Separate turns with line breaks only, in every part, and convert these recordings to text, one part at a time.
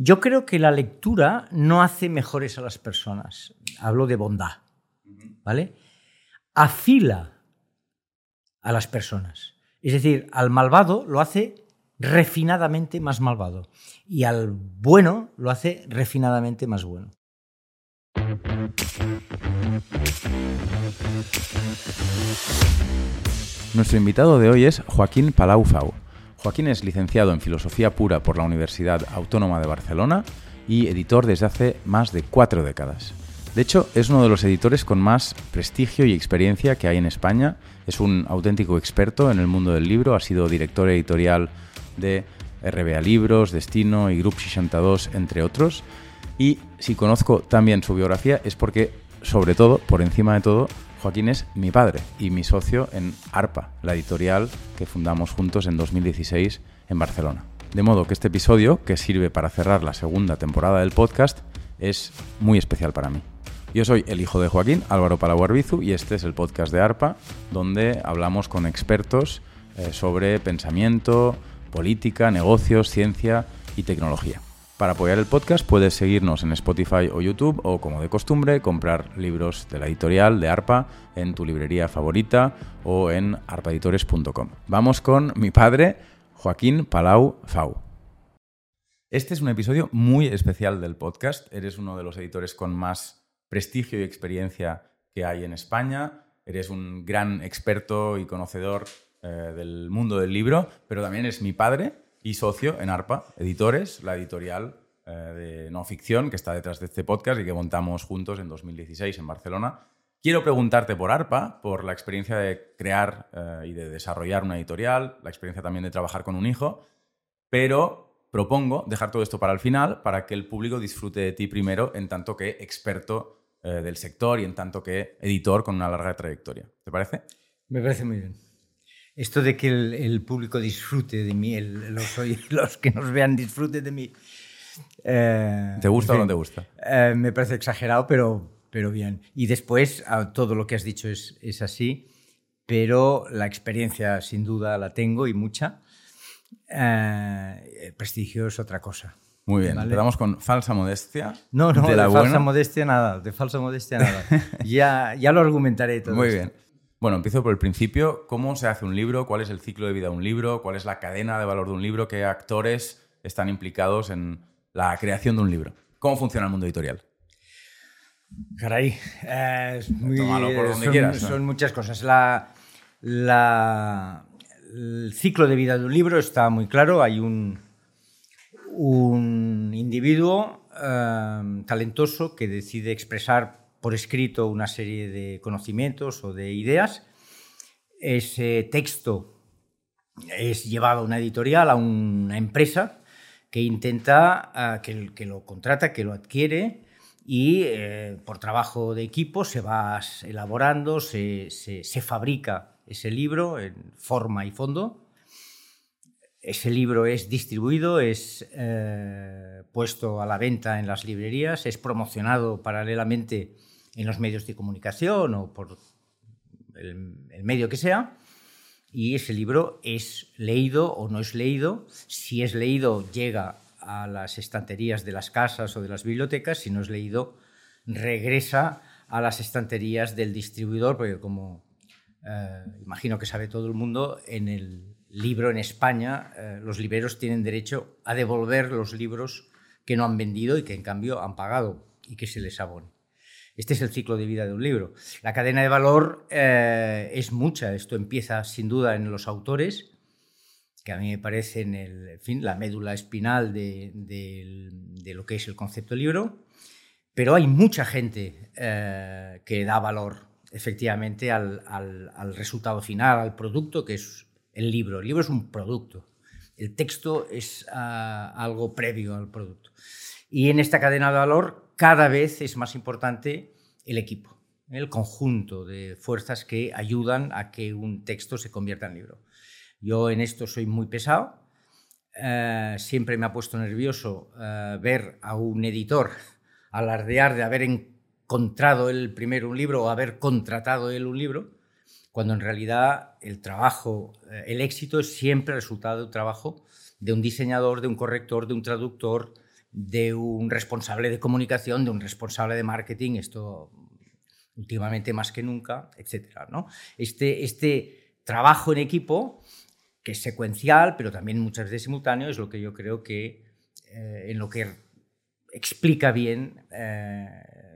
Yo creo que la lectura no hace mejores a las personas. Hablo de bondad, ¿vale? Afila a las personas. Es decir, al malvado lo hace refinadamente más malvado y al bueno lo hace refinadamente más bueno.
Nuestro invitado de hoy es Joaquín Palau Fau. Joaquín es licenciado en Filosofía Pura por la Universidad Autónoma de Barcelona y editor desde hace más de cuatro décadas. De hecho, es uno de los editores con más prestigio y experiencia que hay en España. Es un auténtico experto en el mundo del libro, ha sido director editorial de RBA Libros, Destino y Grup 62, entre otros. Y si conozco también su biografía es porque, sobre todo, por encima de todo, Joaquín es mi padre y mi socio en ARPA, la editorial que fundamos juntos en 2016 en Barcelona. De modo que este episodio, que sirve para cerrar la segunda temporada del podcast, es muy especial para mí. Yo soy el hijo de Joaquín, Álvaro Palaguarbizu, y este es el podcast de ARPA, donde hablamos con expertos eh, sobre pensamiento, política, negocios, ciencia y tecnología. Para apoyar el podcast puedes seguirnos en Spotify o YouTube o, como de costumbre, comprar libros de la editorial de ARPA en tu librería favorita o en arpaeditores.com. Vamos con mi padre, Joaquín Palau Fau. Este es un episodio muy especial del podcast. Eres uno de los editores con más prestigio y experiencia que hay en España. Eres un gran experto y conocedor eh, del mundo del libro, pero también eres mi padre y socio en ARPA Editores, la editorial eh, de no ficción que está detrás de este podcast y que montamos juntos en 2016 en Barcelona. Quiero preguntarte por ARPA, por la experiencia de crear eh, y de desarrollar una editorial, la experiencia también de trabajar con un hijo, pero propongo dejar todo esto para el final para que el público disfrute de ti primero en tanto que experto eh, del sector y en tanto que editor con una larga trayectoria. ¿Te parece?
Me parece muy bien. Esto de que el, público disfrute de mí, los, los, que nos vean disfruten de mí.
Eh, ¿Te gusta o no te gusta?
Eh, me parece exagerado, pero, pero bien. Y después, todo lo que has dicho es, es así, pero la experiencia sin duda la tengo y mucha. Eh, prestigio es otra cosa.
Muy bien, empezamos con falsa modestia.
No, no, de, la falsa modestia nada, de falsa modestia nada. ya, ya lo argumentaré todo.
Muy bien. Bueno, empiezo por el principio. ¿Cómo se hace un libro? ¿Cuál es el ciclo de vida de un libro? ¿Cuál es la cadena de valor de un libro? ¿Qué actores están implicados en la creación de un libro? ¿Cómo funciona el mundo editorial?
Caray, Tómalo por donde son, quieras. Son muchas cosas. La, el ciclo de vida de un libro está muy claro. Hay un, un individuo eh, talentoso que decide expresar por escrito una serie de conocimientos o de ideas. Ese texto es llevado a una editorial, a una empresa que intenta, ah, que, lo contrata, que lo adquiere y eh, por trabajo de equipo se va elaborando, se, fabrica ese libro en forma y fondo. Ese libro es distribuido, es eh, puesto a la venta en las librerías, es promocionado paralelamente en los medios de comunicación o por el, medio que sea, y ese libro es leído o no es leído. Si es leído, llega a las estanterías de las casas o de las bibliotecas, si no es leído, regresa a las estanterías del distribuidor, porque como eh, imagino que sabe todo el mundo, en el libro en España eh, los libreros tienen derecho a devolver los libros que no han vendido y que en cambio han pagado y que se les abone. Este es el ciclo de vida de un libro. La cadena de valor eh, es mucha. Esto empieza sin duda en los autores, que a mí me parecen fin, la médula espinal de, lo que es el concepto libro. Pero hay mucha gente eh, que da valor efectivamente al, resultado final, al producto que es el libro. El libro es un producto. El texto es ah, algo previo al producto. Y en esta cadena de valor cada vez es más importante el equipo, el conjunto de fuerzas que ayudan a que un texto se convierta en libro. Yo en esto soy muy pesado. Eh, siempre me ha puesto nervioso eh, ver a un editor alardear de haber encontrado él primero un libro o haber contratado él un libro, cuando en realidad el trabajo, eh, el éxito es siempre el resultado del trabajo de un diseñador, de un corrector, de un traductor, de un responsable de comunicación, de un responsable de marketing, esto últimamente más que nunca, etc. ¿no? Este, este trabajo en equipo, que es secuencial, pero también muchas veces simultáneo, es lo que yo creo que eh, en lo que explica bien, eh,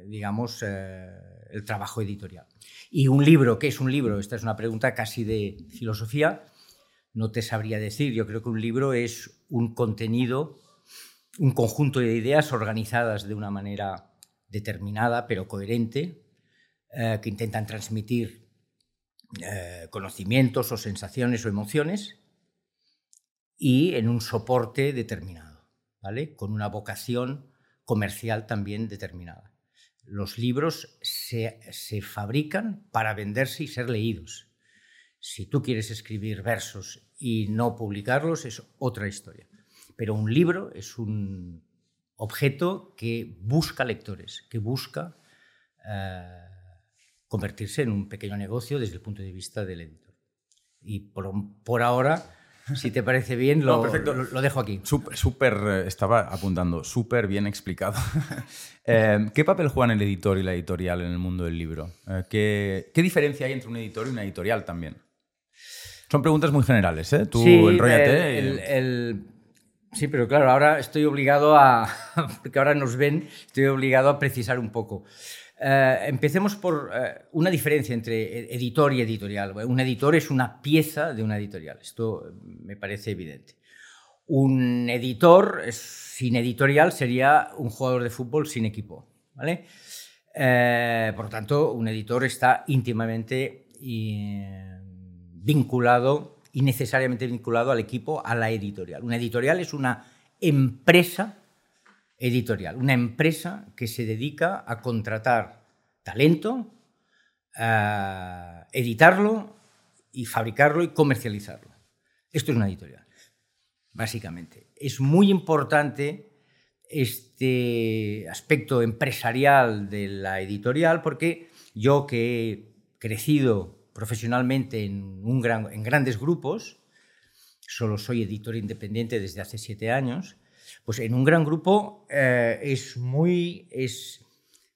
digamos, eh, el trabajo editorial. Y un libro, ¿qué es un libro? Esta es una pregunta casi de filosofía. No te sabría decir. Yo creo que un libro es un contenido, un conjunto de ideas organizadas de una manera determinada, pero coherente, eh, que intentan transmitir eh, conocimientos o sensaciones o emociones y en un soporte determinado, ¿vale? Con una vocación comercial también determinada. Los libros se, se fabrican para venderse y ser leídos. Si tú quieres escribir versos y no publicarlos es otra historia. Pero un libro es un objeto que busca lectores, que busca eh, convertirse en un pequeño negocio desde el punto de vista del editor. Y por, por ahora, si te parece bien, lo, lo, dejo aquí.
Súper, eh, estaba apuntando, súper bien explicado. Eh, ¿Qué papel juegan el editor y la editorial en el mundo del libro? Eh, ¿qué, ¿qué, diferencia hay entre un editor y una editorial también? Son preguntas muy generales, ¿eh? Tú
sí, el, sí, pero claro, ahora estoy obligado a, porque ahora nos ven, estoy obligado a precisar un poco. Eh, empecemos por eh, una diferencia entre editor y editorial. Un editor es una pieza de una editorial, esto me parece evidente. Un editor sin editorial sería un jugador de fútbol sin equipo. ¿vale? Eh, por lo tanto, un editor está íntimamente vinculado y necesariamente vinculado al equipo, a la editorial. Una editorial es una empresa editorial, una empresa que se dedica a contratar talento, a editarlo y fabricarlo y comercializarlo. Esto es una editorial, básicamente. Es muy importante este aspecto empresarial de la editorial porque yo que he crecido profesionalmente en, un gran, en grandes grupos, solo soy editor independiente desde hace siete años, pues en un gran grupo eh, es muy, es,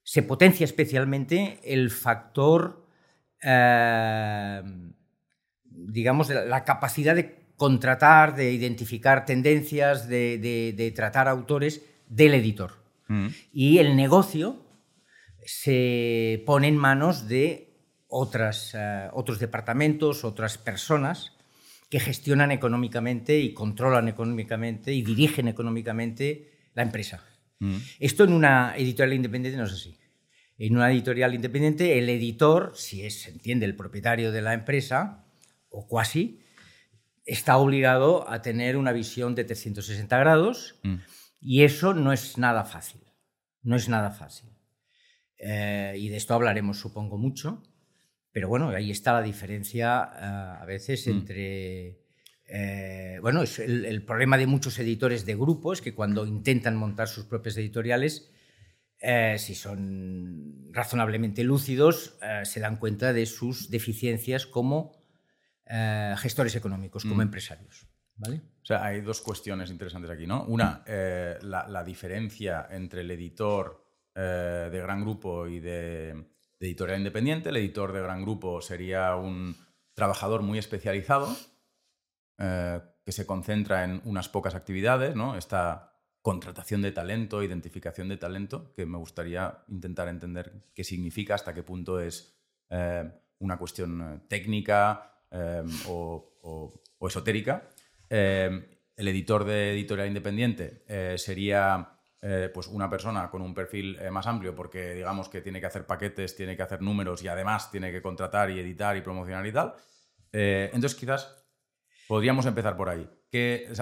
se potencia especialmente el factor, eh, digamos, de la capacidad de contratar, de identificar tendencias, de, tratar autores del editor. Mm. Y el negocio se pone en manos de otras, eh, otros departamentos, otras personas que gestionan económicamente y controlan económicamente y dirigen económicamente la empresa. Mm. Esto en una editorial independiente no es así. En una editorial independiente, el editor, si es, se entiende, el propietario de la empresa, o cuasi, está obligado a tener una visión de 360 grados mm. y eso no es nada fácil. No es nada fácil. Eh, y de esto hablaremos, supongo, mucho. Pero bueno, ahí está la diferencia eh, a veces mm. entre... Eh, bueno, es el, problema de muchos editores de grupos que cuando intentan montar sus propias editoriales, eh, si son razonablemente lúcidos, se dan cuenta de sus deficiencias como gestores económicos, como mm. empresarios. ¿vale?
O sea, hay dos cuestiones interesantes aquí, ¿no? Una, la, diferencia entre el editor de gran grupo y de de editorial independiente. El editor de gran grupo sería un trabajador muy especializado eh, que se concentra en unas pocas actividades, ¿no? Esta contratación de talento, identificación de talento, que me gustaría intentar entender qué significa, hasta qué punto es eh, una cuestión eh, técnica o, o, esotérica. el editor de editorial independiente sería eh, pues una persona con un perfil eh, más amplio porque digamos que tiene que hacer paquetes, tiene que hacer números y además tiene que contratar y editar y promocionar y tal. Eh, entonces quizás podríamos empezar por ahí.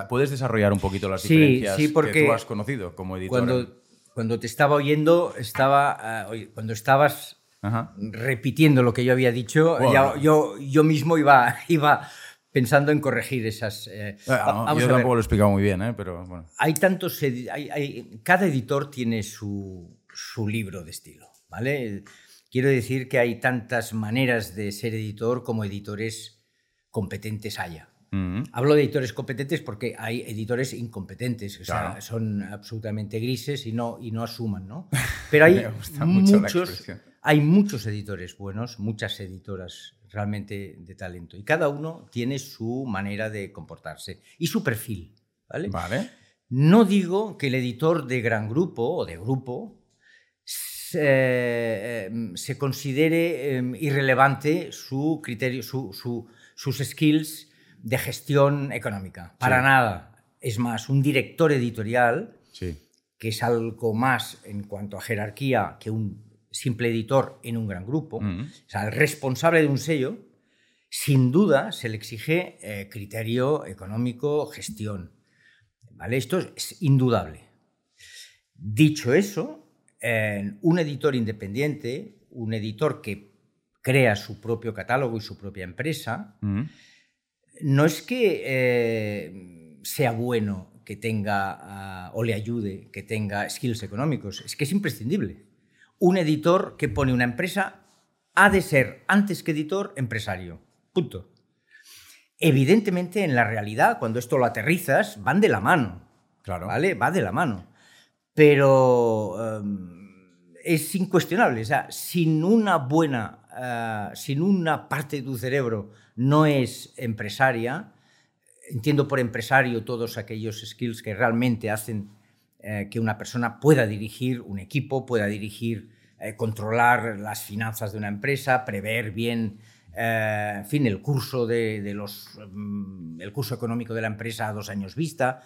¿Puedes desarrollar un poquito las diferencias que tú has conocido como editor?
Cuando, cuando te estaba oyendo, estaba, ah, cuando estabas repitiendo lo que yo había dicho, yo, yo mismo iba, iba pensando en corregir esas...
Eh, yo tampoco lo he explicado muy bien, ¿eh? pero bueno.
Hay tantos... Hay, cada editor tiene su, su, libro de estilo, ¿vale? Quiero decir que hay tantas maneras de ser editor como editores competentes haya.
Mm.
Hablo de editores competentes porque hay editores incompetentes, o sea,
Claro.
son absolutamente grises y no, y no asuman, ¿no? Pero hay muchos, hay muchos editores buenos, muchas editoras realmente de talento, y cada uno tiene su manera de comportarse y su perfil, ¿vale?
Vale.
No digo que el editor de gran grupo o de grupo se, eh, se considere eh, irrelevante su criterio, su- su- sus skills de gestión económica. Para
Sí.
nada. Es más, un director editorial,
Sí.
que es algo más en cuanto a jerarquía que un simple editor en un gran grupo,
Mm.
o sea, el responsable de un sello, sin duda se le exige eh, criterio económico, gestión. ¿Vale? Esto es indudable. Dicho eso, eh, un editor independiente, un editor que crea su propio catálogo y su propia empresa,
Mm.
no es que eh, sea bueno que tenga ah, o le ayude que tenga skills económicos, es que es imprescindible. Un editor que pone una empresa ha de ser, antes que editor, empresario. Punto. Evidentemente, en la realidad, cuando esto lo aterrizas, van de la mano.
Claro.
¿Vale? Va de la mano. Pero em, es incuestionable. O sea, sin una buena, ah, sin una parte de tu cerebro no es empresaria, entiendo por empresario todos aquellos skills que realmente hacen eh, que una persona pueda dirigir un equipo, pueda dirigir, eh, controlar las finanzas de una empresa, prever bien, eh, en fin, el curso, de, de los, mm, el curso económico de la empresa a dos años vista,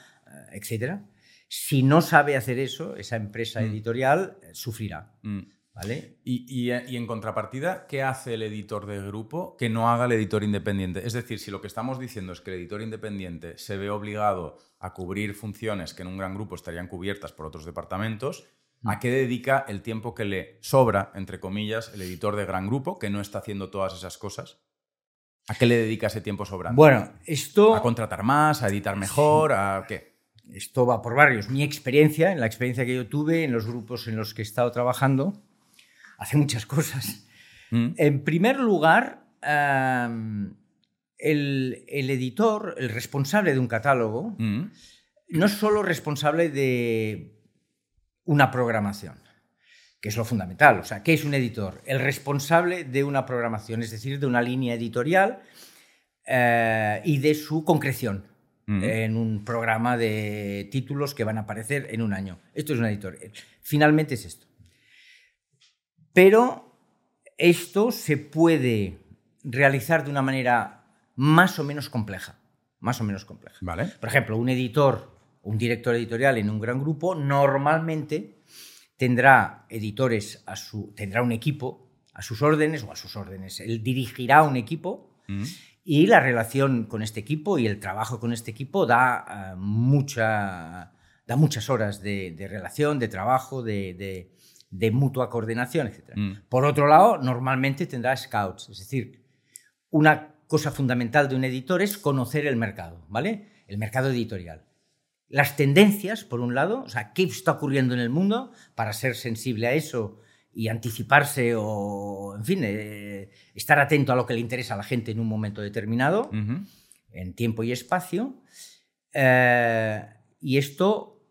etc. Si no sabe hacer eso, esa empresa
Mm.
editorial sufrirá.
Mm.
¿Vale?
Y, y, y en contrapartida, ¿qué hace el editor de grupo que no haga el editor independiente? Es decir, si lo que estamos diciendo es que el editor independiente se ve obligado a cubrir funciones que en un gran grupo estarían cubiertas por otros departamentos, ¿a qué dedica el tiempo que le sobra, entre comillas, el editor de gran grupo que no está haciendo todas esas cosas? ¿A qué le dedica ese tiempo sobrante?
Bueno, esto...
¿A contratar más? ¿A editar mejor? ¿A qué?
esto va por barrios. Mi experiencia, en la experiencia que yo tuve en los grupos en los que he estado trabajando, hace muchas cosas.
Mm,
En primer lugar, el, el editor, el responsable de un catálogo,
mm,
no es solo responsable de una programación, que es lo fundamental. O sea, ¿qué es un editor? El responsable de una programación, es decir, de una línea editorial eh, y de su concreción
mm.
en un programa de títulos que van a aparecer en un año. Esto es un editor. Finalmente es esto. Pero esto se puede realizar de una manera más o menos compleja. Más o menos compleja.
Vale.
Por ejemplo, un editor, un director editorial en un gran grupo normalmente tendrá editores a su tendrá un equipo a sus órdenes o a sus órdenes. Él dirigirá un equipo
Mm,
y la relación con este equipo y el trabajo con este equipo da, ah, mucha, da muchas horas de, de relación, de trabajo, de, de- de mutua coordinación, etc.
Mm.
Por otro lado, normalmente tendrá scouts, es decir, una cosa fundamental de un editor es conocer el mercado, ¿vale? El mercado editorial. Las tendencias, por un lado, o sea, qué está ocurriendo en el mundo para ser sensible a eso y anticiparse o, en fin, eh, estar atento a lo que le interesa a la gente en un momento determinado, en tiempo y espacio. Eh, y esto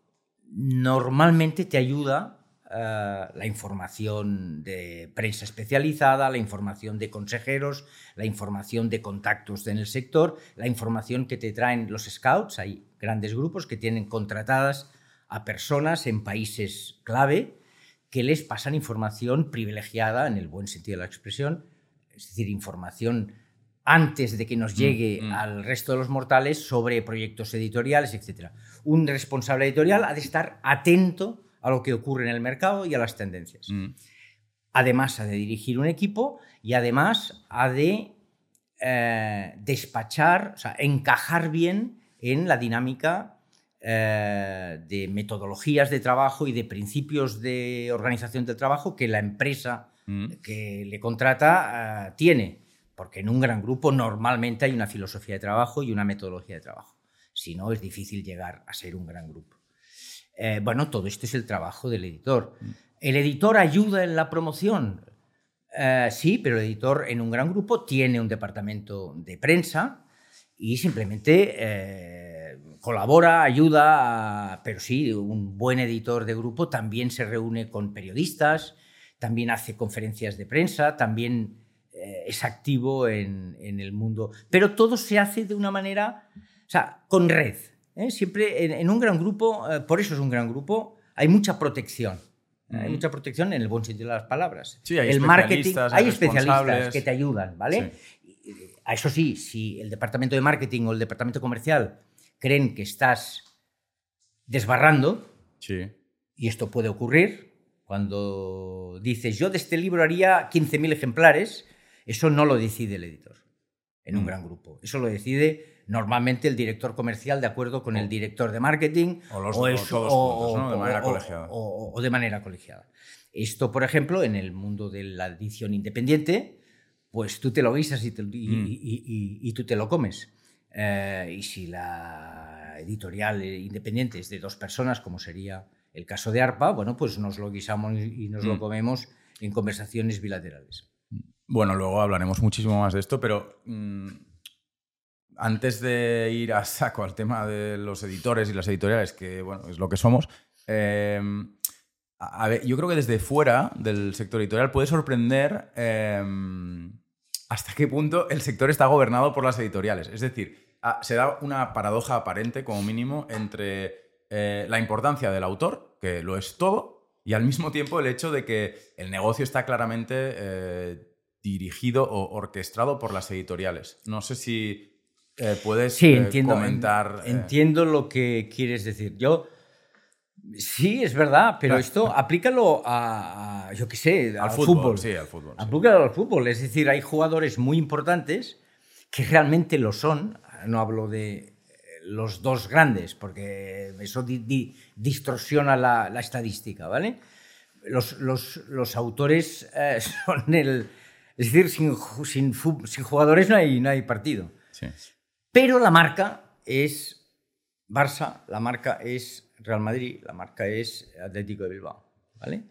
normalmente te ayuda eh, la información de prensa especializada, la información de consejeros, la información de contactos en el sector, la información que te traen los scouts. Hay grandes grupos que tienen contratadas a personas en países clave que les pasan información privilegiada, en el buen sentido de la expresión, es decir, información antes de que nos llegue
mm.
al resto de los mortales sobre proyectos editoriales, etc. Un responsable editorial ha de estar atento a lo que ocurre en el mercado y a las tendencias.
Mm,
Además, ha de dirigir un equipo y además ha de eh, despachar, o sea, encajar bien en la dinámica eh, de metodologías de trabajo y de principios de organización del trabajo que la empresa
mm.
que le contrata eh, tiene. Porque en un gran grupo normalmente hay una filosofía de trabajo y una metodología de trabajo. Si no, es difícil llegar a ser un gran grupo. Eh, bueno, todo esto es el trabajo del editor. ¿El editor ayuda en la promoción? Eh, sí, pero el editor en un gran grupo tiene un departamento de prensa y simplemente eh, colabora, ayuda, pero sí, un buen editor de grupo también se reúne con periodistas, también hace conferencias de prensa, también eh, es activo en, el mundo, pero todo se hace de una manera, o sea, con red. ¿Eh? Siempre en, un gran grupo, por eso es un gran grupo, hay mucha protección. Hay mucha protección en el buen sentido de las palabras.
Sí, hay el marketing,
hay especialistas que te ayudan, ¿vale? Eso sí, si el departamento de marketing o el departamento comercial creen que estás desbarrando, y esto puede ocurrir, cuando dices yo de este libro haría 15.000 ejemplares, eso no lo decide el editor en un mm. gran grupo. Eso lo decide normalmente el director comercial de acuerdo con el director de marketing
o, de manera colegiada.
o de manera colegiada. Esto, por ejemplo, en el mundo de la edición independiente, pues tú te lo guisas y, mm. y, tú te lo comes. Eh, y si la editorial independiente es de dos personas, como sería el caso de ARPA, bueno, pues nos lo guisamos y nos lo mm. comemos en conversaciones bilaterales.
Bueno, luego hablaremos muchísimo más de esto, pero mm, antes de ir a saco al tema de los editores y las editoriales, que bueno, es lo que somos, eh, yo creo que desde fuera del sector editorial puede sorprender em, hasta qué punto el sector está gobernado por las editoriales. Es decir, ah, se da una paradoja aparente, como mínimo, entre eh, la importancia del autor, que lo es todo, y al mismo tiempo el hecho de que el negocio está claramente eh, dirigido o orquestado por las editoriales. No sé si eh, puedes comentar.
Entiendo lo que quieres decir. Yo Sí, es verdad, pero esto aplícalo a, yo qué sé, al, fútbol,
Sí, al fútbol.
Aplícalo al fútbol. Es decir, hay jugadores muy importantes que realmente lo son. No hablo de los dos grandes, porque eso distorsiona la, estadística, ¿vale? Los, los, los autores eh, son el... Es decir, sin, sin, sin, jugadores no hay, no hay partido.
Sí.
Pero la marca es Barça, la marca es Real Madrid, la marca es Atlético de Bilbao. ¿vale?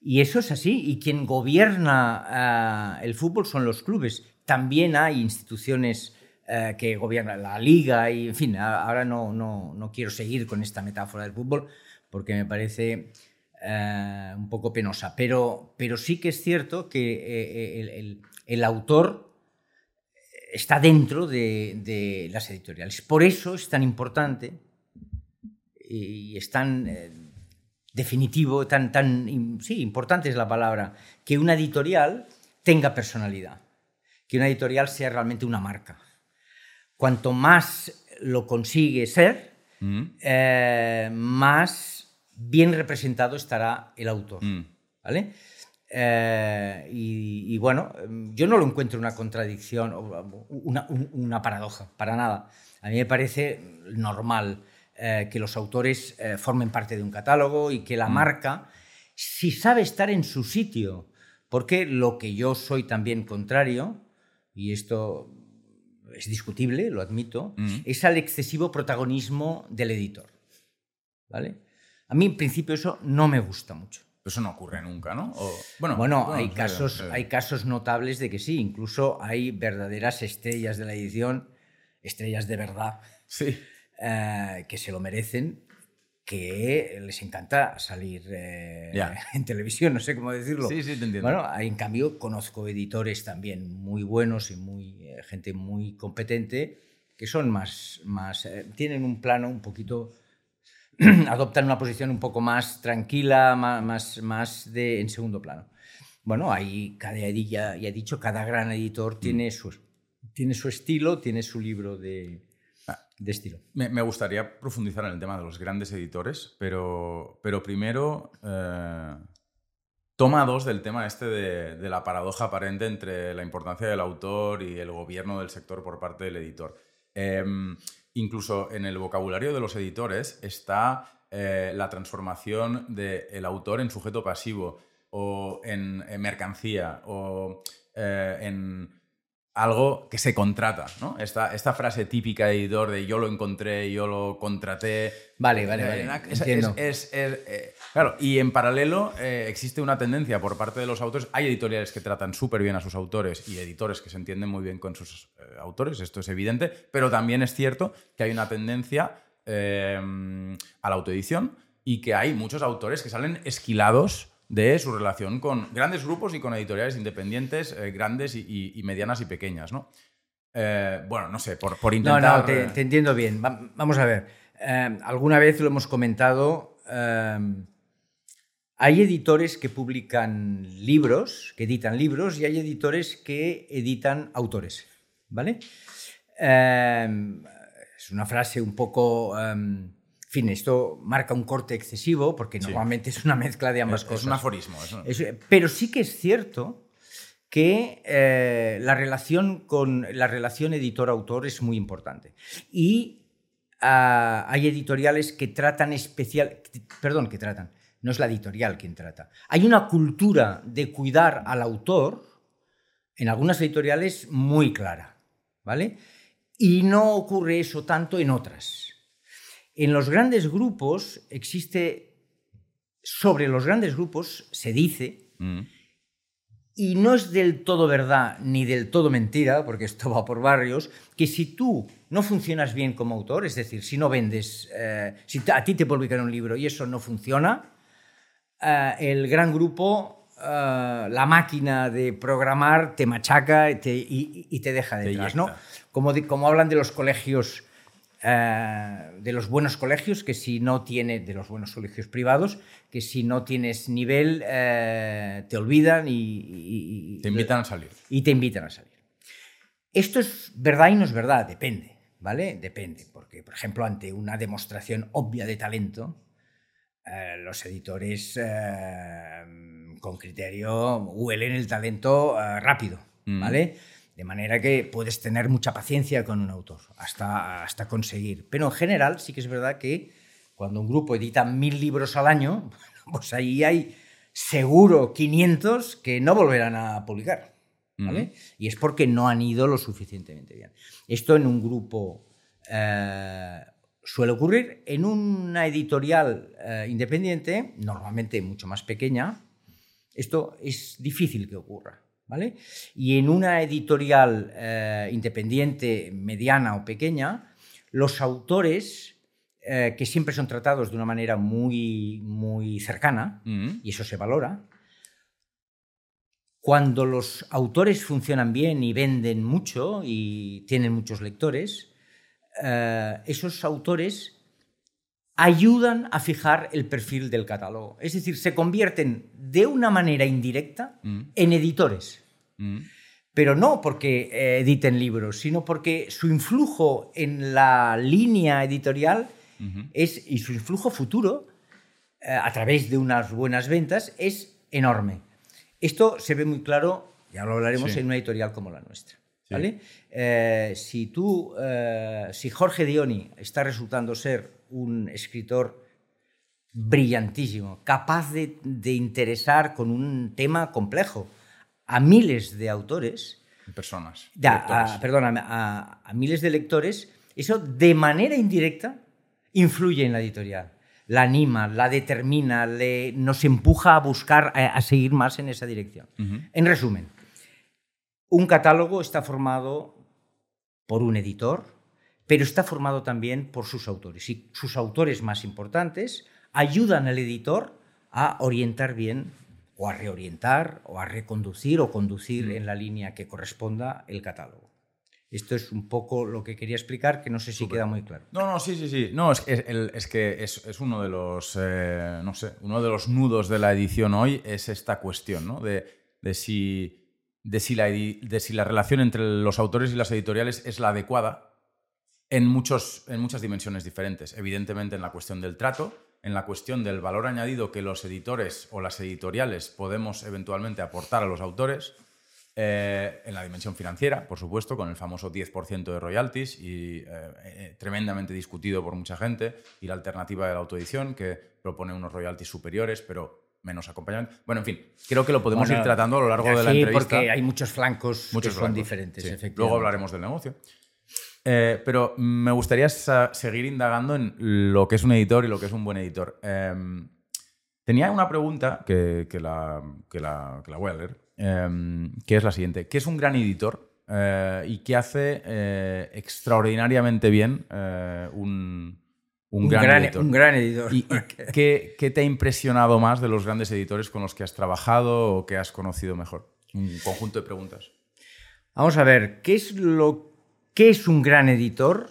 Y eso es así. Y quien gobierna eh, el fútbol son los clubes. También hay instituciones eh, que gobiernan la liga y, en fin, ahora no, no, no, quiero seguir con esta metáfora del fútbol porque me parece eh, un poco penosa. Pero, pero sí que es cierto que el, el, autor está dentro de, de las editoriales. Por eso es tan importante y es tan eh, definitivo, tan, tan, sí, importante es la palabra, que una editorial tenga personalidad, que una editorial sea realmente una marca. Cuanto más lo consigue ser, mm. eh, más bien representado estará el autor. Mm. ¿Vale? Eh, y, bueno, yo no lo encuentro una contradicción, una, una paradoja, para nada. A mí me parece normal eh, que los autores eh, formen parte de un catálogo y que la mm. marca, si sabe estar en su sitio, porque lo que yo soy también contrario, y esto es discutible, lo admito, mm. es al excesivo protagonismo del editor. ¿Vale? A mí, en principio, eso no me gusta mucho.
Eso no ocurre nunca, ¿no?
bueno, bueno, hay, casos, hay casos notables de que sí, incluso hay verdaderas estrellas de la edición, estrellas de verdad.
Sí.
Eh, que se lo merecen, que les encanta salir eh, en televisión, no sé cómo decirlo.
Sí, sí, te entiendo.
Bueno, en cambio conozco editores también muy buenos y muy, eh, gente muy competente que son más, más tienen un plano un poquito, adoptan una posición un poco más tranquila, más, más de, en segundo plano. Bueno, ahí cada, ya, ya he dicho, cada gran editor tiene, mm. su, tiene su estilo, tiene su libro de, de estilo.
Me, gustaría profundizar en el tema de los grandes editores, pero, pero primero eh, toma dos del tema este de, la paradoja aparente entre la importancia del autor y el gobierno del sector por parte del editor. Em, incluso en el vocabulario de los editores está eh, la transformación del autor en sujeto pasivo o en, mercancía o eh, en algo que se contrata, ¿no? Esta, esta frase típica de editor de yo lo encontré, yo lo contraté.
Vale, vale, vale.
Es, es- es- eh, claro, y en paralelo eh, existe una tendencia por parte de los autores. Hay editoriales que tratan súper bien a sus autores y editores que se entienden muy bien con sus eh, autores, esto es evidente, pero también es cierto que hay una tendencia eh, a la autoedición y que hay muchos autores que salen esquilados de su relación con grandes grupos y con editoriales independientes, eh, grandes y, y- y medianas y pequeñas, ¿no? Eh, bueno, no sé, por, por
No,
intentar...
no, te, te entiendo bien. Va- vamos a ver. Eh, alguna vez lo hemos comentado. eh, hay editores que publican libros, que editan libros, y hay editores que editan autores. ¿Vale? Eh, es una frase un poco. eh, en fin, esto marca un corte excesivo porque
Sí.
normalmente es una mezcla de ambas
es,
cosas.
es un aforismo. es un-
Es- pero sí que es cierto que eh, la, relación con, la relación editor-autor es muy importante. Y ah, hay editoriales que tratan especial, perdón, que tratan, no es la editorial quien trata. Hay una cultura de cuidar al autor en algunas editoriales muy clara, ¿vale? Y no ocurre eso tanto en otras. En los grandes grupos existe, sobre los grandes grupos se dice,
Mm.
y no es del todo verdad ni del todo mentira, porque esto va por barrios, que si tú no funcionas bien como autor, es decir, si no vendes, eh, si a ti te publican un libro y eso no funciona, eh, el gran grupo, eh, la máquina de programar te machaca y te, y- y te deja detrás. ¿no? Como, de- como hablan de los colegios, eh, de los buenos colegios, que si no tiene, de los buenos colegios privados, que si no tienes nivel te olvidan y-
Te invitan a salir.
y te invitan a salir. Esto es verdad y no es verdad, depende, ¿vale? Depende, porque, por ejemplo, ante una demostración obvia de talento, eh, los editores eh, con criterio huelen el talento eh, rápido,
Mm.
¿vale? De manera que puedes tener mucha paciencia con un autor hasta, hasta conseguir. Pero en general sí que es verdad que cuando un grupo edita mil libros al año, pues ahí hay seguro 500 que no volverán a publicar. ¿vale? Y es porque no han ido lo suficientemente bien. Esto en un grupo eh, suele ocurrir. En una editorial eh, independiente, normalmente mucho más pequeña, esto es difícil que ocurra. ¿vale? Y en una editorial eh, independiente, mediana o pequeña, los autores, eh, que siempre son tratados de una manera muy, muy cercana,
Mm.
y eso se valora, cuando los autores funcionan bien y venden mucho y tienen muchos lectores, eh, esos autores ayudan a fijar el perfil del catálogo. Es decir, se convierten de una manera indirecta
Mm.
en editores.
Mm.
Pero no porque eh, editen libros, sino porque su influjo en la línea editorial es, y su influjo futuro eh, a través de unas buenas ventas es enorme. Esto se ve muy claro, ya lo hablaremos,
Sí.
en una editorial como la nuestra.
Sí.
¿vale? Eh, si tú, eh, si Jorge Dioni está resultando ser un escritor brillantísimo, capaz de, de interesar con un tema complejo a miles de autores,
Personas.
ya, a, perdón, a, miles de lectores, eso de manera indirecta influye en la editorial. La anima, la determina, le, nos empuja a buscar, a, a seguir más en esa dirección. En resumen, un catálogo está formado por un editor, pero está formado también por sus autores. Y sus autores más importantes ayudan al editor a orientar bien o a reorientar o a reconducir o conducir en la línea que corresponda el catálogo. Esto es un poco lo que quería explicar, que no sé si queda muy claro.
No, no, sí, sí, sí. No, es, es, que es, es uno de los, eh, no sé, uno de los nudos de la edición hoy es esta cuestión, ¿no? De, de si, de, si la, de si la relación entre los autores y las editoriales es la adecuada en, muchos, en muchas dimensiones diferentes. Evidentemente en la cuestión del trato, en la cuestión del valor añadido que los editores o las editoriales podemos eventualmente aportar a los autores, eh, en la dimensión financiera, por supuesto, con el famoso 10% de royalties y eh, eh, tremendamente discutido por mucha gente, y la alternativa de la autoedición, que propone unos royalties superiores, pero menos acompañamiento. Bueno, en fin, creo que lo podemos
Bueno,
ir tratando a lo largo de la
sí,
entrevista.
porque hay muchos flancos
Muchos
que son diferentes,
sí.
efectivamente.
Luego hablaremos del negocio. Eh, pero me gustaría seguir indagando en lo que es un editor y lo que es un buen editor. Eh, tenía una pregunta que, que la, que, la, que la voy a leer, eh, que es la siguiente. ¿Qué es un gran editor eh, y qué hace eh, extraordinariamente bien un, un
Un
gran,
gran,
editor?
un gran editor.
¿Y, y qué, qué te ha impresionado más de los grandes editores con los que has trabajado o que has conocido mejor? Un conjunto de preguntas.
Vamos a ver, ¿qué es lo qué es un gran editor?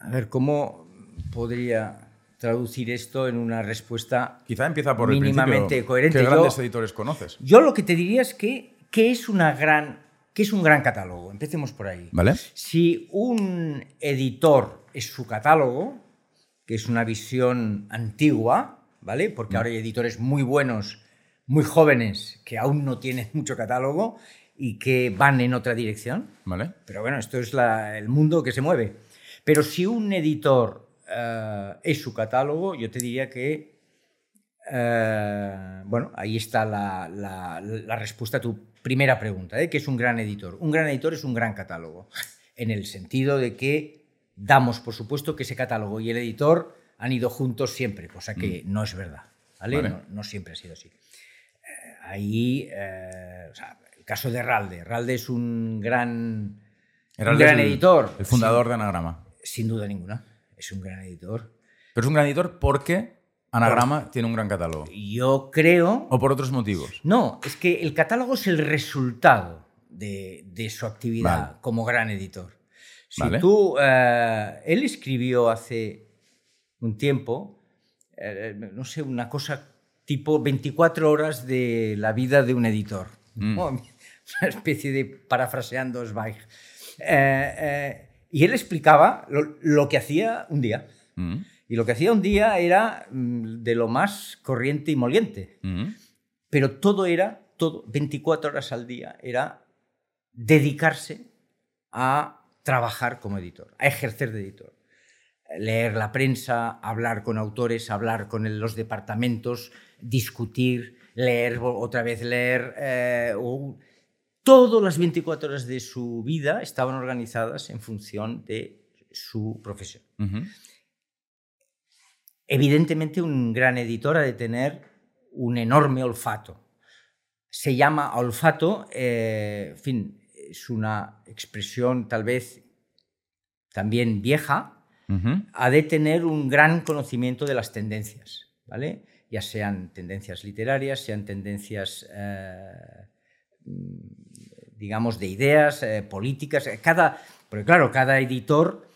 A ver, ¿cómo podría traducir esto en una respuesta?
Quizá empieza por
Mínimamente coherente.
¿Qué
Yo-
grandes editores conoces?
Yo lo que te diría es que ¿qué es una gran qué es un gran catálogo? Empecemos por ahí.
¿Vale?
Si un editor es su catálogo, que es una visión antigua, ¿vale? Porque ahora hay editores muy buenos, muy jóvenes, que aún no tienen mucho catálogo y que van en otra dirección.
¿Vale?
Pero bueno, esto es la- el mundo que se mueve. Pero si un editor eh, es su catálogo, yo te diría que, eh, bueno, ahí está la, la- la respuesta a tu primera pregunta, ¿eh? que es un gran editor. Un gran editor es un gran catálogo, en el sentido de que damos por supuesto que ese catálogo y el editor han ido juntos siempre, cosa que no es verdad. ¿vale?
Vale.
No, no siempre ha sido así. Eh, ahí, eh, o sea, el caso de Ralde. Ralde es un gran, un gran editor.
El fundador de Anagrama.
Sin duda ninguna. Es un gran editor.
Pero es un gran editor porque Anagrama tiene un gran catálogo.
Yo creo.
O por otros motivos.
No, es que el catálogo es el resultado de, de su actividad
Vale.
como gran editor. Si
Vale.
tú. eh, él escribió hace un tiempo, eh, no sé, una cosa tipo 24 horas de la vida de un editor.
Mm.
¿no? Una especie de parafraseando Zweig. Eh, eh, y él explicaba lo, lo que hacía un día.
Mm,
Y lo que hacía un día era mm, de lo más corriente y moliente.
mm,
Pero todo era, todo, 24 horas al día, era dedicarse a trabajar como editor, a ejercer de editor. Leer la prensa, hablar con autores, hablar con los departamentos, discutir, leer, otra vez leer. eh, o- todas las 24 horas de su vida estaban organizadas en función de su profesión. Evidentemente, un gran editor ha de tener un enorme olfato. Se llama olfato, eh, en fin, es una expresión tal vez también vieja, ha de tener un gran conocimiento de las tendencias, ¿vale? Ya sean tendencias literarias, sean tendencias, eh, digamos, de ideas, eh, políticas. eh, Cada, porque claro, cada editor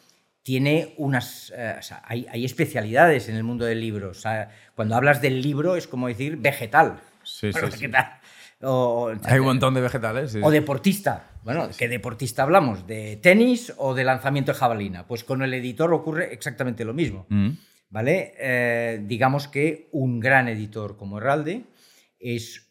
tiene unas... eh, o sea, hay, hay especialidades en el mundo del libro. O sea, cuando hablas del libro es como decir vegetal.
Sí, sí,
Bueno,
sí.
vegetal. O,
Hay un montón de vegetales. sí.
o deportista. Bueno, ¿qué deportista hablamos? ¿De tenis o de lanzamiento de jabalina? Pues con el editor ocurre exactamente lo mismo.
Mm,
¿Vale? Eh, digamos que un gran editor como Herralde es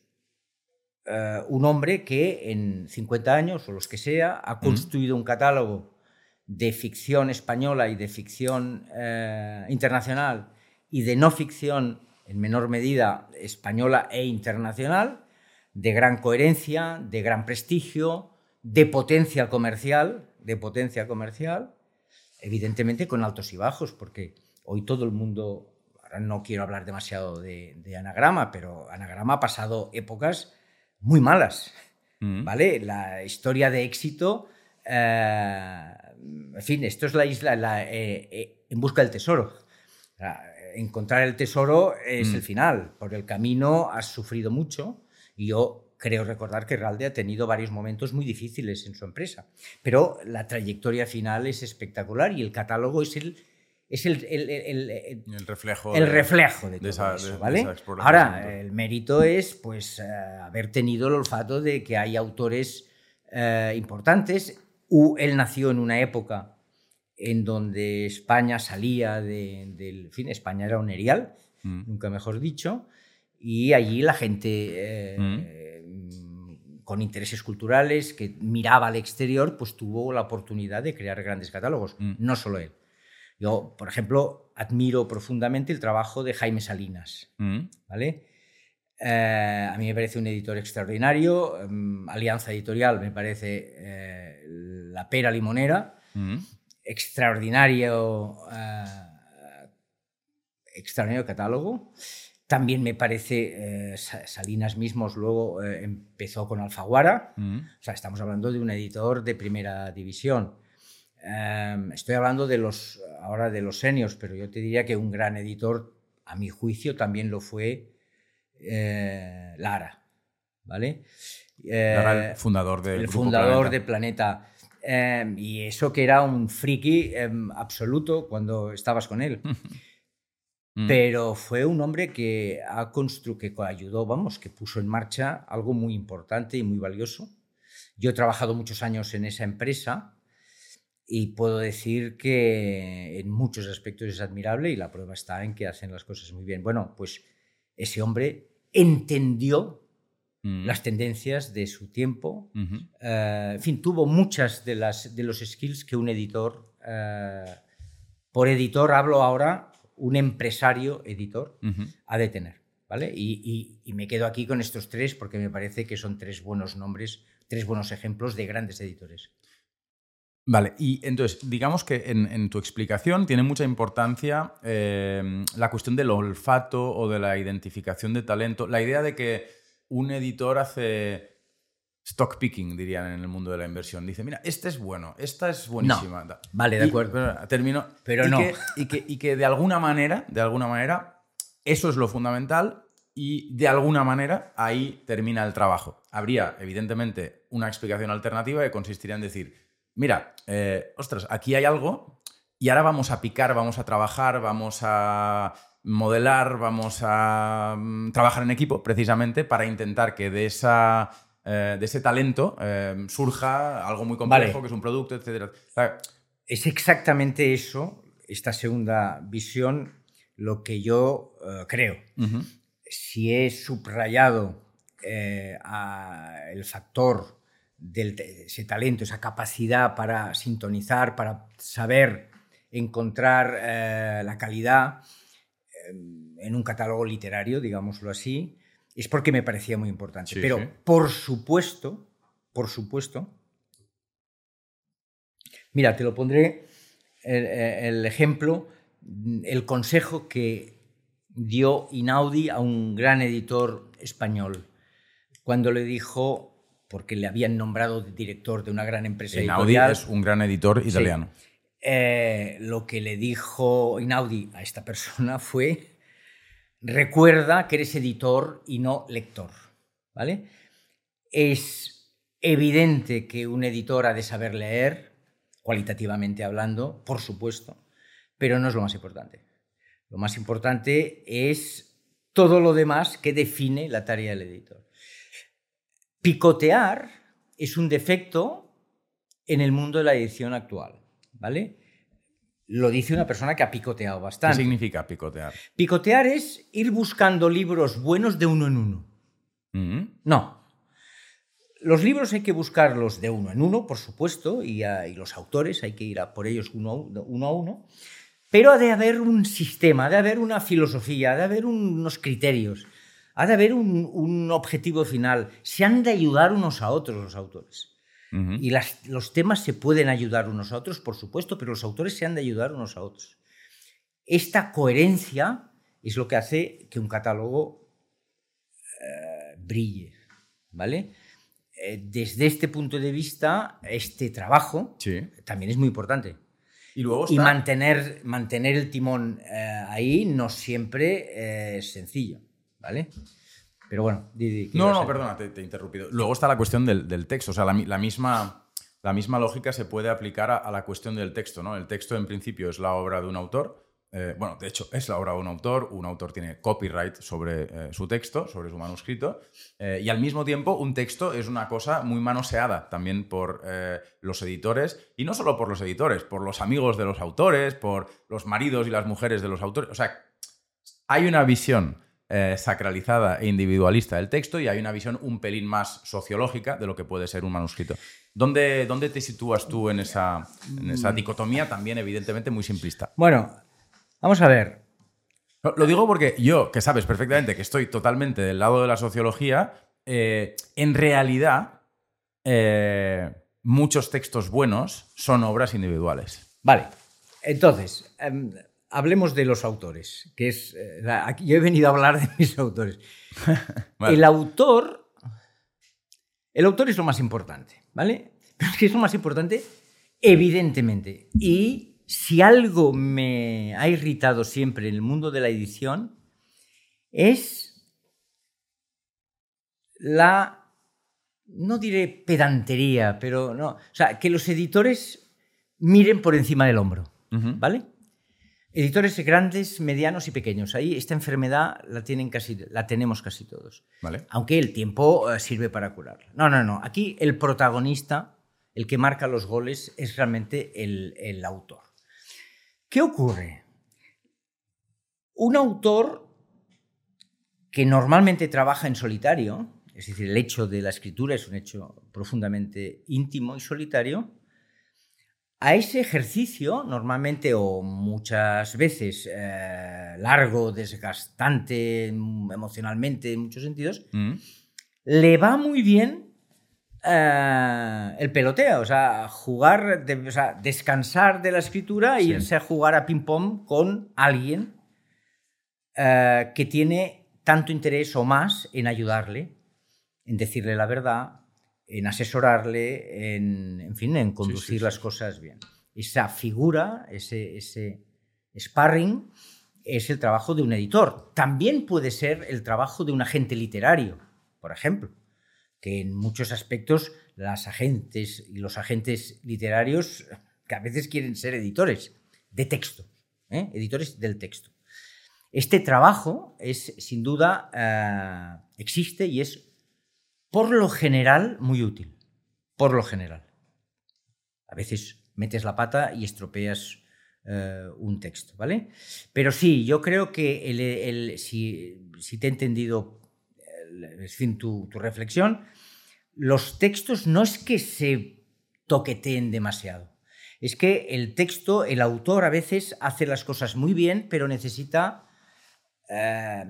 eh, un hombre que en 50 años o los que sea ha construido un catálogo de ficción española y de ficción eh, internacional y de no ficción en menor medida española e internacional, de gran coherencia, de gran prestigio, de potencia comercial, de potencia comercial, evidentemente con altos y bajos, porque hoy todo el mundo, ahora no quiero hablar demasiado de, de anagrama, pero anagrama ha pasado épocas muy malas,
mm.
¿vale? La historia de éxito, eh, en fin, esto es la isla la, eh, eh, en busca del tesoro. O sea, Encontrar el tesoro es
Mm.
el final. Por el camino has sufrido mucho y yo creo recordar que Ralde ha tenido varios momentos muy difíciles en su empresa. Pero la trayectoria final es espectacular y el catálogo es el, es el, el- el- el-
reflejo.
el
de-
reflejo de
de
todo
esa-
eso,
de- de
¿vale?
esa.
Ahora, el mérito es pues, eh, haber tenido el olfato de que hay autores eh, importantes. U- él nació en una época en donde España salía de- del... En fin, España era un erial,
Mm.
nunca mejor dicho, y allí la gente eh, mm, con intereses culturales que miraba al exterior, pues tuvo la oportunidad de crear grandes catálogos,
Mm.
no solo él. Yo, por ejemplo, admiro profundamente el trabajo de Jaime Salinas,
Mm.
¿vale? Eh, a mí me parece un editor extraordinario. em, Alianza Editorial me parece eh, la pera limonera.
Mm.
Extraordinario, extraordinario catálogo. También me parece, eh, Sa- Salinas mismos luego eh, empezó con Alfaguara.
Mm.
O sea, estamos hablando de un editor de primera división. Em, estoy hablando de los, ahora de los seniors, pero yo te diría que un gran editor, a mi juicio, también lo fue eh, Lara. ¿Vale? Eh,
Lara, el fundador del
el fundador
Planeta.
de Planeta. Em, y eso que era un friki em, absoluto cuando estabas con él.
Mm.
Pero fue un hombre que ha constru que ayudó, vamos, que puso en marcha algo muy importante y muy valioso. Yo he trabajado muchos años en esa empresa y puedo decir que en muchos aspectos es admirable y la prueba está en que hacen las cosas muy bien. Bueno, pues ese hombre entendió
Mm.
las tendencias de su tiempo. Eh, en fin, tuvo muchas de, las, de los skills que un editor, eh, por editor hablo ahora, un empresario editor
Ujú.
ha de tener. ¿vale? Y, y- y me quedo aquí con estos tres porque me parece que son tres buenos nombres, tres buenos ejemplos de grandes editores.
Vale, y entonces, digamos que en, en tu explicación tiene mucha importancia eh, la cuestión del olfato o de la identificación de talento, la idea de que un editor hace stock picking, dirían en el mundo de la inversión. Dice, mira, este es bueno, esta es buenísima. Da-
Vale, de
Y-
acuerdo.
pero, termino.
Pero
y
no.
Que, y, que, y que de alguna manera, de alguna manera, eso es lo fundamental y de alguna manera ahí termina el trabajo. Habría, evidentemente, una explicación alternativa que consistiría en decir, mira, eh, ostras, aquí hay algo y ahora vamos a picar, vamos a trabajar, vamos a modelar, vamos a mm, trabajar en equipo precisamente para intentar que de esa... eh, de ese talento eh, surja algo muy complejo,
Vale.
que es un producto, etc.
Es exactamente eso, esta segunda visión, lo que yo eh, creo. si he subrayado eh, a el factor de ese talento, esa capacidad para sintonizar, para saber encontrar la calidad en un catálogo literario, digámoslo así, es porque me parecía muy importante.
Sí,
Pero
sí.
por supuesto, por supuesto, mira, te lo pondré el, el ejemplo, el consejo que dio Inaudi a un gran editor español cuando le dijo, porque le habían nombrado director de una gran empresa editorial,
es un gran editor italiano.
eh, lo que le dijo Inaudi a esta persona fue, recuerda que eres editor y no lector, ¿vale? Es evidente que un editor ha de saber leer, cualitativamente hablando, por supuesto, pero no es lo más importante. Lo más importante es todo lo demás que define la tarea del editor. Picotear es un defecto en el mundo de la edición actual, ¿vale? Lo dice una persona que ha picoteado
¿Qué
bastante.
significa picotear?
Picotear es ir buscando libros buenos de uno en uno.
Mm,
No. Los libros hay que buscarlos de uno en uno, por supuesto, y, a- y los autores hay que ir a por ellos uno a uno, uno a uno, pero ha de haber un sistema, ha de haber una filosofía, ha de haber unos criterios, ha de haber un, un objetivo final. Se han de ayudar unos a otros los autores. Y las- los temas se pueden ayudar unos a otros, por supuesto, pero los autores se han de ayudar unos a otros. Esta coherencia es lo que hace que un catálogo eh, brille, ¿vale? Eh, desde este punto de vista, este trabajo
Sí.
también es muy importante.
Y luego
Y mantener, mantener el timón eh, ahí no siempre eh, es sencillo, ¿vale? Pero bueno, di- di, ¿qué
No, no, perdona, te, te he interrumpido. Luego está la cuestión del, del texto. O sea, la, la misma, la misma lógica se puede aplicar a, a la cuestión del texto, ¿no? El texto, en principio, es la obra de un autor. Eh, bueno, de hecho, es la obra de un autor. Un autor tiene copyright sobre eh, su texto, sobre su manuscrito. Eh, y al mismo tiempo, un texto es una cosa muy manoseada también por eh, los editores. Y no solo por los editores, por los amigos de los autores, por los maridos y las mujeres de los autores. O sea, hay una visión eh, sacralizada e individualista del texto y hay una visión un pelín más sociológica de lo que puede ser un manuscrito. ¿Dónde, dónde te sitúas tú en esa, en esa dicotomía también evidentemente muy simplista?
Bueno, vamos a ver.
Lo, digo porque yo, que sabes perfectamente que estoy totalmente del lado de la sociología, eh, en realidad eh, muchos textos buenos son obras individuales.
Vale, entonces, em, hablemos de los autores, que es... eh, aquí yo he venido a hablar de mis autores.
Vale.
El autor... El autor es lo más importante, ¿vale? Pero es que es lo más importante, evidentemente. Y si algo me ha irritado siempre en el mundo de la edición, es la... No diré pedantería, pero no. O sea, que los editores miren por encima del hombro. ¿Vale? Editores grandes, medianos y pequeños. Ahí esta enfermedad la, tienen casi, la tenemos casi todos.
Vale.
Aunque el tiempo eh, sirve para curarla. No, no, no. Aquí el protagonista, el que marca los goles, es realmente el, el autor. ¿Qué ocurre? Un autor que normalmente trabaja en solitario, es decir, el hecho de la escritura es un hecho profundamente íntimo y solitario, a ese ejercicio, normalmente o muchas veces eh, largo, desgastante mm, emocionalmente en muchos sentidos,
Mm.
le va muy bien eh, el peloteo, o sea, jugar, de- o sea, descansar de la escritura e
Sí.
irse a jugar a ping-pong con alguien eh, que tiene tanto interés o más en ayudarle, en decirle la verdad, en asesorarle, en, en fin, en conducir
sí,
las cosas bien. Esa figura, ese, ese sparring, es el trabajo de un editor. También puede ser el trabajo de un agente literario, por ejemplo, que en muchos aspectos las agentes y los agentes literarios que a veces quieren ser editores de texto, ¿eh? editores del texto. Este trabajo es, sin duda, eh, existe y es, por lo general, muy útil. Por lo general. A veces metes la pata y estropeas eh, un texto, ¿vale? Pero sí, yo creo que si, te he entendido fin, tu, tu reflexión, los textos no es que se toqueteen demasiado. Es que el texto, el autor a veces hace las cosas muy bien, pero necesita eh,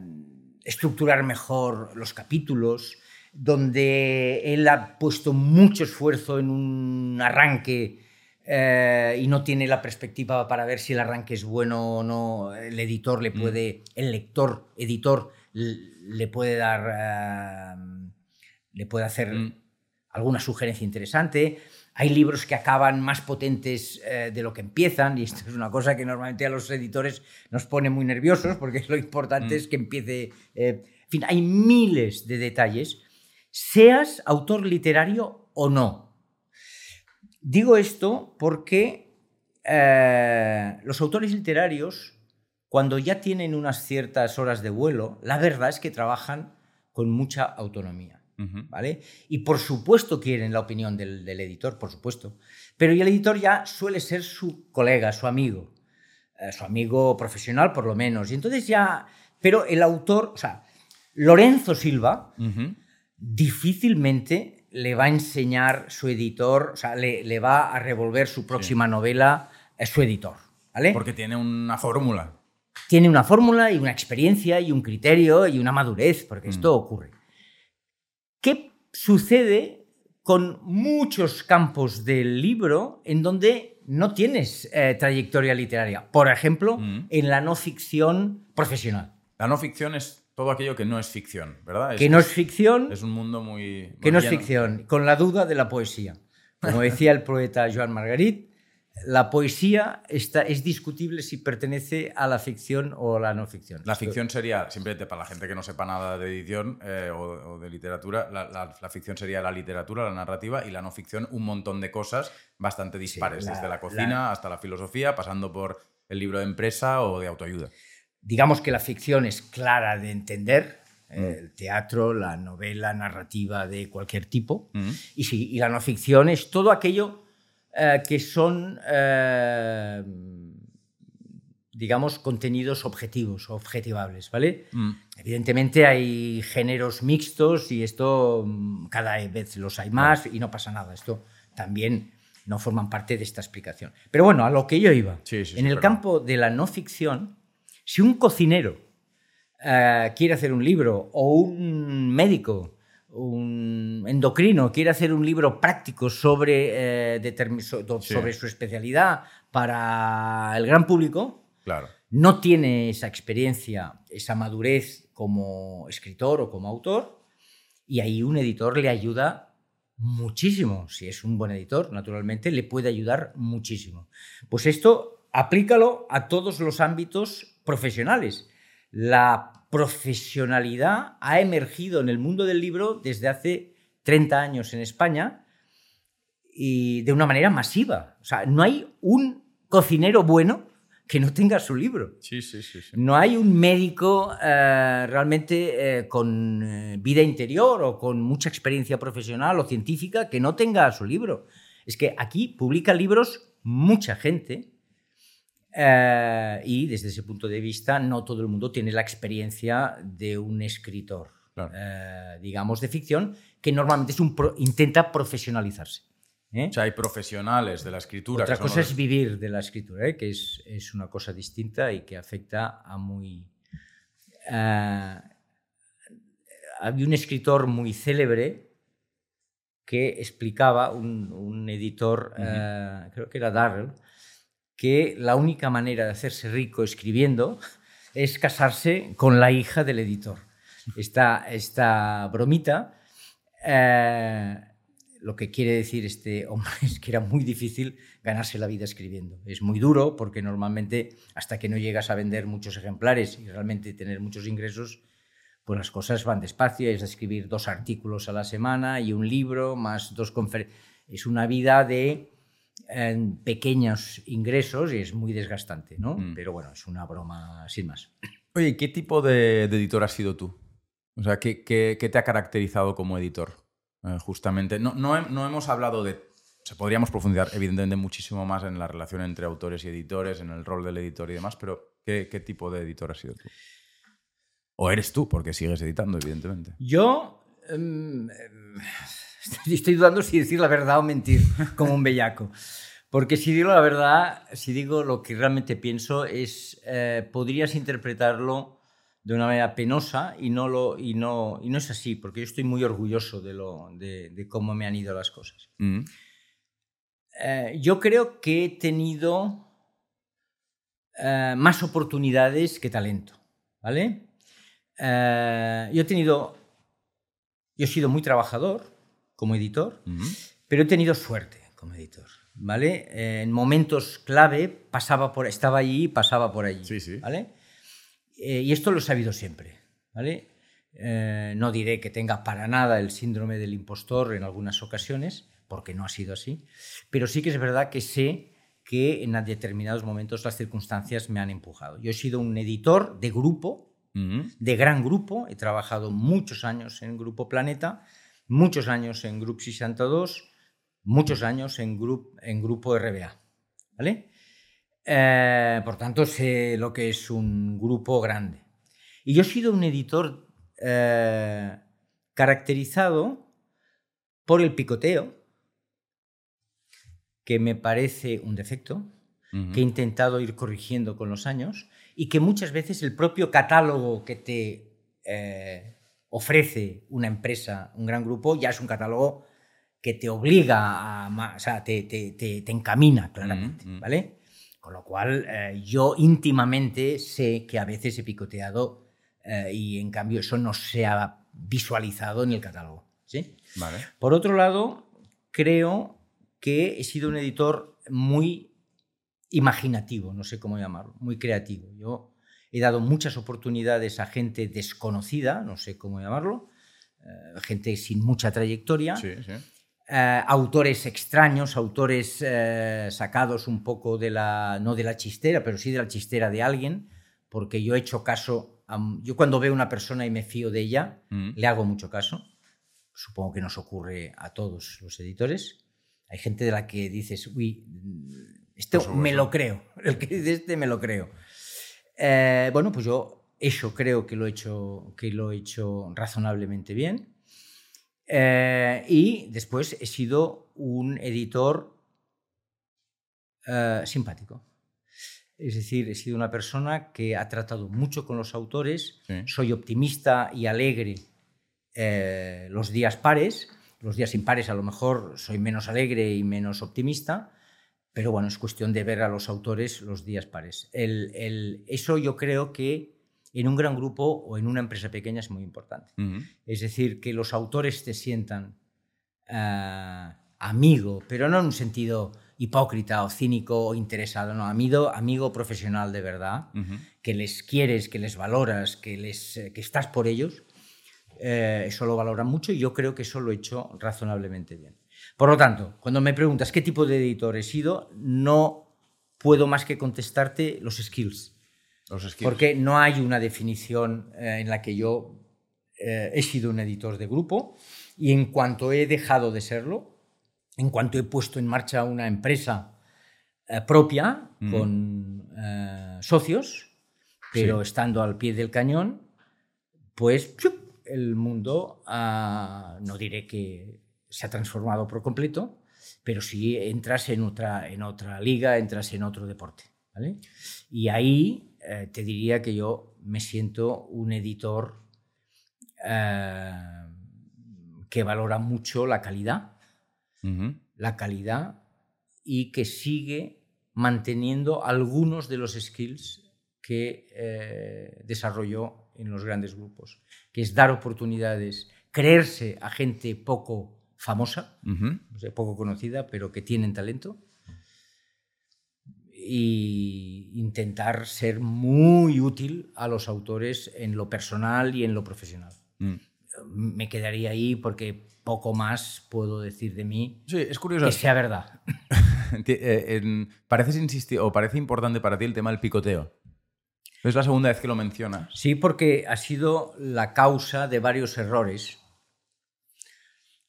estructurar mejor los capítulos, donde él ha puesto mucho esfuerzo en un arranque eh, y no tiene la perspectiva para ver si el arranque es bueno o no. El editor le puede, el lector, editor, le puede dar, eh, le puede hacer
Mm.
alguna sugerencia interesante. Hay libros que acaban más potentes eh, de lo que empiezan, y esto es una cosa que normalmente a los editores nos pone muy nerviosos, porque lo importante
Mm.
es que empiece... eh, en fin, hay miles de detalles, seas autor literario o no. Digo esto porque eh, los autores literarios, cuando ya tienen unas ciertas horas de vuelo, la verdad es que trabajan con mucha autonomía. ¿vale? Y por supuesto quieren la opinión del, del editor, por supuesto. Pero el editor ya suele ser su colega, su amigo, eh, su amigo profesional por lo menos. Y entonces ya... Pero el autor, o sea, Lorenzo Silva. Difícilmente le va a enseñar su editor, o sea, le, le va a revolver su próxima novela a su editor, ¿vale?
Porque tiene una fórmula.
tiene una fórmula y una experiencia y un criterio y una madurez, porque esto
Mm.
ocurre. ¿Qué sucede con muchos campos del libro en donde no tienes eh, trayectoria literaria? Por ejemplo,
Mm.
en la no ficción profesional.
La no ficción es todo aquello que no es ficción, ¿verdad?
que no es ficción,
es un mundo muy...
que no es ficción, con la duda de la poesía. Como decía el poeta Joan Margarit, la poesía está, es discutible si pertenece a la ficción o a la no ficción.
La ficción sería, simplemente para la gente que no sepa nada de edición eh, o, o de literatura, la, la- la ficción sería la literatura, la narrativa, y la no ficción un montón de cosas bastante dispares,
la-
desde la cocina hasta la filosofía, pasando por el libro de empresa o de autoayuda.
Digamos que la ficción es clara de entender,
Mm.
el teatro, la novela, narrativa de cualquier tipo,
Mm.
y, sí, y la no ficción es todo aquello eh, que son, eh, digamos, contenidos objetivos, objetivables, ¿vale?
Mm.
Evidentemente hay géneros mixtos y esto cada vez los hay más y no pasa nada. Esto también no forman parte de esta explicación. Pero bueno, a lo que yo iba.
Sí, sí, sí,
en el campo de la no ficción, si un cocinero eh, quiere hacer un libro o un médico, un endocrino quiere hacer un libro práctico sobre, eh, so-
Sí.
sobre su especialidad para el gran público,
Claro.
no tiene esa experiencia, esa madurez como escritor o como autor, y ahí un editor le ayuda muchísimo. Si es un buen editor, naturalmente, le puede ayudar muchísimo. Pues esto aplícalo a todos los ámbitos profesionales. La profesionalidad ha emergido en el mundo del libro desde hace 30 años en España y de una manera masiva. O sea, no hay un cocinero bueno que no tenga su libro.
Sí, sí, sí. sí.
No hay un médico eh, realmente eh, con eh, vida interior o con mucha experiencia profesional o científica que no tenga su libro. Es que aquí publica libros mucha gente eh, y desde ese punto de vista no todo el mundo tiene la experiencia de un escritor,
Claro.
eh, digamos, de ficción, que normalmente es un pro- intenta profesionalizarse. ¿eh?
O sea, hay profesionales de la escritura.
Otra cosa
los-
es vivir de la escritura, que es, es una cosa distinta y que afecta a muy... había un escritor muy célebre que explicaba, un, un editor, creo que era Darrell, que la única manera de hacerse rico escribiendo es casarse con la hija del editor. Esta, esta bromita, eh, lo que quiere decir este hombre es que era muy difícil ganarse la vida escribiendo. Es muy duro porque normalmente hasta que no llegas a vender muchos ejemplares y realmente tener muchos ingresos, pues las cosas van despacio, es escribir dos artículos a la semana y un libro, más dos conferencias. Es una vida de eh, pequeños ingresos y es muy desgastante, ¿no?
Mm.
Pero bueno, es una broma sin más.
Oye, ¿qué tipo de, de editor has sido tú? O sea, ¿qué, qué- qué te ha caracterizado como editor? Eh, justamente, no, no, he- no hemos hablado de... O sea, podríamos profundizar, evidentemente, muchísimo más en la relación entre autores y editores, en el rol del editor y demás, pero ¿qué, qué tipo de editor has sido tú? O eres tú, porque sigues editando, evidentemente.
Yo em, em, estoy dudando si decir la verdad o mentir, como un bellaco. Porque si digo la verdad, si digo lo que realmente pienso, es eh, podrías interpretarlo de una manera penosa y no, lo, y, no, y no es así, porque yo estoy muy orgulloso de, lo, de, de cómo me han ido las cosas.
Mm.
Eh, yo creo que he tenido eh, más oportunidades que talento, ¿vale? Eh, yo he tenido, yo he sido muy trabajador como editor, pero he tenido suerte como editor, ¿vale? Eh, en momentos clave pasaba por, estaba allí y pasaba por allí,
Sí, sí.
¿vale? Eh, y esto lo he sabido siempre, ¿vale? Eh, no diré que tenga para nada el síndrome del impostor en algunas ocasiones, porque no ha sido así, pero sí que es verdad que sé que en determinados momentos las circunstancias me han empujado. Yo he sido un editor de grupo, de gran grupo, he trabajado muchos años en Grupo Planeta, muchos años en Grupo 62, muchos años en, en Grupo RBA, ¿vale? Eh, por tanto, sé lo que es un grupo grande. Y yo he sido un editor eh, caracterizado por el picoteo, que me parece un defecto, que he intentado ir corrigiendo con los años y que muchas veces el propio catálogo que te eh, ofrece una empresa, un gran grupo, ya es un catálogo que te obliga a, o sea, te, te- te- te encamina claramente,
Mm, mm.
¿vale? Con lo cual, eh, yo íntimamente sé que a veces he picoteado eh, y en cambio eso no se ha visualizado en el catálogo, ¿sí?
Vale.
Por otro lado, creo que he sido un editor muy imaginativo, no sé cómo llamarlo, muy creativo. Yo he dado muchas oportunidades a gente desconocida, no sé cómo llamarlo, eh, gente sin mucha trayectoria,
Sí, sí.
eh, autores extraños, autores eh, sacados un poco de la, no de la chistera, pero sí de la chistera de alguien, porque yo he hecho caso, a, yo cuando veo una persona y me fío de ella,
Mm.
le hago mucho caso. Supongo que nos ocurre a todos los editores. Hay gente de la que dices, uy, este
supuesto.
me lo creo. El que dice este me lo creo. Eh, bueno, pues yo eso creo que lo he hecho, que lo he hecho razonablemente bien. Eh, y después he sido un editor eh, simpático. Es decir, he sido una persona que ha tratado mucho con los autores,
Sí.
soy optimista y alegre eh, los días pares, los días impares a lo mejor soy menos alegre y menos optimista, pero bueno, es cuestión de ver a los autores los días pares. El- el- eso yo creo que en un gran grupo o en una empresa pequeña es muy importante. Es decir, que los autores te sientan ah, amigo, pero no en un sentido hipócrita o cínico o interesado, no, amigo, amigo profesional de verdad, que les quieres, que les valoras, que, les, eh, que estás por ellos, eh, eso lo valoran mucho y yo creo que eso lo he hecho razonablemente bien. Por lo tanto, cuando me preguntas qué tipo de editor he sido, no puedo más que contestarte los skills.
Los skills.
Porque no hay una definición eh, en la que yo eh, he sido un editor de grupo y en cuanto he dejado de serlo, en cuanto he puesto en marcha una empresa eh, propia con socios, pero
Sí.
estando al pie del cañón, pues ¡chup! el mundo, ah, no diré que se ha transformado por completo, pero sí entras en otra, en otra liga, entras en otro deporte. ¿vale? Y ahí eh, te diría que yo me siento un editor eh, que valora mucho la calidad, la calidad y que sigue manteniendo algunos de los skills que eh, desarrolló en los grandes grupos, que es dar oportunidades, creerse a gente poco famosa, o sea, poco conocida, pero que tienen talento, y intentar ser muy útil a los autores en lo personal y en lo profesional.
Mm.
Me quedaría ahí porque poco más puedo decir de mí
Sí, es curioso.
que sea verdad.
Eh, pareces insistir, o parece importante para ti el tema del picoteo. Es la segunda vez que lo mencionas.
Sí, porque ha sido la causa de varios errores.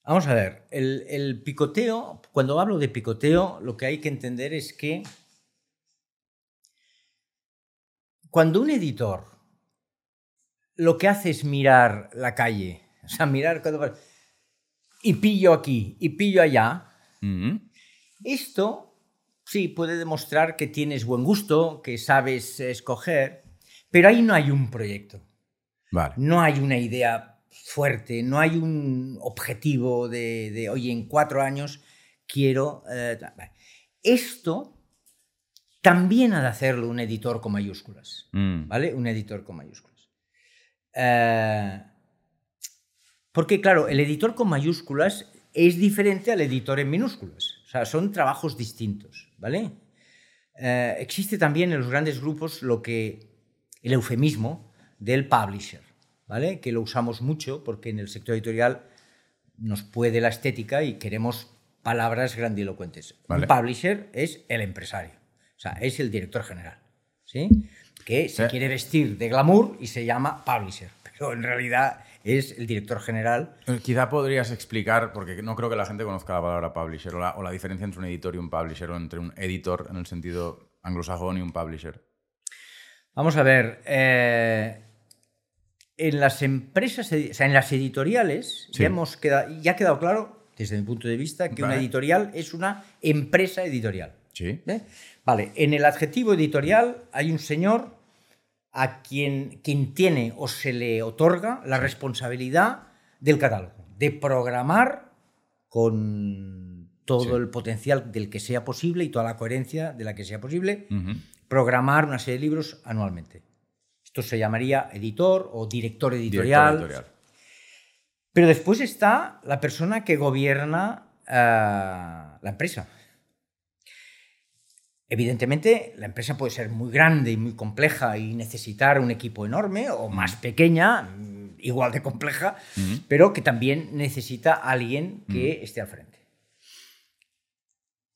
Vamos a ver, el, el picoteo, cuando hablo de picoteo, lo que hay que entender es que cuando un editor lo que hace es mirar la calle, o sea, mirar cuando y pillo aquí y pillo allá, esto sí puede demostrar que tienes buen gusto, que sabes escoger, pero ahí no hay un proyecto,
Vale.
no hay una idea fuerte, no hay un objetivo de, de, oye, en cuatro años quiero... eh. Esto también ha de hacerlo un editor con mayúsculas,
Mm.
¿vale? Un editor con mayúsculas. Eh, porque, claro, el editor con mayúsculas es diferente al editor en minúsculas. O sea, son trabajos distintos, ¿vale? Eh, existe también en los grandes grupos lo que el eufemismo del publisher, ¿vale? Que lo usamos mucho porque en el sector editorial nos puede la estética y queremos palabras grandilocuentes.
Vale.
Un publisher es el empresario, o sea, es el director general, ¿sí? Que se
Sí.
quiere vestir de glamour y se llama publisher, pero en realidad es el director general
Eh, Quizá podrías explicar, porque no creo que la gente conozca la palabra publisher, o la, o la diferencia entre un editor y un publisher, o entre un editor en el sentido anglosajón y un publisher.
Vamos a ver. eh, en las empresas, o sea, en las editoriales,
Sí.
ya, hemos quedado, ya ha quedado claro, desde mi punto de vista, que una editorial es una empresa editorial.
Sí.
¿eh? Vale, en el adjetivo editorial hay un señor a quien, quien tiene o se le otorga la responsabilidad del catálogo, de programar con todo
Sí.
el potencial del que sea posible y toda la coherencia de la que sea posible, programar una serie de libros anualmente. Esto se llamaría editor o director
Director
editorial.
editorial.
Pero después está la persona que gobierna eh, la empresa. Evidentemente, la empresa puede ser muy grande y muy compleja y necesitar un equipo enorme o más pequeña, mm, igual de compleja,
Ujú.
pero que también necesita alguien que esté al frente.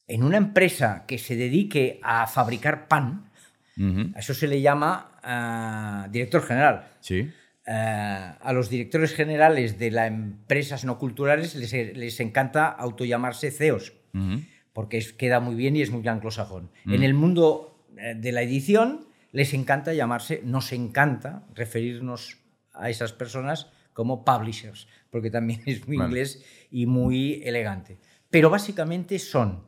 En una empresa que se dedique a fabricar pan, A eso se le llama ah, director general.
Sí.
Eh, a los directores generales de las empresas no culturales les, les encanta autollamarse CEOs, porque es- queda muy bien y es muy anglosajón. En el mundo eh, de la edición les encanta llamarse, nos encanta referirnos a esas personas como publishers, porque también es muy
Vale.
inglés y muy elegante. Pero básicamente son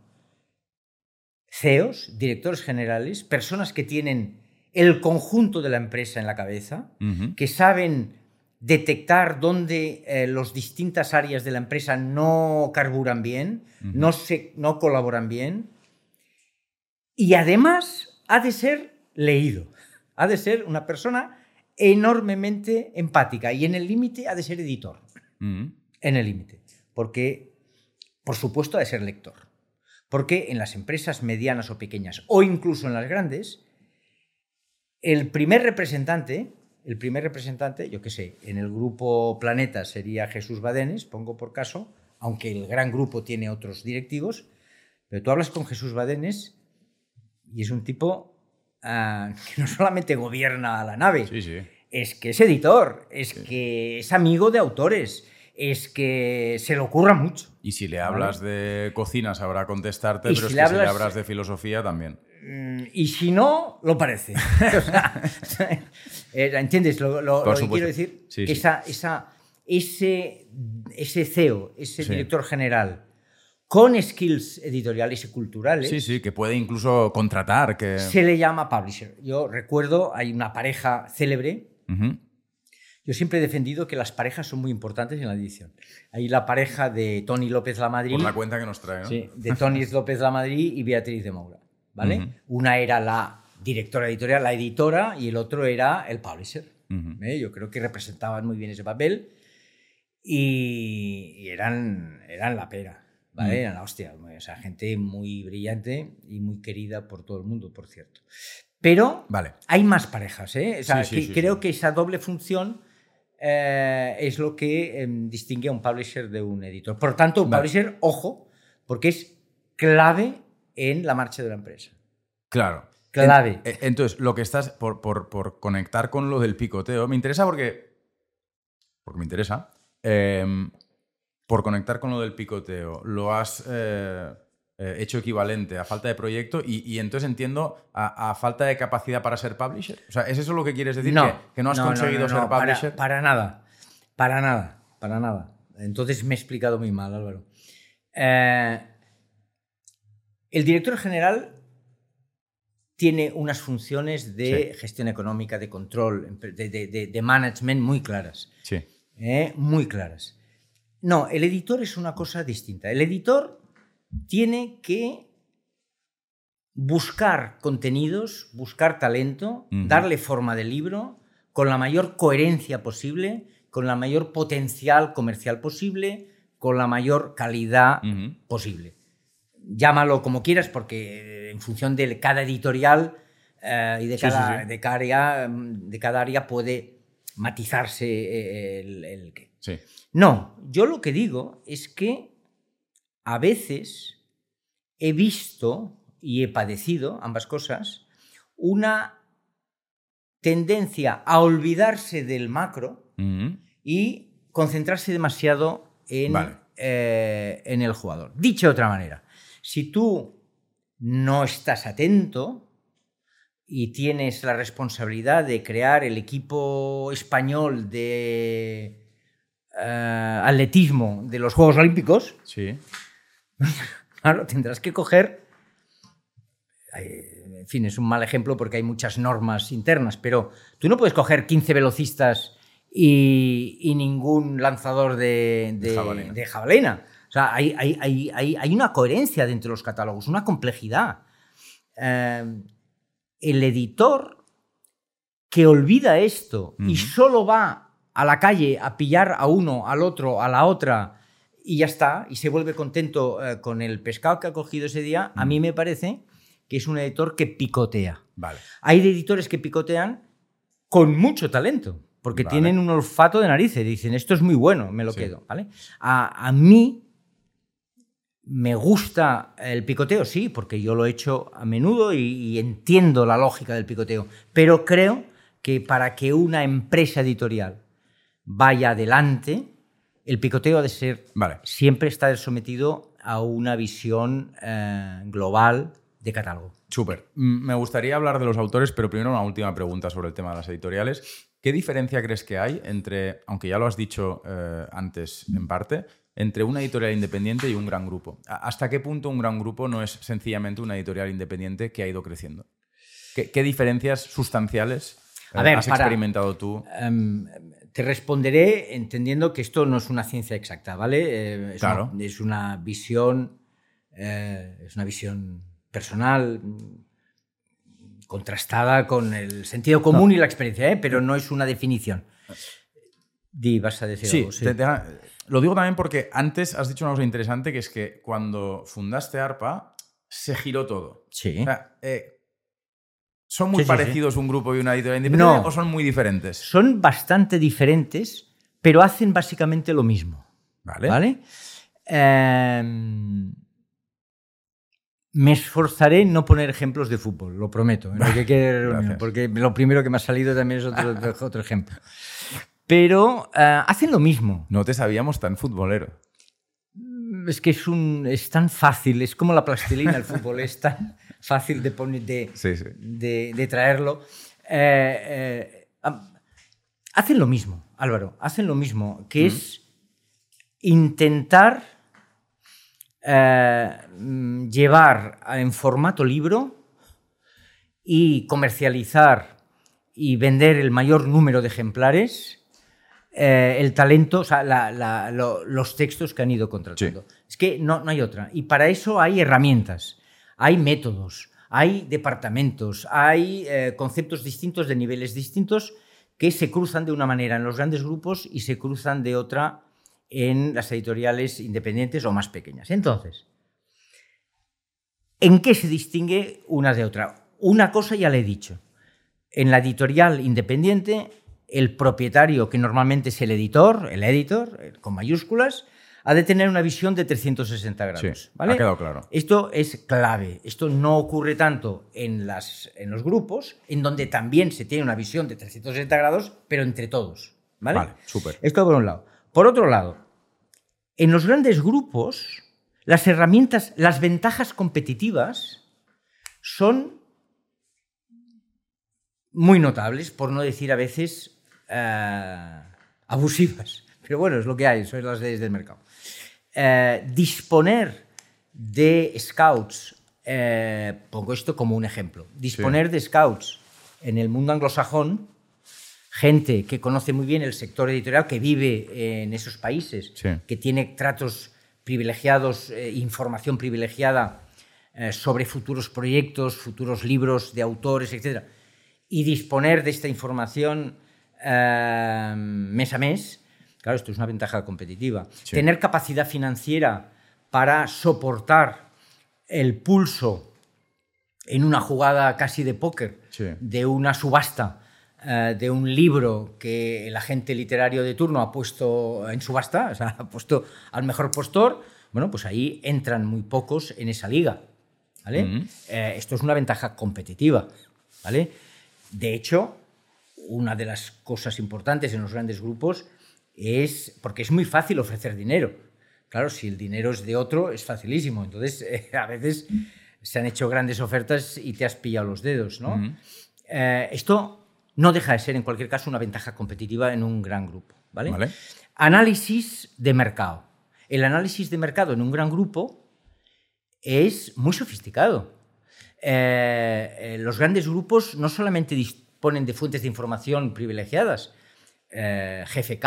CEOs, directores generales, personas que tienen el conjunto de la empresa en la cabeza, que saben detectar dónde eh, las distintas áreas de la empresa no carburan bien, no, se, no colaboran bien. Y además ha de ser leído, ha de ser una persona enormemente empática y en el límite ha de ser editor, en el límite, porque por supuesto ha de ser lector, porque en las empresas medianas o pequeñas o incluso en las grandes, el primer representante, el primer representante, yo qué sé, en el grupo Planeta sería Jesús Badenes, pongo por caso, aunque el gran grupo tiene otros directivos, pero tú hablas con Jesús Badenes y es un tipo ah, que no solamente gobierna la nave,
Sí, sí.
es que es editor, es que es amigo de autores, es que se le ocurra mucho.
Y si le hablas de cocina sabrá contestarte,
Y
pero
si
es
le
que si le
hablas-
hablas de filosofía también.
Mm, Y si no, lo parece. O sea, eh, ¿Entiendes lo, lo-
Por
lo que quiero decir?
Sí.
Esa, esa, ese, ese CEO, ese
Sí.
director general, con skills editoriales y culturales,
Sí, sí, que puede incluso contratar, que...
se le llama publisher. Yo recuerdo, hay una pareja célebre. Yo siempre he defendido que las parejas son muy importantes en la edición. Hay la pareja de Tony López Lamadrid.
Por la cuenta que nos trae, ¿no?
Sí, de Tony López Lamadrid y Beatriz de Moura. ¿vale?
Ujú.
Una era la directora editorial, la editora, y el otro era el publisher.
Ujú.
¿eh? Yo creo que representaban muy bien ese papel y, y eran, eran la pera. ¿vale? Eran la hostia. O sea, gente muy brillante y muy querida por todo el mundo, por cierto. Pero
Vale.
hay más parejas. ¿eh? O sea,
Sí, sí,
que
sí,
creo que esa doble función eh, es lo que em, distingue a un publisher de un editor. Por tanto, un
Vale.
publisher, ojo, porque es clave en la marcha de la empresa.
Claro.
Clave.
En- eh, entonces, lo que estás, por, por- por conectar con lo del picoteo, me interesa porque, porque me interesa, em, por conectar con lo del picoteo, lo has eh, hecho equivalente a falta de proyecto y, y entonces entiendo a, a falta de capacidad para ser publisher. O sea, ¿es eso lo que quieres decir?
no,
¿Que, que no has
no,
conseguido
no,
ser
para-
publisher?
Para, nada. Para nada. Para nada. Entonces me he explicado muy mal, Álvaro. Eh, el director general tiene unas funciones de gestión económica, de control, de, de- de- de management muy claras.
Sí.
¿eh? muy claras. No, el editor es una cosa distinta. El editor tiene que buscar contenidos, buscar talento, darle forma de libro con la mayor coherencia posible, con la mayor potencial comercial posible, con la mayor calidad posible. Llámalo como quieras, porque eh, en función de cada editorial eh, y de,
Sí,
cada,
sí.
De, cada área, mm, de cada área puede matizarse eh, el, el.
Sí.
No, yo lo que digo es que a veces he visto y he padecido, ambas cosas, una tendencia a olvidarse del macro y concentrarse demasiado en,
Vale.
eh, en el jugador. Dicho de otra manera, si tú no estás atento y tienes la responsabilidad de crear el equipo español de eh, atletismo de los Juegos Olímpicos,
Sí.
claro, tendrás que coger... eh, En fin, es un mal ejemplo porque hay muchas normas internas, pero tú no puedes coger 15 velocistas y, y ningún lanzador de,
De
de-
jabalina.
de jabalina. O sea, hay, hay- hay- hay- hay una coherencia dentro de los catálogos, una complejidad. Eh, el editor que olvida esto y solo va a la calle a pillar a uno, al otro, a la otra y ya está, y se vuelve contento eh, con el pescado que ha cogido ese día, a mí me parece que es un editor que picotea.
Vale.
Hay editores que picotean con mucho talento, porque
Vale.
tienen un olfato de narices, dicen, esto es muy bueno, me lo
Sí.
quedo. ¿vale? A, a mí me gusta el picoteo, sí, porque yo lo he hecho a menudo y, y entiendo la lógica del picoteo, pero creo que para que una empresa editorial vaya adelante, el picoteo ha de ser
Vale.
siempre estar sometido a una visión eh, global de catálogo.
Súper. Mm, Me gustaría hablar de los autores, pero primero una última pregunta sobre el tema de las editoriales. ¿Qué diferencia crees que hay entre, aunque ya lo has dicho eh, antes en parte, entre una editorial independiente y un gran grupo? ¿A- ¿Hasta qué punto un gran grupo no es sencillamente una editorial independiente que ha ido creciendo? ¿Qué, qué diferencias sustanciales
A
eh,
ver,
has
para-
experimentado tú?
Em, te responderé entendiendo que esto no es una ciencia exacta, ¿vale? Eh, es,
Claro.
una, es una visión, eh, es una visión personal, contrastada con el sentido común y la experiencia, ¿eh? pero no es una definición. Di, vas a decir
Sí,
algo, sí.
te- te- lo digo también porque antes has dicho una cosa interesante, que es que cuando fundaste ARPA se giró todo.
Sí.
O sea, eh, ¿Son muy
Sí, sí, sí.
parecidos un grupo y una editorial independiente
No.
o son muy diferentes?
Son bastante diferentes, pero hacen básicamente lo mismo.
Vale.
¿Vale? Em, me esforzaré en no poner ejemplos de fútbol, lo prometo, en lo que quede reunión,
Gracias.
porque lo primero que me ha salido también es otro, otro ejemplo. Pero eh, hacen lo mismo.
No te sabíamos tan futbolero.
Es que es, un, es tan fácil, es como la plastilina, el fútbol es tan fácil de, poner, de,
Sí, sí.
de, de traerlo. Eh, eh, hacen lo mismo, Álvaro, hacen lo mismo, que es intentar eh, llevar en formato libro y comercializar y vender el mayor número de ejemplares eh, el talento, o sea, la- la- lo- los textos que han ido contratando. Es que no, no hay otra. Y para eso hay herramientas, hay métodos, hay departamentos, hay eh, conceptos distintos de niveles distintos que se cruzan de una manera en los grandes grupos y se cruzan de otra en las editoriales independientes o más pequeñas. Entonces, ¿en qué se distingue una de otra? Una cosa ya le he dicho. En la editorial independiente, el propietario, que normalmente es el editor, el editor, eh, con mayúsculas, ha de tener una visión de 360 grados.
Sí,
¿vale?
ha quedado claro.
Esto es clave. Esto no ocurre tanto en, las, en los grupos, en donde también se tiene una visión de 360 grados, pero entre todos. ¿vale?
Vale, súper.
Esto por un lado. Por otro lado, en los grandes grupos, las herramientas, las ventajas competitivas son muy notables, por no decir a veces eh, abusivas. Pero bueno, es lo que hay, son las leyes del mercado. Eh, disponer de scouts, eh, pongo esto como un ejemplo, disponer de scouts en el mundo anglosajón, gente que conoce muy bien el sector editorial, que vive en esos países,
Sí.
que tiene tratos privilegiados, eh, información privilegiada sobre futuros proyectos, futuros libros de autores, etc. Y disponer de esta información mes a mes, claro, esto es una ventaja competitiva.
Sí.
Tener capacidad financiera para soportar el pulso en una jugada casi de póker,
Sí.
de una subasta, eh, de un libro que el agente literario de turno ha puesto en subasta, o sea, ha puesto al mejor postor, bueno, pues ahí entran muy pocos en esa liga. Eh, esto es una ventaja competitiva. ¿vale? De hecho, una de las cosas importantes en los grandes grupos es porque es muy fácil ofrecer dinero. Claro, si el dinero es de otro, es facilísimo. Entonces, eh, a veces se han hecho grandes ofertas y te has pillado los dedos. ¿no? Eh, esto no deja de ser, en cualquier caso, una ventaja competitiva en un gran grupo. ¿vale?
Vale.
Análisis de mercado. El análisis de mercado en un gran grupo es muy sofisticado. Eh, los grandes grupos no solamente disponen de fuentes de información privilegiadas, eh, GFK,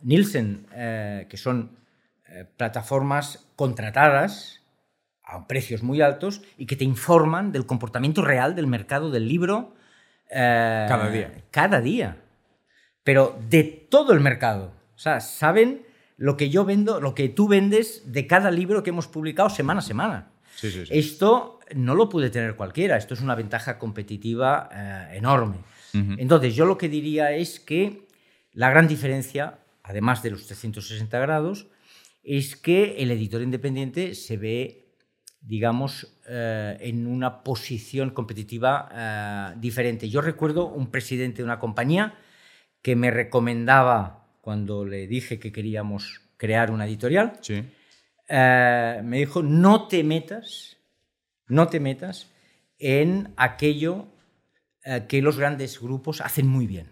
Nielsen, eh, que son eh, plataformas contratadas a precios muy altos y que te informan del comportamiento real del mercado del libro
Cada día.
Cada día. Pero de todo el mercado. O sea, saben lo que yo vendo, lo que tú vendes de cada libro que hemos publicado semana a semana.
Sí, sí, sí.
Esto no lo puede tener cualquiera, esto es una ventaja competitiva enorme. Entonces, yo lo que diría es que la gran diferencia, además de los 360 grados, es que el editor independiente se ve, digamos, eh, en una posición competitiva eh, diferente. Yo recuerdo un presidente de una compañía que me recomendaba, cuando le dije que queríamos crear una editorial,
Sí.
eh, me dijo, no te metas, no te metas en aquello que los grandes grupos hacen muy bien.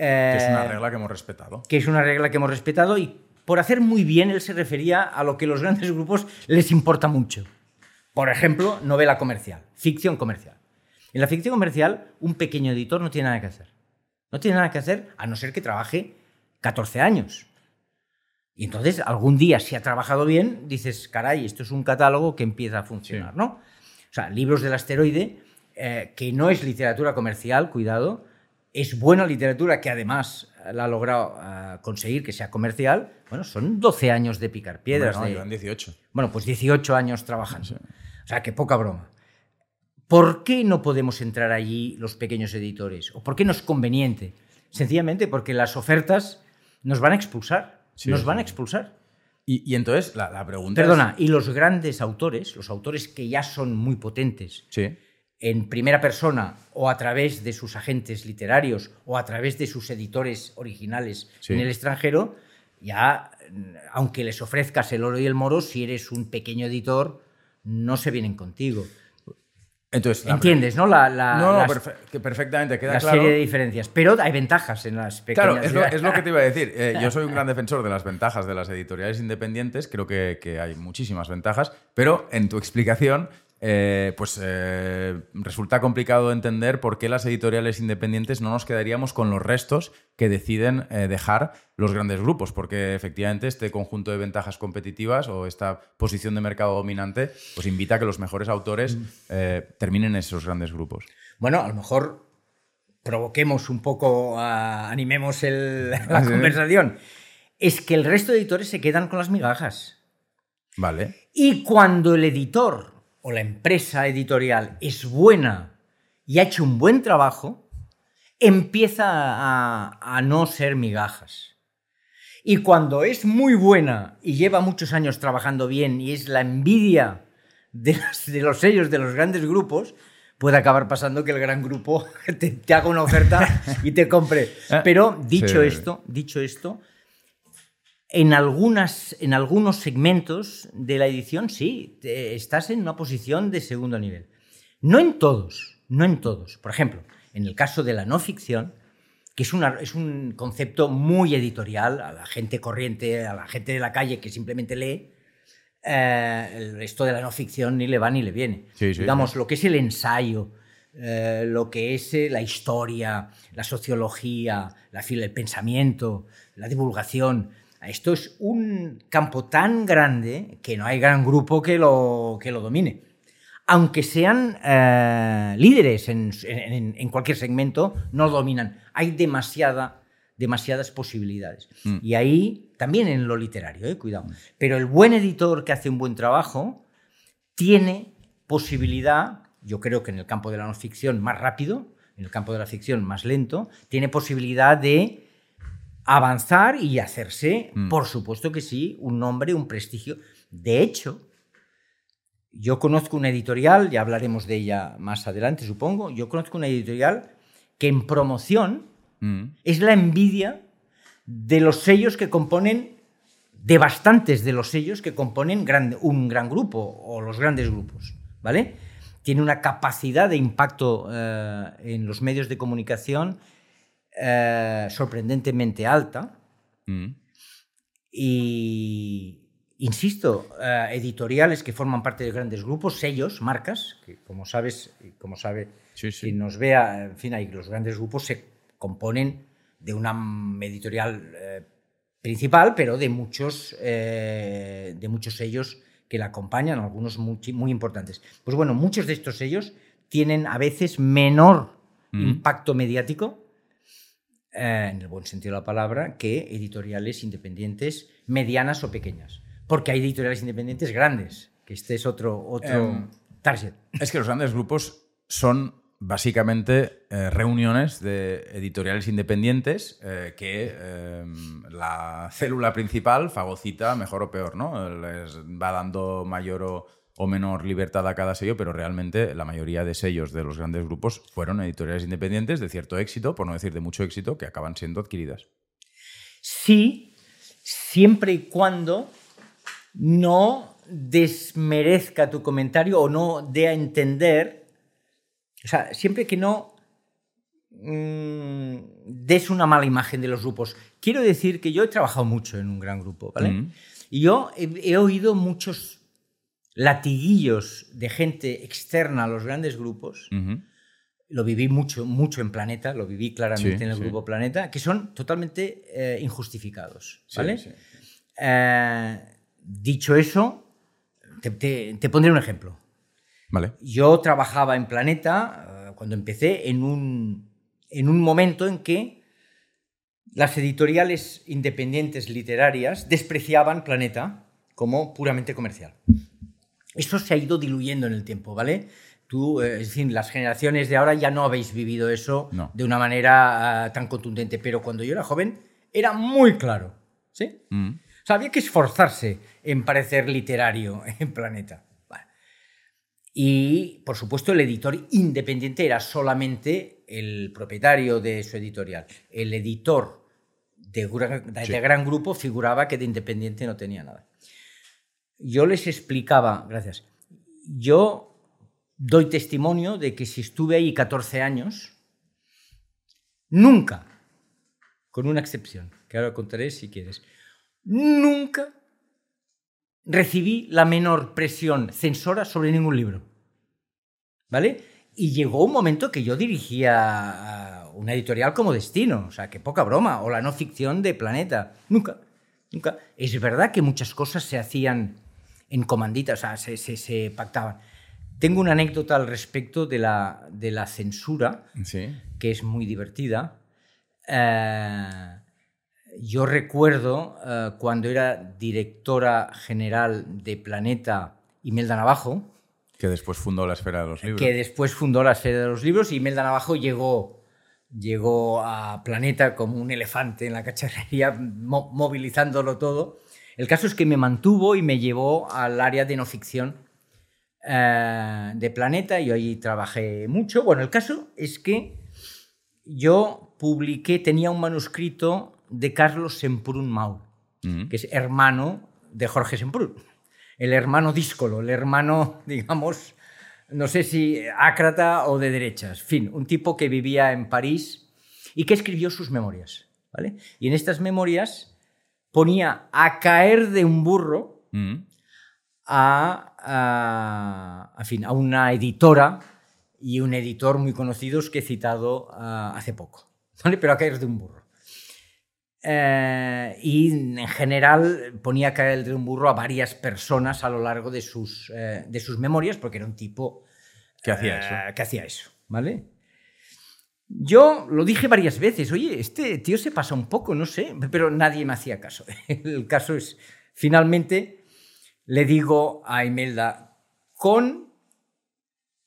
Que es una regla que hemos respetado.
Que es una regla que hemos respetado y por hacer muy bien él se refería a lo que los grandes grupos les importa mucho. Por ejemplo, novela comercial, ficción comercial. En la ficción comercial, un pequeño editor no tiene nada que hacer. No tiene nada que hacer a no ser que trabaje 14 años. Y entonces, algún día, si ha trabajado bien, dices, caray, esto es un catálogo que empieza a funcionar, ¿no? O sea, libros del asteroide, eh, que no es literatura comercial, cuidado, es buena literatura que además la ha logrado eh, conseguir que sea comercial. Bueno, son 12 años de picar piedras.
Bueno,
de,
llevan 18.
Bueno, pues 18 años trabajando. O sea, que poca broma. ¿Por qué no podemos entrar allí los pequeños editores? ¿O por qué no es conveniente? Sencillamente porque las ofertas nos van a expulsar.
Sí,
nos
sí.
van a expulsar.
Y, y entonces la, la pregunta
Perdona, y los grandes autores, los autores que ya son muy potentes,
es... Sí.
En primera persona o a través de sus agentes literarios o a través de sus editores originales
Sí.
en el extranjero, ya, aunque les ofrezcas el oro y el moro, si eres un pequeño editor, no se vienen contigo.
Entonces,
¿Entiendes, no? La, la-
No, no,
las-
perfe- que perfectamente, queda
la
claro.
serie de diferencias. Pero hay ventajas en las pequeñas.
Claro, es lo, es lo que te iba a decir. Eh, yo soy un gran defensor de las ventajas de las editoriales independientes. Creo que, que hay muchísimas ventajas, pero en tu explicación, eh, pues eh, resulta complicado entender por qué las editoriales independientes no nos quedaríamos con los restos que deciden eh, dejar los grandes grupos, porque efectivamente este conjunto de ventajas competitivas o esta posición de mercado dominante, pues invita a que los mejores autores eh, terminen en esos grandes grupos.
Bueno, a lo mejor provoquemos un poco, animemos el- la conversación. Es que el resto de editores se quedan con las migajas.
Vale.
Y cuando el editor o la empresa editorial es buena y ha hecho un buen trabajo, empieza a, a no ser migajas. Y cuando es muy buena y lleva muchos años trabajando bien y es la envidia de, las- de los sellos de los grandes grupos, puede acabar pasando que el gran grupo te, te haga una oferta y te compre. Pero dicho
Sí.
esto, dicho esto, en, algunas, en algunos segmentos de la edición sí, te- estás en una posición de segundo nivel. No en todos, no en todos. Por ejemplo, en el caso de la no ficción, que es, una- es un concepto muy editorial, a la gente corriente, a la gente de la calle que simplemente lee, eh, el resto de la no ficción ni le va ni le viene.
Sí, sí,
Digamos,
sí.
lo que es el ensayo, eh, lo que es eh, la historia, la sociología, la el pensamiento, la divulgación. Esto es un campo tan grande que no hay gran grupo que lo, que lo domine. Aunque sean eh, líderes en, en- en cualquier segmento, no lo dominan. Hay demasiada, demasiadas posibilidades. Y ahí, también en lo literario, eh, cuidado. Pero el buen editor que hace un buen trabajo tiene posibilidad, yo creo que en el campo de la no ficción más rápido, en el campo de la ficción más lento, tiene posibilidad de avanzar y hacerse, por supuesto que sí, un nombre, un prestigio. De hecho, yo conozco una editorial, ya hablaremos de ella más adelante, supongo, yo conozco una editorial que en promoción
Mm.
es la envidia de los sellos que componen, de bastantes de los sellos que componen gran- un gran grupo o los grandes grupos, ¿vale? Tiene una capacidad de impacto eh, en los medios de comunicación eh, sorprendentemente alta
Mm.
y, insisto, eh, editoriales que forman parte de grandes grupos, sellos, marcas, que como sabes, como sabe
Sí, sí.
quien nos vea, en fin, ahí los grandes grupos se componen de una editorial eh, principal, pero de muchos, eh, de muchos sellos que la acompañan, algunos muy, muy importantes. Pues bueno, muchos de estos sellos tienen a veces menor
Mm.
impacto mediático, eh, en el buen sentido de la palabra, que editoriales independientes medianas o pequeñas. Porque hay editoriales independientes grandes, que este es otro, otro
Em,
target.
Es que los grandes grupos son básicamente eh, reuniones de editoriales independientes eh, que eh, la célula principal fagocita mejor o peor, ¿no? Les va dando mayor o, o menor libertad a cada sello, pero realmente la mayoría de sellos de los grandes grupos fueron editoriales independientes de cierto éxito, por no decir de mucho éxito, que acaban siendo adquiridas.
Sí, siempre y cuando no desmerezca tu comentario o no dé a entender, o sea, siempre que no mm, des una mala imagen de los grupos. Quiero decir que yo he trabajado mucho en un gran grupo, ¿vale?
Mm.
Y yo he, he oído muchos latiguillos de gente externa a los grandes grupos. Lo viví mucho, mucho en Planeta, lo viví claramente
Sí,
en el
sí.
grupo Planeta, que son totalmente eh, injustificados, ¿vale?
sí.
Eh, dicho eso, te, te- te pondré un ejemplo.
Vale.
Yo trabajaba en Planeta eh, cuando empecé en un, en un momento en que las editoriales independientes literarias despreciaban Planeta como puramente comercial. Eso se ha ido diluyendo en el tiempo, ¿vale? Tú, eh, es decir, las generaciones de ahora ya no habéis vivido eso
No.
de una manera ah, tan contundente, pero cuando yo era joven era muy claro, ¿sí?
Mm.
O sea, había que esforzarse en parecer literario en Planeta. Vale. Y, por supuesto, el editor independiente era solamente el propietario de su editorial. El editor de, gran- de
Sí.
gran grupo figuraba que de independiente no tenía nada. Yo les explicaba, gracias, yo doy testimonio de que si estuve ahí 14 años, nunca, con una excepción, que ahora contaré si quieres, nunca recibí la menor presión censora sobre ningún libro. ¿Vale? Y llegó un momento que yo dirigía una editorial como Destino, o sea, que poca broma, o la no ficción de Planeta. Nunca, nunca. Es verdad que muchas cosas se hacían en comandita, o sea, se, se- se pactaban. Tengo una anécdota al respecto de la, de la censura,
Sí.
que es muy divertida. Eh, yo recuerdo eh, cuando era directora general de Planeta Imelda Navajo,
Que después fundó la Esfera de los Libros.
que después fundó la Esfera de los Libros y Imelda Navajo llegó, llegó a Planeta como un elefante en la cacharrería, mo- movilizándolo todo. El caso es que me mantuvo y me llevó al área de no ficción eh, de Planeta y yo allí trabajé mucho. Bueno, el caso es que yo publiqué, tenía un manuscrito de Carlos Semprún Mau,
Mm.
que es hermano de Jorge Semprún, el hermano díscolo, el hermano, digamos, no sé si ácrata o de derechas, en fin, un tipo que vivía en París y que escribió sus memorias, ¿vale? Y en estas memorias ponía a caer de un burro
Mm.
a, a, fin, a una editora y un editor muy conocidos que he citado ah, hace poco, ¿vale? Pero a caer de un burro. Eh, y en general ponía a caer de un burro a varias personas a lo largo de sus, eh, de sus memorias, porque era un tipo
¿Qué hacía
eh,
eso?
que hacía eso, ¿vale? Yo lo dije varias veces, oye, este tío se pasa un poco, no sé, pero nadie me hacía caso. El caso es, finalmente, le digo a Imelda, con,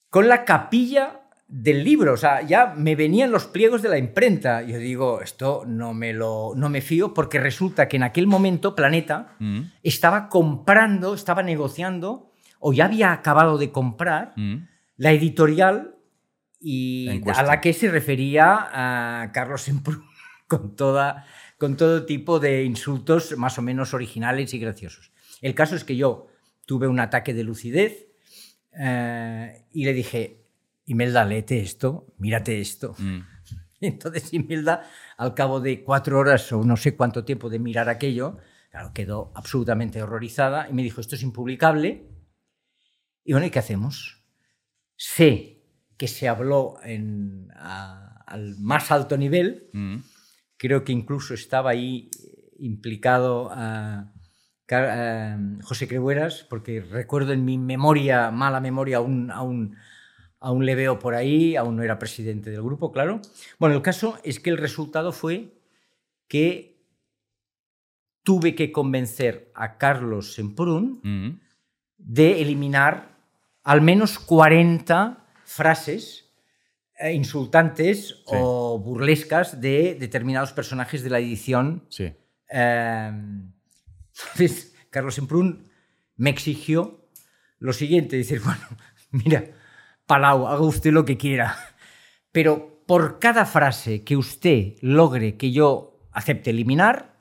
con la capilla del libro, o sea, ya me venían los pliegos de la imprenta. Yo digo, esto no me, lo, no me fío porque resulta que en aquel momento Planeta
Mm.
estaba comprando, estaba negociando, o ya había acabado de comprar
Mm.
la editorial y a la que se refería a Carlos Semprún con, toda, con todo tipo de insultos más o menos originales y graciosos. El caso es que yo tuve un ataque de lucidez eh, y le dije, Imelda, léete esto, mírate esto.
Mm.
Entonces Imelda, al cabo de cuatro horas o no sé cuánto tiempo de mirar aquello, claro, quedó absolutamente horrorizada y me dijo, esto es impublicable. Y bueno, ¿y qué hacemos? Sé que se habló en, a- al más alto nivel,
Mm.
creo que incluso estaba ahí implicado a Car- a José Crebueras, porque recuerdo en mi memoria, mala memoria, aún, aún, aún le veo por ahí, aún no era presidente del grupo, claro. Bueno, el caso es que el resultado fue que tuve que convencer a Carlos Semprún
Mm.
de eliminar al menos 40 frases eh, insultantes o burlescas de determinados personajes de la edición.
Sí.
Eh, entonces, Carlos Semprún me exigió lo siguiente, decir, bueno, mira, Palau, haga usted lo que quiera, pero por cada frase que usted logre que yo acepte eliminar,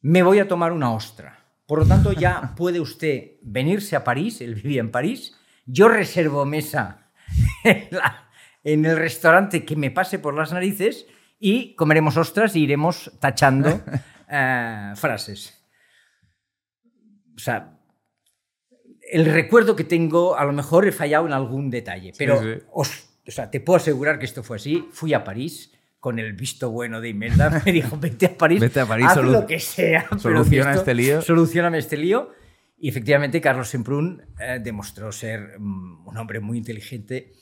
me voy a tomar una ostra. Por lo tanto, ya puede usted venirse a París, él vivía en París, yo reservo mesa en, la- en el restaurante que me pase por las narices y comeremos ostras y iremos tachando eh, frases. O sea, el recuerdo que tengo, a lo mejor he fallado en algún detalle, pero
sí.
os- o sea, te puedo asegurar que esto fue así. Fui a París con el visto bueno de Imelda, me dijo, vete a París,
Vete a París,
haz lo que sea. pero
soluciona
esto-
este lío.
Solucioname este lío. Y efectivamente, Carlos Semprún eh, demostró ser mm, un hombre muy inteligente,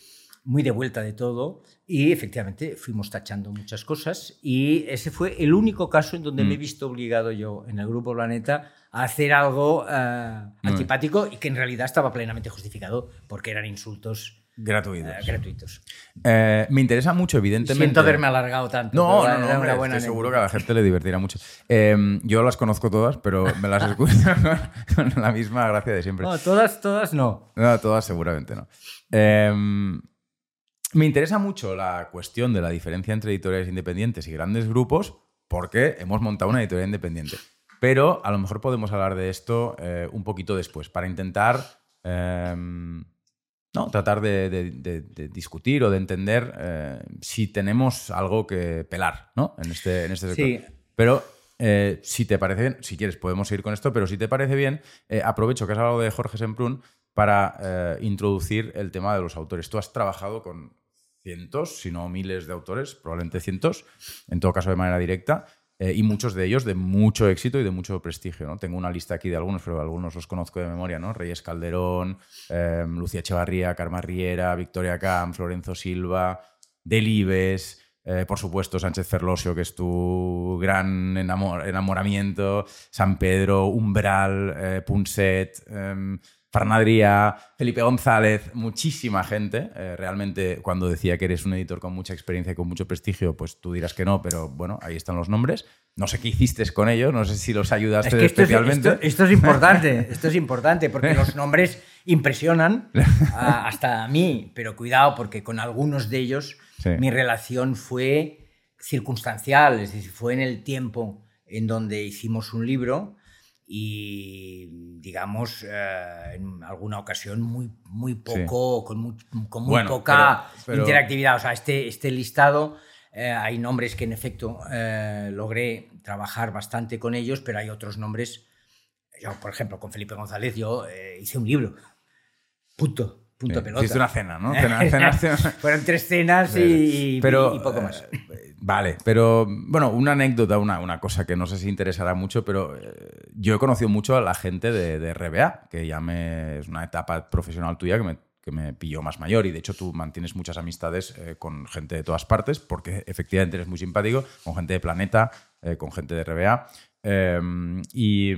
muy de vuelta de todo. Y efectivamente fuimos tachando muchas cosas. Y ese fue el único caso en donde
Mm.
me he visto obligado yo en el Grupo Planeta a hacer algo eh, antipático y que en realidad estaba plenamente justificado porque eran insultos
Gratuitos.
eh, gratuitos.
Eh, me interesa mucho, evidentemente.
Siento haberme alargado tanto.
No, no, no, hombre, estoy seguro que a la gente le divertirá mucho. Eh, yo las conozco todas, pero me las escucho con la misma gracia de siempre.
No, todas, todas no.
No, todas seguramente no. Eh, me interesa mucho la cuestión de la diferencia entre editoriales independientes y grandes grupos porque hemos montado una editorial independiente. Pero a lo mejor podemos hablar de esto eh, un poquito después para intentar eh, no, tratar de, de- de- de discutir o de entender eh, si tenemos algo que pelar ¿no? en, este, en este sector.
Sí.
Pero eh, si te parece bien, si quieres podemos ir con esto, pero si te parece bien, eh, aprovecho que has hablado de Jorge Semprún para introducir el tema de los autores. Tú has trabajado con cientos, si no miles de autores, probablemente cientos, en todo caso de manera directa, eh, y muchos de ellos de mucho éxito y de mucho prestigio. ¿no? Tengo una lista aquí de algunos, pero algunos los conozco de memoria, ¿no? Reyes Calderón, eh, Lucía Echevarría, Carmen Riera, Victoria Camps, Lorenzo Silva, Delibes, eh, por supuesto Sánchez Ferlosio, que es tu gran enamor- enamoramiento, San Pedro, Umbral, eh, Punset, Farnadría, Felipe González, muchísima gente. Eh, realmente, cuando decía que eres un editor con mucha experiencia y con mucho prestigio, pues tú dirás que no, pero bueno, ahí están los nombres. No sé qué hiciste con ellos, no sé si los ayudaste
Es que esto es,
especialmente.
esto- esto es importante, esto es importante porque los nombres impresionan a- hasta a mí, pero cuidado porque con algunos de ellos
Sí.
mi relación fue circunstancial, es decir, fue en el tiempo en donde hicimos un libro y digamos eh, en alguna ocasión muy, muy poco, con muy, con muy
Bueno,
poca
pero- pero-
interactividad. O sea, este, este listado eh, hay nombres que en efecto eh, logré trabajar bastante con ellos, pero hay otros nombres. Yo, por ejemplo, con Felipe González, yo eh, hice un libro. Punto. Punto
Sí,
pelota.
hiciste una cena, ¿no? Cena-
Fueron tres cenas y, y-
pero,
y poco más.
eh, vale, pero bueno, una anécdota, una, una cosa que no sé si interesará mucho, pero eh, yo he conocido mucho a la gente de, de RBA, que ya me, es una etapa profesional tuya que me, que me pilló más mayor y de hecho tú mantienes muchas amistades eh, con gente de todas partes porque efectivamente eres muy simpático, con gente de Planeta, eh, con gente de RBA. Eh, y,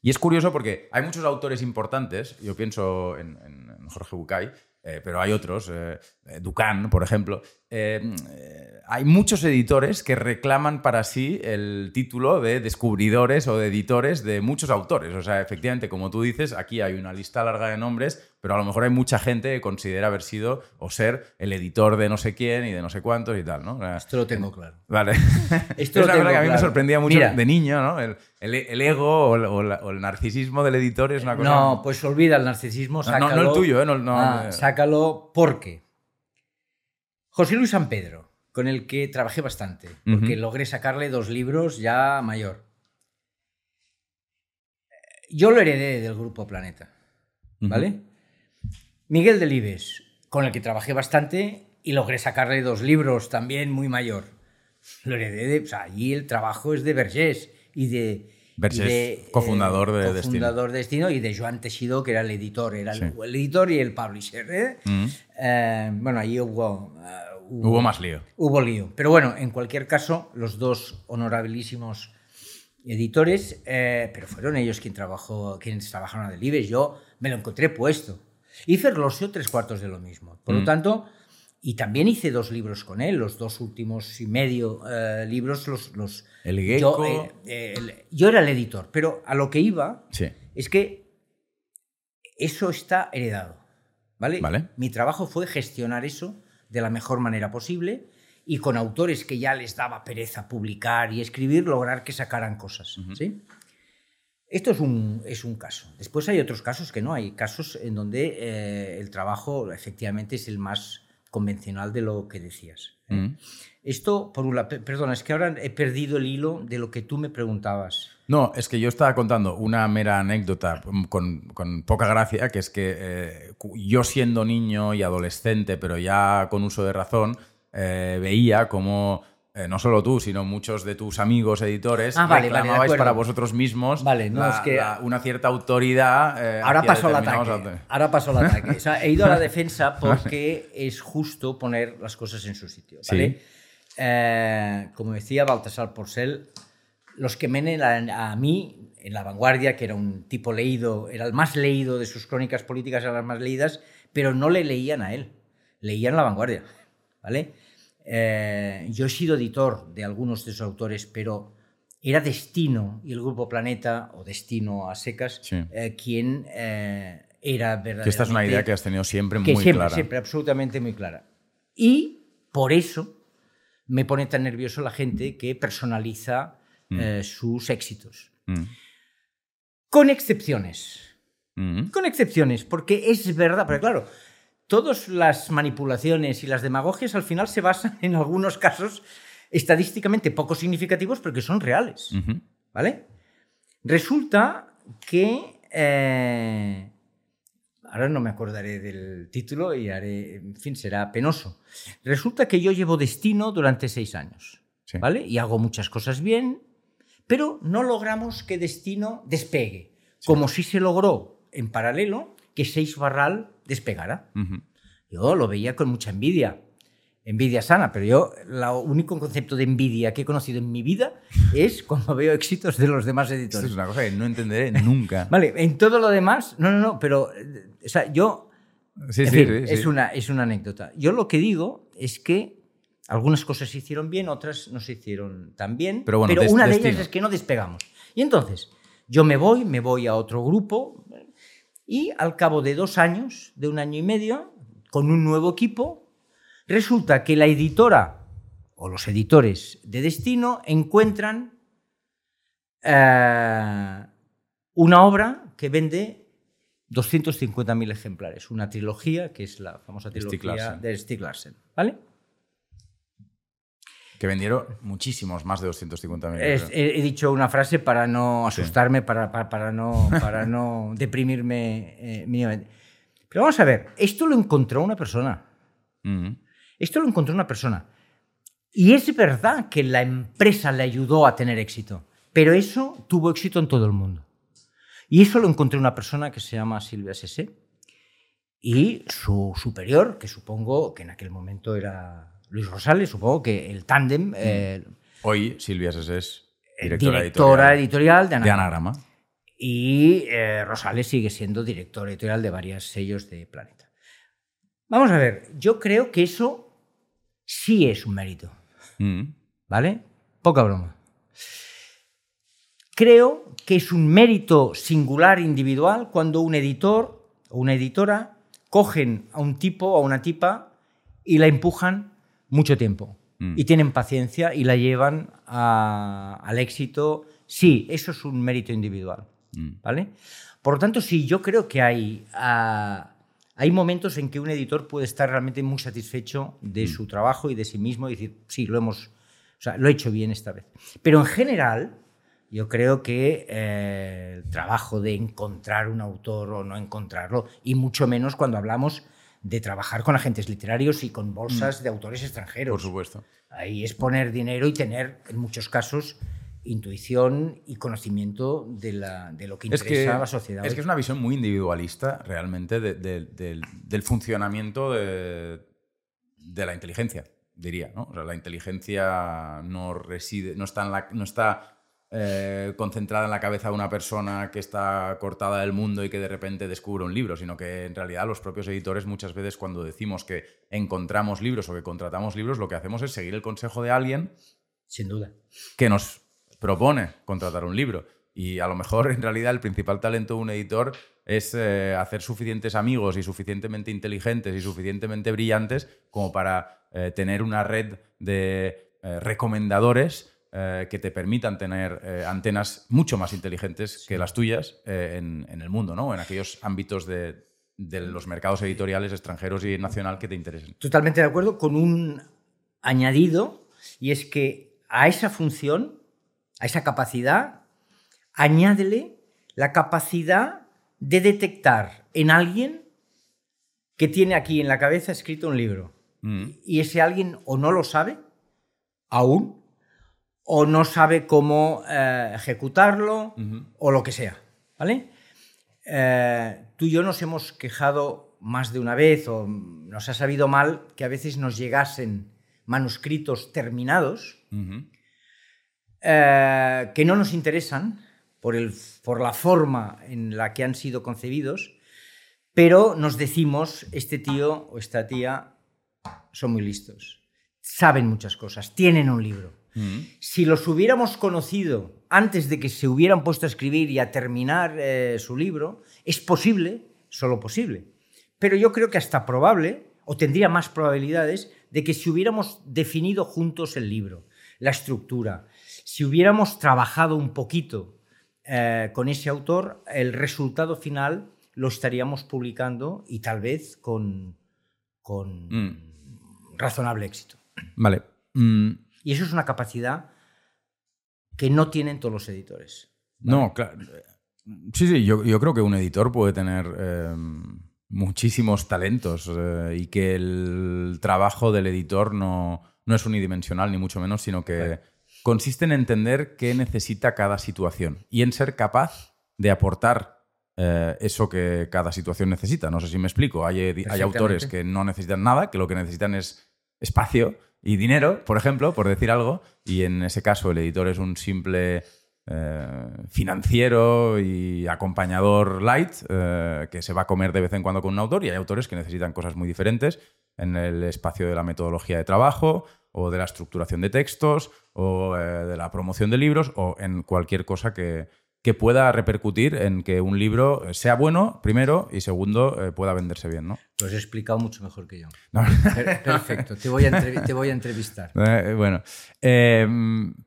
y es curioso porque hay muchos autores importantes, yo pienso en, en- en Jorge Bucay, eh, pero hay otros, eh, Ducan, por ejemplo. Eh, hay muchos editores que reclaman para sí el título de descubridores o de editores de muchos autores. O sea, efectivamente, como tú dices, aquí hay una lista larga de nombres, pero a lo mejor hay mucha gente que considera haber sido o ser el editor de no sé quién y de no sé cuántos y tal, ¿no? O sea,
Esto lo tengo claro.
Vale.
Esto
es una cosa que a mí me sorprendía mucho
Mira.
de niño, ¿no? El, el- el ego o el, o narcisismo del editor es una cosa...
No, pues olvida el narcisismo,
No,
sácalo.
no, no el tuyo, ¿eh? No, no,
Ah,
eh.
sácalo porque José Luis San Pedro, con el que trabajé bastante, porque logré sacarle dos libros ya mayor. Yo lo heredé del grupo Planeta, ¿vale? Miguel Delibes, con el que trabajé bastante y logré sacarle dos libros también muy mayor. Lo heredé de. O sea, allí el trabajo es de Vergés y de.
Vergés,
y de,
cofundador de Destino.
cofundador de Destino y de Joan Tejido, que era el editor, era el,
Sí.
el editor y el publisher. ¿eh?
Mm.
Eh, bueno, ahí hubo, eh,
Hubo más lío.
Hubo lío. Pero bueno, en cualquier caso, los dos honorabilísimos editores, eh, pero fueron ellos quien trabajó, quienes trabajaron a Delibes. Yo me lo encontré puesto. Y Ferlosio, tres cuartos de lo mismo. Por
Mm.
lo tanto, y también hice dos libros con él, los dos últimos y medio eh, libros los... los
El
yo,
Gecko.
eh, eh, el- yo era el editor, pero a lo que iba
Sí.
es que eso está heredado. ¿vale?
Vale.
Mi trabajo fue gestionar eso de la mejor manera posible y con autores que ya les daba pereza publicar y escribir, lograr que sacaran cosas. ¿sí? Esto es un, es un caso. Después hay otros casos que no. Hay casos en donde eh, el trabajo efectivamente es el más convencional de lo que decías. ¿eh?
Mm.
Esto, por un lado, pe- perdona, es que ahora he perdido el hilo de lo que tú me preguntabas.
No, es que yo estaba contando una mera anécdota mm, con, con poca gracia, que es que eh, yo siendo niño y adolescente, pero ya con uso de razón, eh, veía como eh, no solo tú, sino muchos de tus amigos editores
Ah, vale, vale,
reclamabais
acuerdo.
para vosotros mismos
Vale, no,
la-
es que-
la- una cierta autoridad. eh,
Ahora pasó el ataque. Ahora pasó el ataque. O sea, he ido a la defensa porque es justo poner las cosas en su sitio. ¿vale?
Sí.
Eh, como decía Baltasar Porcel, los que menen a, a mí en La Vanguardia, que era un tipo leído, era el más leído de sus crónicas políticas, eran las más leídas, pero no le leían a él, leían La Vanguardia. ¿vale? Eh, yo he sido editor de algunos de sus autores, pero era Destino y el Grupo Planeta, o Destino a secas,
Sí.
eh, quien eh, era.
Que esta es una idea que has tenido siempre muy
siempre,
clara.
siempre, absolutamente muy clara. Y por eso me pone tan nervioso la gente que personaliza eh, sus éxitos.
Mm.
Con excepciones.
Mm.
Con excepciones, porque es verdad, pero claro, todas las manipulaciones y las demagogias al final se basan en algunos casos estadísticamente poco significativos, pero que son reales. ¿Vale? Resulta que. eh, ahora no me acordaré del título y haré. En fin, será penoso. Resulta que yo llevo destino durante seis años.
Sí.
¿Vale? Y hago muchas cosas bien, pero no logramos que destino despegue. Como si se logró en paralelo que Seis Barral despegara. Yo lo veía con mucha envidia. Envidia sana, pero yo el único concepto de envidia que he conocido en mi vida es cuando veo éxitos de los demás
Esto
editores.
es una cosa que no entenderé nunca.
Vale, en todo lo demás, no, no, no, pero, o sea, yo,
Sí,
en
sí,
fin,
sí.
Es, una, es una anécdota. Yo lo que digo es que algunas cosas se hicieron bien, otras no se hicieron tan bien,
Pero bueno, des-
una de ellas es que no despegamos. Y entonces, yo me voy, me voy a otro grupo y al cabo de dos años, de un año y medio, con un nuevo equipo, resulta que la editora o los editores de Destino encuentran eh, una obra que vende 250.000 ejemplares, una trilogía que es la famosa trilogía de Stieg Larsson, ¿vale?
Que vendieron muchísimos, más de 250.000.
Es-
creo.
he, he dicho una frase para no asustarme, para, para, para no, para no deprimirme eh, mínimamente. Pero vamos a ver, esto lo encontró una persona.
Ujú.
Esto lo encontró una persona. Y es verdad que la empresa le ayudó a tener éxito, pero eso tuvo éxito en todo el mundo. Y eso lo encontró una persona que se llama Silvia Sese y su superior, que supongo que en aquel momento era Luis Rosales, supongo que el tándem, eh,
Hoy Silvia Sese es
directora,
directora, editorial
de Anagrama. Y eh, Rosales sigue siendo director editorial de varios sellos de Planeta. Vamos a ver, yo creo que eso sí es un mérito,
Mm.
¿vale? Poca broma. Creo que es un mérito singular individual cuando un editor o una editora cogen a un tipo o a una tipa y la empujan mucho tiempo.
Mm.
Y tienen paciencia y la llevan a- al éxito. Sí, eso es un mérito individual.
Mm.
¿Vale? Por lo tanto, sí, yo creo que hay, ah, hay momentos en que un editor puede estar realmente muy satisfecho de su trabajo y de sí mismo y decir, sí, lo hemos, o sea, lo he hecho bien esta vez. Pero en general, yo creo que eh, el trabajo de encontrar un autor o no encontrarlo, y mucho menos cuando hablamos de trabajar con agentes literarios y con bolsas de autores extranjeros.
Por supuesto.
Ahí es poner dinero y tener, en muchos casos, intuición y conocimiento de, la- de lo que
Es
interesa
que,
a la sociedad.
es que es una visión muy individualista realmente de- de- del- del funcionamiento de, de la inteligencia, diría. ¿no? O sea, la inteligencia no reside, no está, en la- no está eh, concentrada en la cabeza de una persona que está cortada del mundo y que de repente descubre un libro, sino que en realidad los propios editores muchas veces cuando decimos que encontramos libros o que contratamos libros, lo que hacemos es seguir el consejo de alguien
Sin duda.
que nos propone contratar un libro. Y a lo mejor en realidad el principal talento de un editor es eh, hacer suficientes amigos y suficientemente inteligentes y suficientemente brillantes como para eh, tener una red de recomendadores eh, que te permitan tener eh, antenas mucho más inteligentes que las tuyas eh, en, en el mundo, ¿no? En aquellos ámbitos de, de los mercados editoriales extranjeros y nacional que te interesen.
Totalmente de acuerdo con un añadido y es que a esa función, a esa capacidad, añádele la capacidad de detectar en alguien que tiene aquí en la cabeza escrito un libro.
Mm.
Y ese alguien o no lo sabe aún, o no sabe cómo eh, ejecutarlo, o lo que sea. ¿Vale? Eh, tú y yo nos hemos quejado más de una vez, o nos ha sabido mal que a veces nos llegasen manuscritos terminados eh, que no nos interesan por, el, por la forma en la que han sido concebidos, pero nos decimos, este tío o esta tía son muy listos, saben muchas cosas, tienen un libro.
Ujú.
Si los hubiéramos conocido antes de que se hubieran puesto a escribir y a terminar eh, su libro, es posible, solo posible. Pero yo creo que hasta probable, o tendría más probabilidades, de que si hubiéramos definido juntos el libro, la estructura, si hubiéramos trabajado un poquito eh, con ese autor, el resultado final lo estaríamos publicando y tal vez con, con
Mm.
razonable éxito.
Vale. Mm,
Y eso es una capacidad que no tienen todos los editores.
No, claro. Sí, sí, yo, yo creo que un editor puede tener eh, muchísimos talentos eh, y que el trabajo del editor no, no es unidimensional, ni mucho menos, sino que
Claro.
consiste en entender qué necesita cada situación y en ser capaz de aportar eh, eso que cada situación necesita. No sé si me explico. Hay, hay autores que no necesitan nada, que lo que necesitan es espacio y dinero, por ejemplo, por decir algo, y en ese caso el editor es un simple eh, financiero y acompañador light eh, que se va a comer de vez en cuando con un autor y hay autores que necesitan cosas muy diferentes en el espacio de la metodología de trabajo o de la estructuración de textos o eh, de la promoción de libros o en cualquier cosa que, que pueda repercutir en que un libro sea bueno, primero, y segundo, pueda venderse bien, ¿no?
Lo has explicado mucho mejor que yo.
No.
Per- Perfecto, te voy a, entrevi- te voy a entrevistar.
Eh, bueno, eh,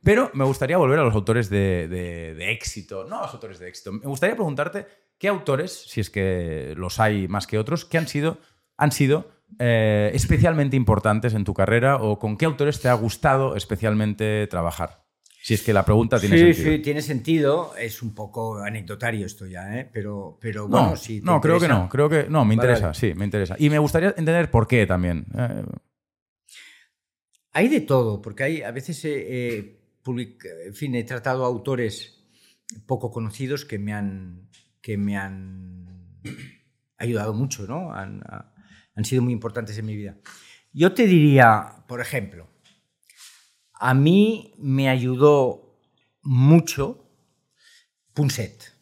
pero me gustaría volver a los autores de, de- de éxito, no a los autores de éxito. Me gustaría preguntarte qué autores, si es que los hay más que otros, que han sido, han sido eh, especialmente importantes en tu carrera o con qué autores te ha gustado especialmente trabajar. Si es que la pregunta tiene
sí,
sentido.
sí, tiene sentido. Es un poco anecdotario esto ya, ¿eh? pero, pero
No,
bueno, si te
no creo que no, creo que no, me
Vale,
interesa, sí, me interesa. Y me gustaría entender por qué también. Eh,
Hay de todo, porque hay, a veces public- en fin, he tratado a autores poco conocidos que me han, que me han ayudado mucho, ¿no? Han sido muy importantes en mi vida. Yo te diría, por ejemplo, a mí me ayudó mucho Punset.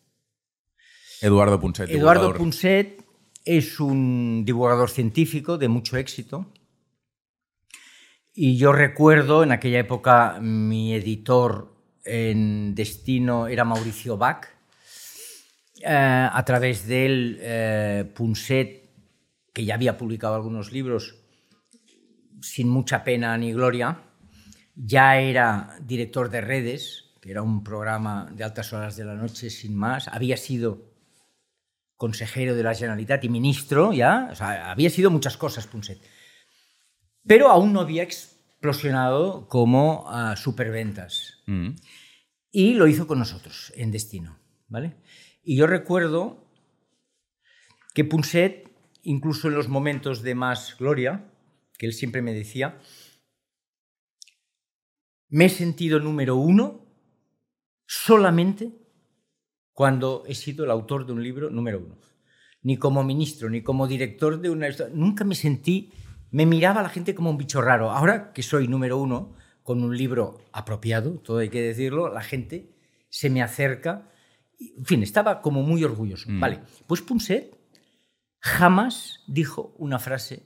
Eduardo Punset.
Eduardo
divulgador.
Punset es un divulgador científico de mucho éxito. Y yo recuerdo en aquella época mi editor en Destino era Mauricio Bach. Eh, a través de él, eh, Punset, que ya había publicado algunos libros sin mucha pena ni gloria, ya era director de redes, que era un programa de altas horas de la noche sin más, había sido consejero de la Generalitat y ministro, ya, o sea, había sido muchas cosas Punset. Pero aún no había explosionado como ah, superventas.
Mm.
Y lo hizo con nosotros en Destino, ¿vale? Y yo recuerdo que Punset, incluso en los momentos de más gloria, que él siempre me decía, me he sentido número uno solamente cuando he sido el autor de un libro número uno. Ni como ministro, ni como director de una... Nunca me sentí... Me miraba la gente como un bicho raro. Ahora que soy número uno, con un libro apropiado, todo hay que decirlo, la gente se me acerca. y, En fin, estaba como muy orgulloso.
Mm.
Vale, pues Punset jamás dijo una frase,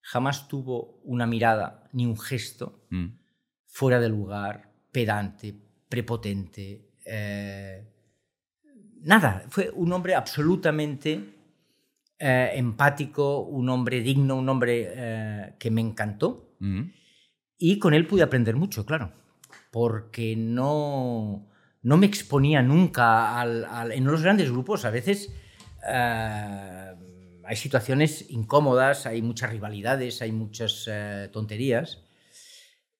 jamás tuvo una mirada ni un gesto
Mm.
Fuera de lugar, pedante, prepotente. eh, nada, fue un hombre absolutamente eh, empático, un hombre digno, un hombre eh, que me encantó
Mm.
y con él pude aprender mucho, claro. porque no, no me exponía nunca al, al- en los grandes grupos. A veces hay situaciones incómodas, hay muchas rivalidades, hay muchas tonterías.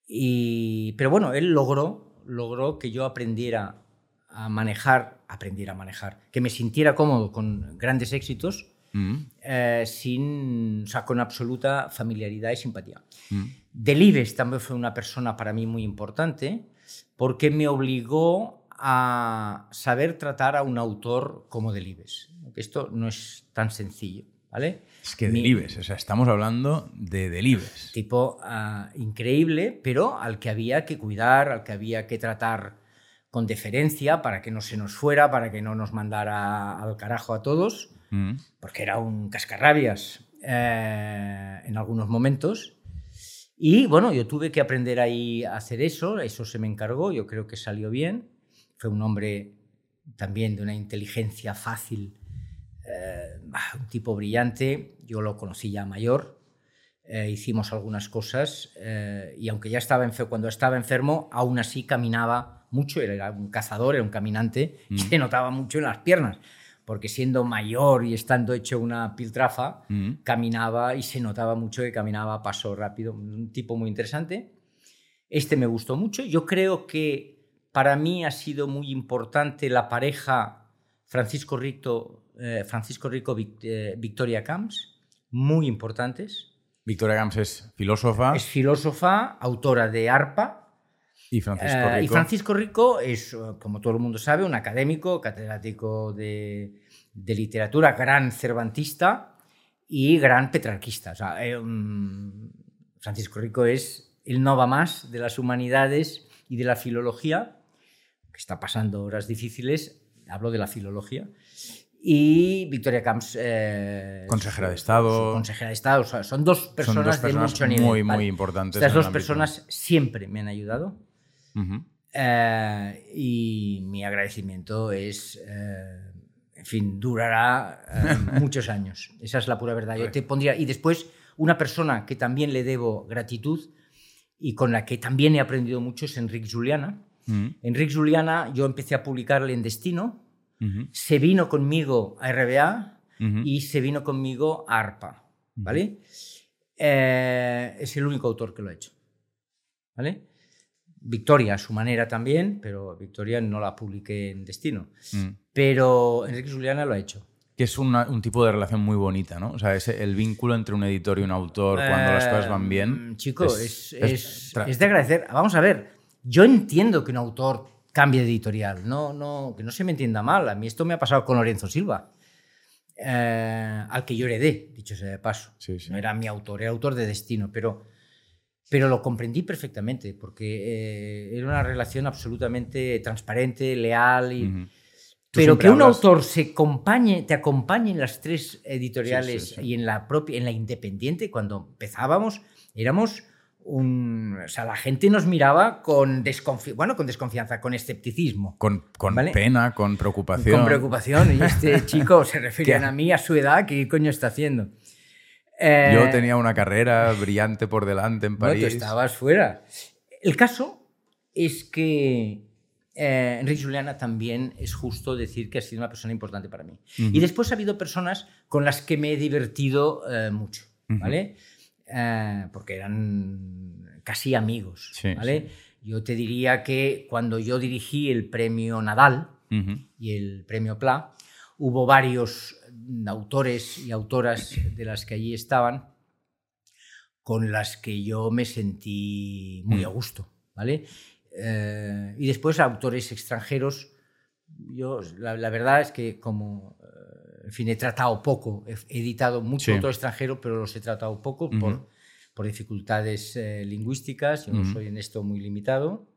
Y, pero bueno, él logró, logró que yo aprendiera a manejar, aprendiera a manejar, que me sintiera cómodo con grandes éxitos,
Mm,
eh, sin, o sea, con absoluta familiaridad y simpatía.
mm,
Delibes también fue una persona para mí muy importante porque me obligó a saber tratar a un autor como Delibes. Esto no es tan sencillo, ¿vale?
Es que
Mi-
Delibes, o sea, estamos hablando de Delibes.
Tipo ah, increíble, pero al que había que cuidar, al que había que tratar con deferencia para que no se nos fuera, para que no nos mandara al carajo a todos,
Mm,
porque era un cascarrabias eh, en algunos momentos. Y bueno, yo tuve que aprender ahí a hacer eso, eso se me encargó, yo creo que salió bien. Fue un hombre también de una inteligencia fácil, eh, un tipo brillante, yo lo conocí ya mayor, eh, hicimos algunas cosas eh, y aunque ya estaba enfermo, cuando estaba enfermo, aún así caminaba mucho, era un cazador, era un caminante y se notaba mucho en las piernas, porque siendo mayor y estando hecho una piltrafa,
mm.
caminaba y se notaba mucho que caminaba a paso rápido, un tipo muy interesante. Este me gustó mucho, yo creo que para mí ha sido muy importante la pareja Francisco Rico, eh, Francisco Rico Vic- eh, Victoria Camps, muy importantes.
Victoria Gams es filósofa
Es filósofa, autora de arpa.
y Francisco
eh,
Rico.
y Francisco Rico es, como todo el mundo sabe, un académico, catedrático de, de literatura, gran cervantista y gran petrarquista. O sea, mm, Francisco Rico es el nova más de las humanidades y de la filología, que está pasando horas difíciles, hablo de la filología. Y Victoria Camps. eh,
Consejera de Estado.
consejera de Estado. O sea, son dos
Son
personas,
dos personas
de mucho nivel.
muy, muy importantes.
Estas dos personas siempre me han ayudado.
Ujú.
Eh, y mi agradecimiento es, eh, en fin, durará muchos años. Esa es la pura verdad. Yo te pondría, y después, una persona que también le debo gratitud y con la que también he aprendido mucho es Enrique Juliana.
Mm,
Enrique Juliana, yo empecé a publicarle en Destino, se vino conmigo a RBA y se vino conmigo a ARPA. ¿Vale? Eh, es el único autor que lo ha hecho. ¿Vale? Victoria a su manera también, pero Victoria no la publiqué en Destino.
Mm.
Pero Enrique Juliana lo ha hecho.
Que es una- un tipo de relación muy bonita, ¿no? O sea, ese, el vínculo entre un editor y un autor cuando las cosas van bien.
Eh, Chico, es,
es-
es-
es
es de agradecer. Vamos a ver, yo entiendo que un autor cambie de editorial, no, no, que no se me entienda mal. A mí esto me ha pasado con Lorenzo Silva, eh, al que yo heredé, dicho sea de paso.
Sí, sí.
No era mi autor, era autor de Destino, pero, pero lo comprendí perfectamente, porque eh, era una relación absolutamente transparente, leal y...
Ujú. Tú
Pero que un
hablas-
autor se acompañe, te acompañe en las tres editoriales
sí.
y en la propia, en la independiente, cuando empezábamos, éramos un. O sea, la gente nos miraba con desconfianza, bueno, con desconfianza, con escepticismo.
Con, con
¿Vale?
pena, con preocupación.
Con preocupación. Y este chico se referían a mí, a su edad, ¿qué coño está haciendo? Eh,
Yo tenía una carrera brillante por delante en
no,
París.
tú estabas fuera. El caso es que eh, Enrique Juliana también es justo decir que ha sido una persona importante para mí.
Ujú.
Y después ha habido personas con las que me he divertido eh, mucho. ¿vale? Eh, porque eran casi amigos,
Sí,
¿vale? Yo te diría que cuando yo dirigí el premio Nadal y el premio Pla, hubo varios autores y autoras de las que allí estaban con las que yo me sentí muy
Mm.
a gusto, ¿vale? Eh, y después autores extranjeros, yo la, la verdad es que como, en fin, he tratado poco, he editado mucho
Sí.
autor extranjero, pero los he tratado poco por,
Ujú.
por dificultades eh, lingüísticas, yo no
Ujú.
soy en esto muy limitado,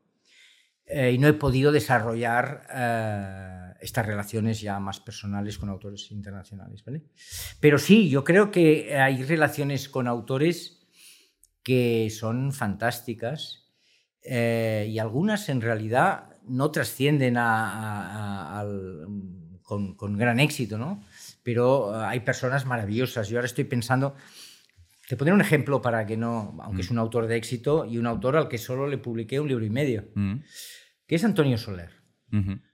eh, y no he podido desarrollar eh, estas relaciones ya más personales con autores internacionales, ¿vale? Pero sí, yo creo que hay relaciones con autores que son fantásticas eh, y algunas en realidad no trascienden a- a- a- al- con, con gran éxito, ¿no? Pero eh, hay personas maravillosas. Yo ahora estoy pensando, Te pondré un ejemplo para que no, aunque es un autor de éxito y un autor al que solo le publiqué un libro y medio,
Mm.
que es Antonio Soler.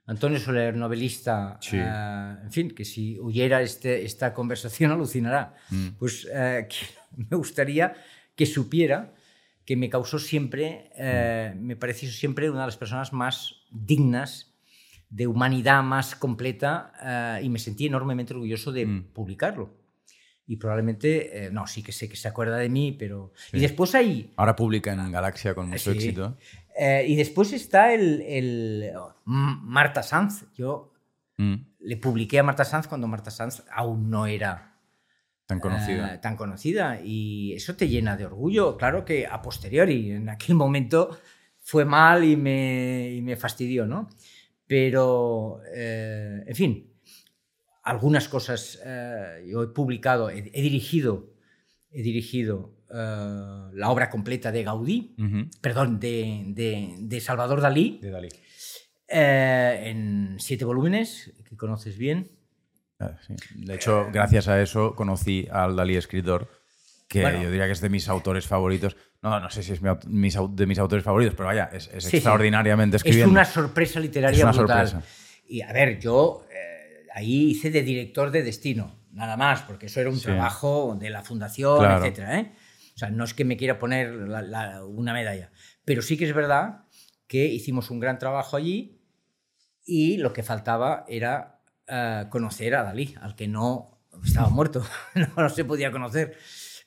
Antonio Soler, novelista,
Sí.
eh, en fin, que si huyera este, esta conversación alucinará.
Mm.
Pues que me gustaría que supiera que me causó siempre, eh, me pareció siempre una de las personas más dignas, de humanidad más completa, eh, y me sentí enormemente orgulloso de
Mm.
publicarlo. Y probablemente, eh, no, sí que sé que se acuerda de mí, pero... Y después hay,
Ahora publica en Galaxia con mucho
Sí.
éxito.
eh, y después está el, el- mm, Marta Sanz. Yo
Mm.
le publiqué a Marta Sanz cuando Marta Sanz aún no era
Tan conocida.
tan conocida y eso te llena de orgullo. Claro que a posteriori, en aquel momento fue mal y me, y me fastidió, ¿no? Pero, eh, en fin, algunas cosas eh, yo he publicado, he, he dirigido, he dirigido eh, la obra completa de Gaudí, perdón, de, de- de Salvador Dalí,
De Dalí.
eh, en siete volúmenes, que conoces bien.
Ah, sí. De hecho, gracias a eso conocí al Dalí escritor, que
Bueno.
yo diría que es de mis autores favoritos. No, no sé si es mi mis de mis autores favoritos, pero vaya, es, es
Sí, sí.
extraordinariamente
Es
escribiendo.
una sorpresa literaria
Es una
brutal.
sorpresa.
Y a ver, yo eh, ahí hice de director de destino, nada más, porque eso era un
Sí.
trabajo de la fundación,
Claro.
etcétera. ¿eh? O sea, no es que me quiera poner la- la- una medalla, pero sí que es verdad que hicimos un gran trabajo allí y lo que faltaba era eh, conocer a Dalí, al que no estaba muerto, no, no se podía conocer.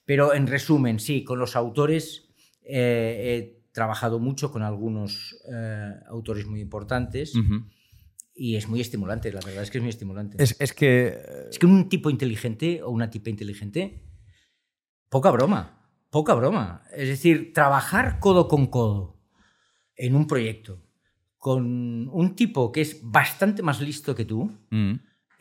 Pero en resumen, sí, con los autores eh, he trabajado mucho con algunos eh, autores muy importantes y es muy estimulante, la verdad es que es muy estimulante.
es, es que.
Es que un tipo inteligente o una tipa inteligente, poca broma, poca broma. Es decir, trabajar codo con codo en un proyecto con un tipo que es bastante más listo que tú
mm.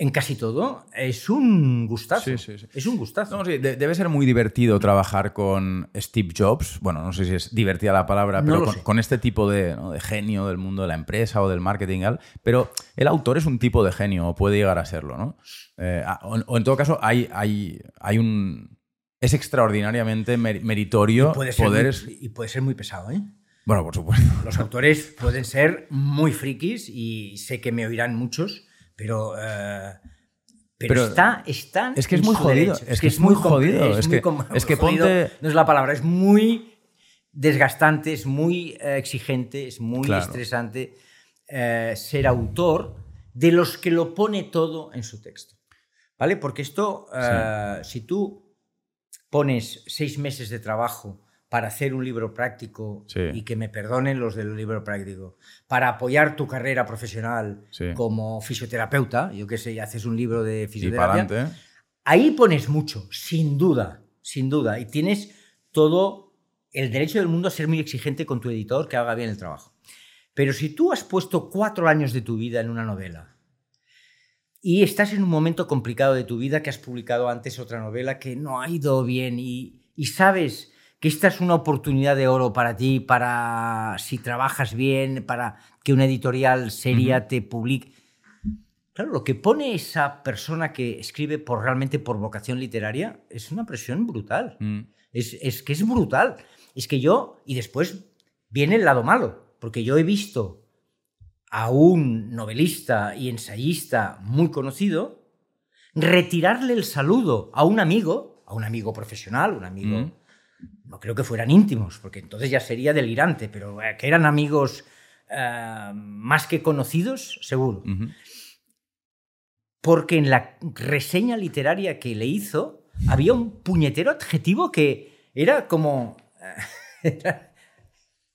En casi todo, es un gustazo.
Sí, sí, sí.
Es un gustazo.
No, sí, de- debe ser muy divertido trabajar con Steve Jobs. Bueno, no sé si es divertida la palabra, pero con, este tipo de, ¿no? de genio del mundo de la empresa o del marketing. y. Pero el autor es un tipo de genio, o puede llegar a serlo, ¿no? Eh, o, o en todo caso, hay, hay, hay un. Es extraordinariamente mer- meritorio
puede ser muy, y puede ser muy pesado, ¿eh?
Bueno, por supuesto.
Los autores pueden ser muy frikis y sé que me oirán muchos, pero, eh, pero,
Pero
está, están
es que es muy jodido, es que es muy jodido, es que- es que
jodido
ponte-
No es la palabra, es muy desgastante, es muy eh, exigente, es muy
Claro.
estresante eh, ser autor de los que lo pone todo en su texto. ¿Vale? Porque esto, eh, si tú pones seis meses de trabajo para hacer un libro práctico
Sí.
y que me perdonen los del libro práctico, para apoyar tu carrera profesional
Sí.
como fisioterapeuta, yo qué sé, y haces un libro de
Y para
fisioterapia,
adelante.
ahí pones mucho, sin duda, sin duda, y tienes todo el derecho del mundo a ser muy exigente con tu editor que haga bien el trabajo. Pero si tú has puesto cuatro años de tu vida en una novela y estás en un momento complicado de tu vida que has publicado antes otra novela que no ha ido bien y, y sabes que esta es una oportunidad de oro para ti, para si trabajas bien, para que una editorial seria te publique. Claro, lo que pone esa persona que escribe por realmente por vocación literaria es una presión brutal.
Mm.
Es, es que es brutal. Es que yo, y después viene el lado malo, porque yo he visto a un novelista y ensayista muy conocido retirarle el saludo a un amigo, a un amigo profesional, un amigo,
Mm.
No creo que fueran íntimos, porque entonces ya sería delirante, pero eh, que eran amigos eh, más que conocidos, seguro porque en la reseña literaria que le hizo había un puñetero adjetivo que era como... era-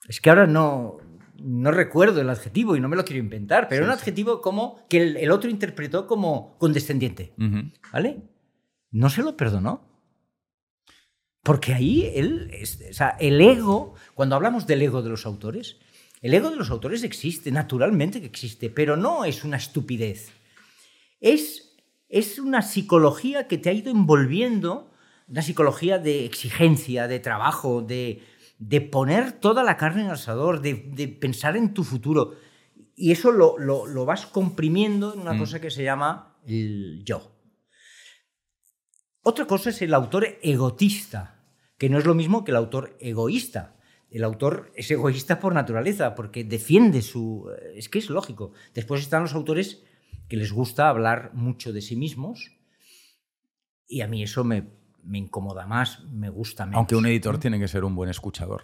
es que ahora no, no recuerdo el adjetivo y no me lo quiero inventar, pero era un adjetivo como que el, el otro interpretó como condescendiente. ¿vale? No se lo perdonó. Porque ahí él, es- o sea, el ego, cuando hablamos del ego de los autores, el ego de los autores existe, naturalmente que existe, pero no es una estupidez es, es una psicología que te ha ido envolviendo, una psicología de exigencia, de trabajo, de, de poner toda la carne en el asador, de, de pensar en tu futuro. Y eso lo, lo- lo vas comprimiendo en una
Mm.
cosa que se llama el yo. Otra cosa es el autor egotista. Que no es lo mismo que el autor egoísta. El autor es egoísta por naturaleza, porque defiende su... Es que es lógico. Después están los autores que les gusta hablar mucho de sí mismos y a mí eso me, me incomoda más, me gusta menos.
Aunque un editor tiene que ser un buen escuchador.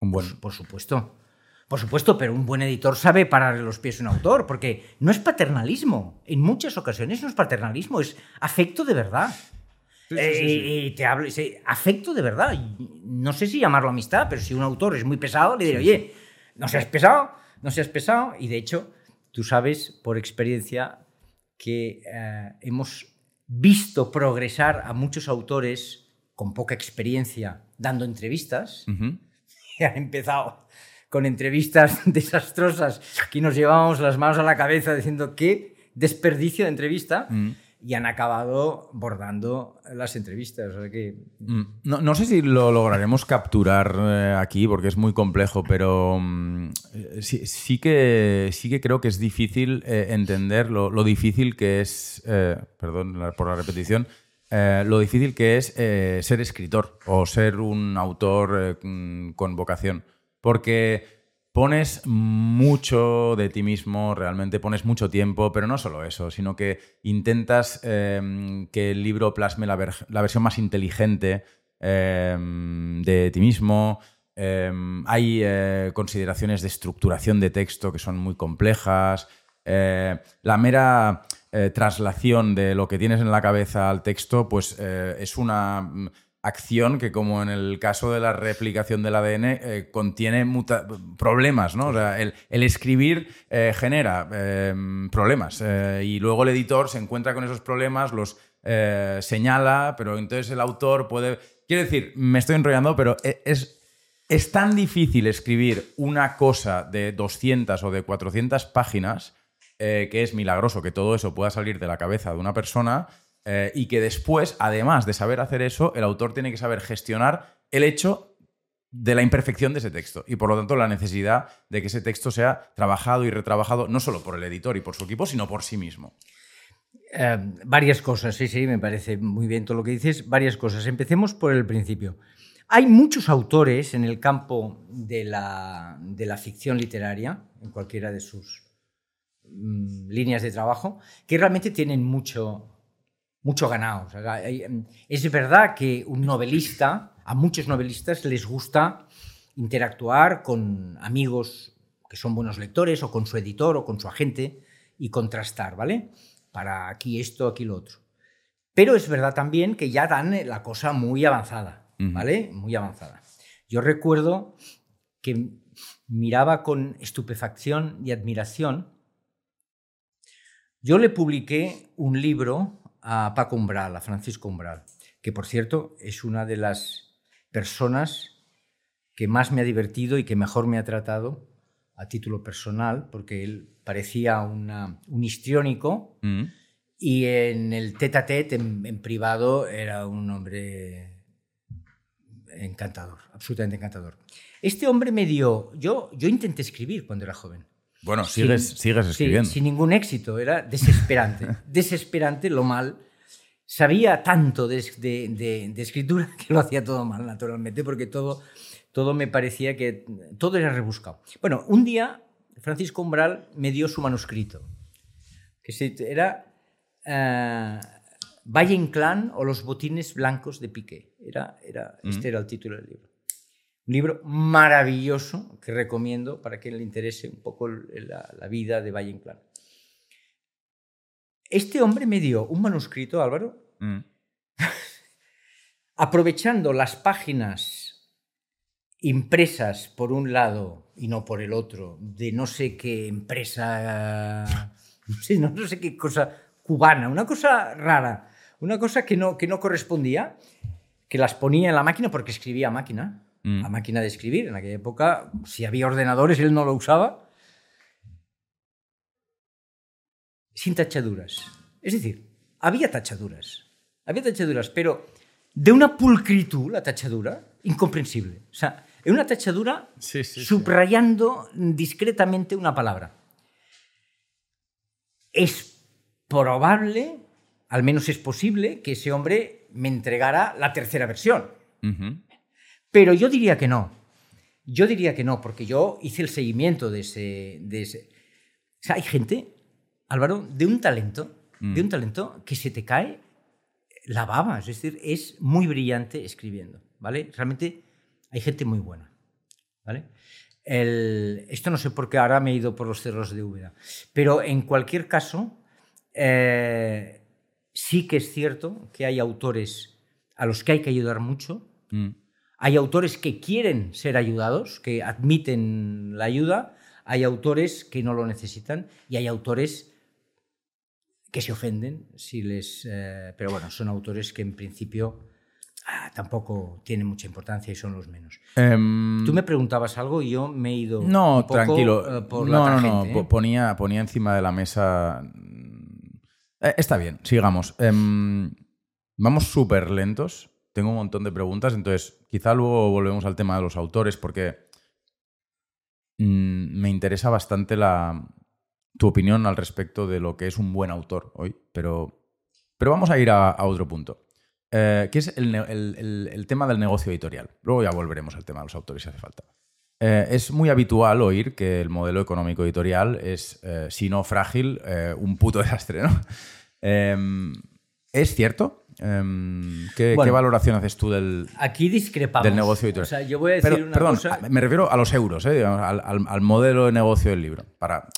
Un buen...
Por, por supuesto. Por supuesto, pero un buen editor sabe pararle los pies a un autor, porque no es paternalismo. En muchas ocasiones no es paternalismo, es afecto de verdad.
Sí, sí, sí,
Eh,
sí.
y te hablo, afecto de verdad. Y No sé si llamarlo amistad, pero si un autor es muy pesado, le diré, oye, no seas pesado, no seas pesado. Y de hecho, tú sabes por experiencia que eh, hemos visto progresar a muchos autores con poca experiencia dando entrevistas
Ujú.
que han empezado con entrevistas desastrosas. Aquí nos llevábamos las manos a la cabeza diciendo qué desperdicio de entrevista
Mm.
Y han acabado bordando las entrevistas.
Mm, No, no sé si lo lograremos capturar eh, aquí porque es muy complejo, pero mm, eh, sí, sí que, sí que creo que es difícil eh, entender lo, lo difícil que es, perdón por la repetición, lo difícil que es ser escritor o ser un autor mm, con vocación. Porque pones mucho de ti mismo, realmente pones mucho tiempo, pero no solo eso, sino que intentas eh, que el libro plasme la, ver- la versión más inteligente eh, de ti mismo. Eh, hay eh, consideraciones de estructuración de texto que son muy complejas. Eh, la mera eh, traslación de lo que tienes en la cabeza al texto, pues es una acción que, como en el caso de la replicación del ADN, eh, contiene problemas, ¿no? O sea, el, escribir eh, genera eh, problemas eh, y luego el editor se encuentra con esos problemas, los señala, pero entonces el autor puede... Quiero decir, me estoy enrollando, pero e- es, es tan difícil escribir una cosa de 200 o de 400 páginas que es milagroso que todo eso pueda salir de la cabeza de una persona eh, y que después, además de saber hacer eso, el autor tiene que saber gestionar el hecho de la imperfección de ese texto y por lo tanto la necesidad de que ese texto sea trabajado y retrabajado no solo por el editor y por su equipo, sino por sí mismo.
eh, varias cosas, sí, sí, me parece muy bien todo lo que dices. Varias cosas. Empecemos por el principio. Hay muchos autores en el campo de la, de la ficción literaria, en cualquiera de sus mm, líneas de trabajo, que realmente tienen mucho, mucho ganado. O sea, hay- mm, es verdad que un novelista, a muchos novelistas les gusta interactuar con amigos que son buenos lectores o con su editor o con su agente y contrastar, ¿vale? Para aquí esto, aquí lo otro. Pero es verdad también que ya dan eh, la cosa muy avanzada. ¿vale? Muy avanzada. Yo recuerdo que miraba con estupefacción y admiración. Yo le publiqué un libro a Paco Umbral, a Francisco Umbral, que por cierto es una de las personas que más me ha divertido y que mejor me ha tratado a título personal, porque él parecía una- un histriónico
Mm.
y en el tete a tete, en, en privado, era un hombre encantador, absolutamente encantador. Este hombre me dio. Yo, yo intenté escribir cuando era joven.
Bueno,
Sin-
sigues, sigues
sí,
escribiendo.
sin ningún éxito, era desesperante. desesperante lo mal. Sabía tanto de, de- de- de escritura que lo hacía todo mal, naturalmente, porque todo, todo me parecía que todo era rebuscado. Bueno, un día Francisco Umbral me dio su manuscrito, que era eh, Valle Inclán o los botines blancos de Piqué. Era, era,
Mm.
Este era el título del libro. Un libro maravilloso que recomiendo para quien le interese un poco la, la vida de Valle Inclán. Este hombre me dio un manuscrito, Álvaro,
Mm.
aprovechando las páginas impresas por un lado y no por el otro, de no sé qué empresa, no, no sé qué cosa cubana, una cosa rara, una cosa que no, que no correspondía, que las ponía en la máquina porque escribía máquina,
Mm.
a máquina de escribir. En aquella época, si había ordenadores, él no lo usaba. Sin tachaduras. Es decir, había tachaduras. Había tachaduras, pero de una pulcritud la tachadura incomprensible. O sea, en una tachadura
Sí, sí, sí.
subrayando discretamente una palabra. Es probable, al menos es posible, que ese hombre me entregara la tercera versión.
Ujú.
Pero yo diría que no. Yo diría que no, porque yo hice el seguimiento de ese. De ese... O sea, hay gente, Álvaro, de un talento, de un talento que se te cae la baba. Es decir, es muy brillante escribiendo. ¿Vale? Realmente hay gente muy buena. ¿Vale? El- esto no sé por qué ahora me he ido por los cerros de Úbeda. Pero en cualquier caso, eh, sí que es cierto que hay autores a los que hay que ayudar mucho.
Mm.
Hay autores que quieren ser ayudados, que admiten la ayuda. Hay autores que no lo necesitan y hay autores que se ofenden si les. eh, pero bueno, son autores que en principio ah, tampoco tienen mucha importancia y son los menos.
Em,
Tú me preguntabas algo y yo me he ido.
No,
un poco,
tranquilo.
eh, por
no,
la
no, no.
¿eh?
po- Ponía, ponía encima de la mesa. Eh, está bien, sigamos. Em, vamos súper lentos. Tengo un montón de preguntas, entonces quizá luego volvemos al tema de los autores porque mm, me interesa bastante la, tu opinión al respecto de lo que es un buen autor hoy, pero, pero vamos a ir a, otro punto. Eh, que es el, tema del negocio editorial. Luego ya volveremos al tema de los autores si hace falta. Eh, es muy habitual oír que el modelo económico editorial es, eh, si no frágil, un puto desastre, ¿no? Em, ¿Es cierto? Em, ¿qué,
Bueno.
qué valoración haces tú del,
Aquí discrepamos.
del negocio editorial?
O sea, yo voy a decir
Pero-
una
perdón,
cosa.
me refiero a los euros, ¿eh? digamos, al, al- al modelo de negocio del libro. Para...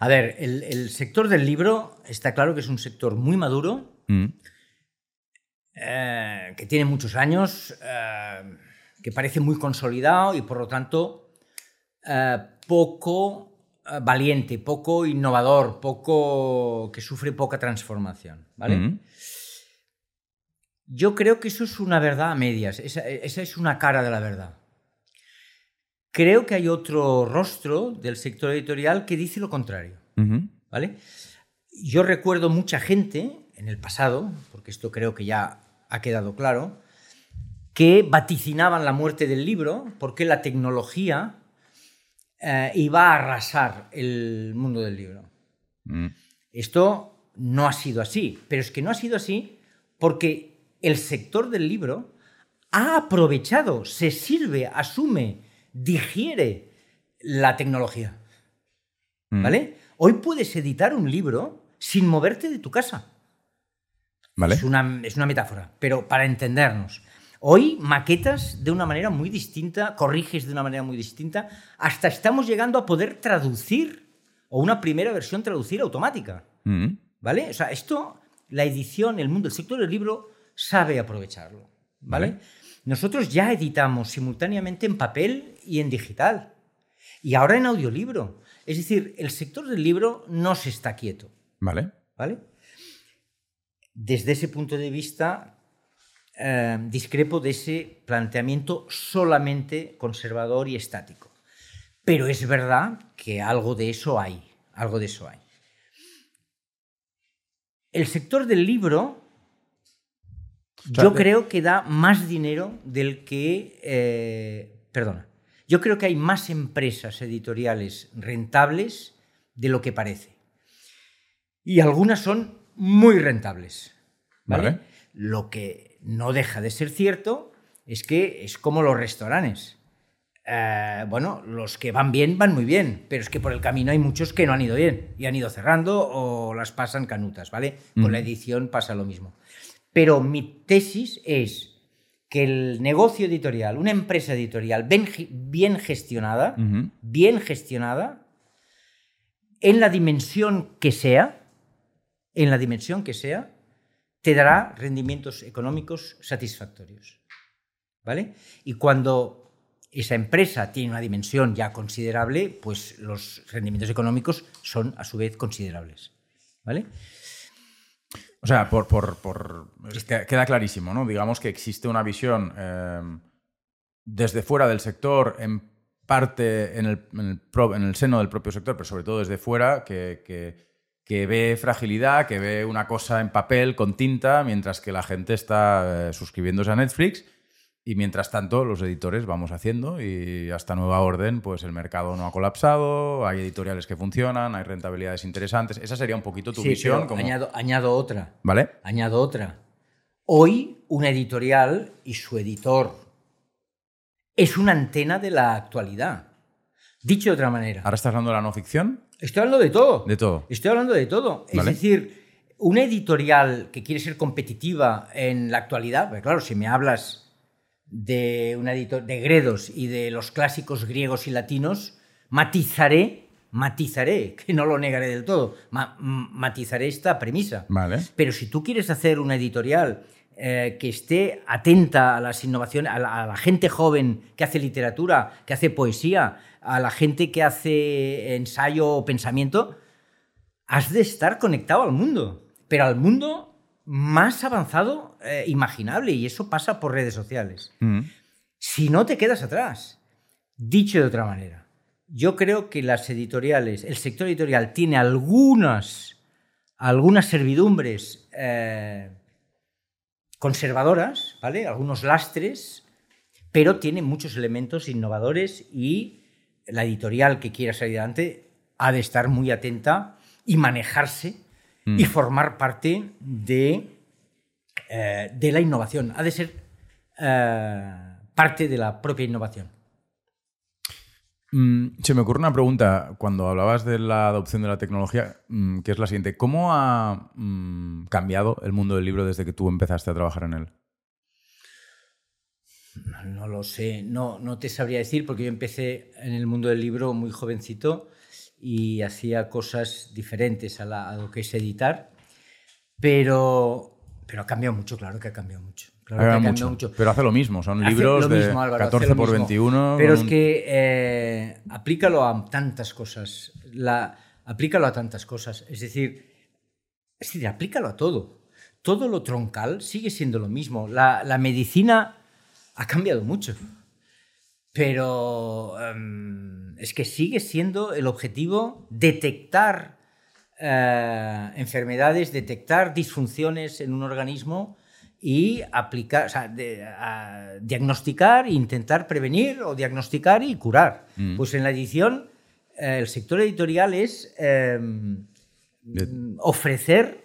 A ver, el, el sector del libro está claro que es un sector muy maduro,
Mm,
eh, que tiene muchos años, eh, que parece muy consolidado y por lo tanto poco valiente, poco innovador, poco que sufre poca transformación, ¿vale?
mm,
Yo creo que eso es una verdad a medias, esa, esa es una cara de la verdad. Creo que hay otro rostro del sector editorial que dice lo contrario. ¿vale? Yo recuerdo mucha gente en el pasado, porque esto creo que ya ha quedado claro, que vaticinaban la muerte del libro porque la tecnología eh, iba a arrasar el mundo del libro.
mm.
Esto no ha sido así, pero es que no ha sido así porque el sector del libro ha aprovechado, se sirve, asume, digiere la tecnología.
Mm.
¿Vale? Hoy puedes editar un libro sin moverte de tu casa.
¿Vale?
Es una, es una metáfora, pero para entendernos. Hoy maquetas de una manera muy distinta, corriges de una manera muy distinta, hasta estamos llegando a poder traducir o una primera versión traducir automática.
Mm,
¿Vale? O sea, esto, la edición, el mundo, el sector del libro sabe aprovecharlo. ¿Vale?
Vale.
Nosotros ya editamos simultáneamente en papel y en digital. Y ahora en audiolibro. Es decir, el sector del libro no se está quieto.
¿Vale?
¿Vale? Desde ese punto de vista, eh, discrepo de ese planteamiento solamente conservador y estático. Pero es verdad que algo de eso hay, algo de eso hay. El sector del libro, yo
de-
creo que da más dinero del que... eh, perdona. Yo creo que hay más empresas editoriales rentables de lo que parece. Y algunas son muy rentables. ¿vale?
Vale.
Lo que no deja de ser cierto es que es como los restaurantes. Eh, bueno, los que van bien van muy bien, pero es que por el camino hay muchos que no han ido bien y han ido cerrando o las pasan canutas, ¿vale? Con la edición pasa lo mismo. Pero mi tesis es que el negocio editorial, una empresa editorial bien, ge- bien gestionada, bien gestionada, en la dimensión que sea, en la dimensión que sea, te dará rendimientos económicos satisfactorios. ¿Vale? Y cuando esa empresa tiene una dimensión ya considerable, pues los rendimientos económicos son a su vez considerables. ¿Vale?
O sea, por, por, por- queda clarísimo, ¿no? Digamos que existe una visión eh, desde fuera del sector, en parte en el, en el pro- en el seno del propio sector, pero sobre todo desde fuera, que, que- que ve fragilidad, que ve una cosa en papel con tinta, mientras que la gente está eh, suscribiéndose a Netflix. Y mientras tanto, los editores vamos haciendo y hasta nueva orden, pues el mercado no ha colapsado, hay editoriales que funcionan, hay rentabilidades interesantes. Esa sería un poquito tu
Sí,
visión. como-
añado, añado otra.
¿Vale?
Añado otra. Hoy una editorial y su editor es una antena de la actualidad. Dicho de otra manera.
¿Ahora estás hablando de la no ficción?
Estoy hablando de todo.
De todo.
Estoy hablando de todo. Es decir, una editorial que quiere ser competitiva en la actualidad, porque claro, si me hablas de una editor de Gredos y de los clásicos griegos y latinos, matizaré, matizaré, que no lo negaré del todo, ma- matizaré esta premisa.
Vale.
Pero si tú quieres hacer una editorial eh, que esté atenta a las innovaciones, a la, a la gente joven que hace literatura, que hace poesía, a la gente que hace ensayo o pensamiento, has de estar conectado al mundo, pero al mundo más avanzado eh, imaginable, y eso pasa por redes sociales.
Mm.
Si no te quedas atrás. Dicho de otra manera, yo creo que las editoriales, el sector editorial tiene algunas, algunas servidumbres eh, conservadoras, ¿vale? Algunos lastres, pero tiene muchos elementos innovadores y la editorial que quiera salir adelante ha de estar muy atenta y manejarse y formar parte de, eh, de la innovación. Ha de ser eh, parte de la propia innovación.
Mm, se me ocurre una pregunta cuando hablabas de la adopción de la tecnología, mm, que es la siguiente. ¿Cómo ha mm, cambiado el mundo del libro desde que tú empezaste a trabajar en él?
No lo sé, no, no te sabría decir porque yo empecé en el mundo del libro muy jovencito y hacía cosas diferentes a, la- a lo que es editar, pero, pero ha cambiado mucho, claro que ha cambiado mucho. Claro que
Haga
ha cambiado mucho.
Pero hace lo mismo, son
Hace
libros de
mismo, Álvaro, hace
14
lo
por
mismo.
21.
Pero es que eh, aplícalo a tantas cosas. La, aplícalo a tantas cosas. Es decir, es decir, aplícalo a todo. Todo lo troncal sigue siendo lo mismo. La, la medicina ha cambiado mucho. Pero em, es que sigue siendo el objetivo detectar eh, enfermedades, detectar disfunciones en un organismo y aplicar, o sea, de- a- diagnosticar, e intentar prevenir o diagnosticar y curar.
Mm.
Pues en la edición, eh, el sector editorial es em, ofrecer,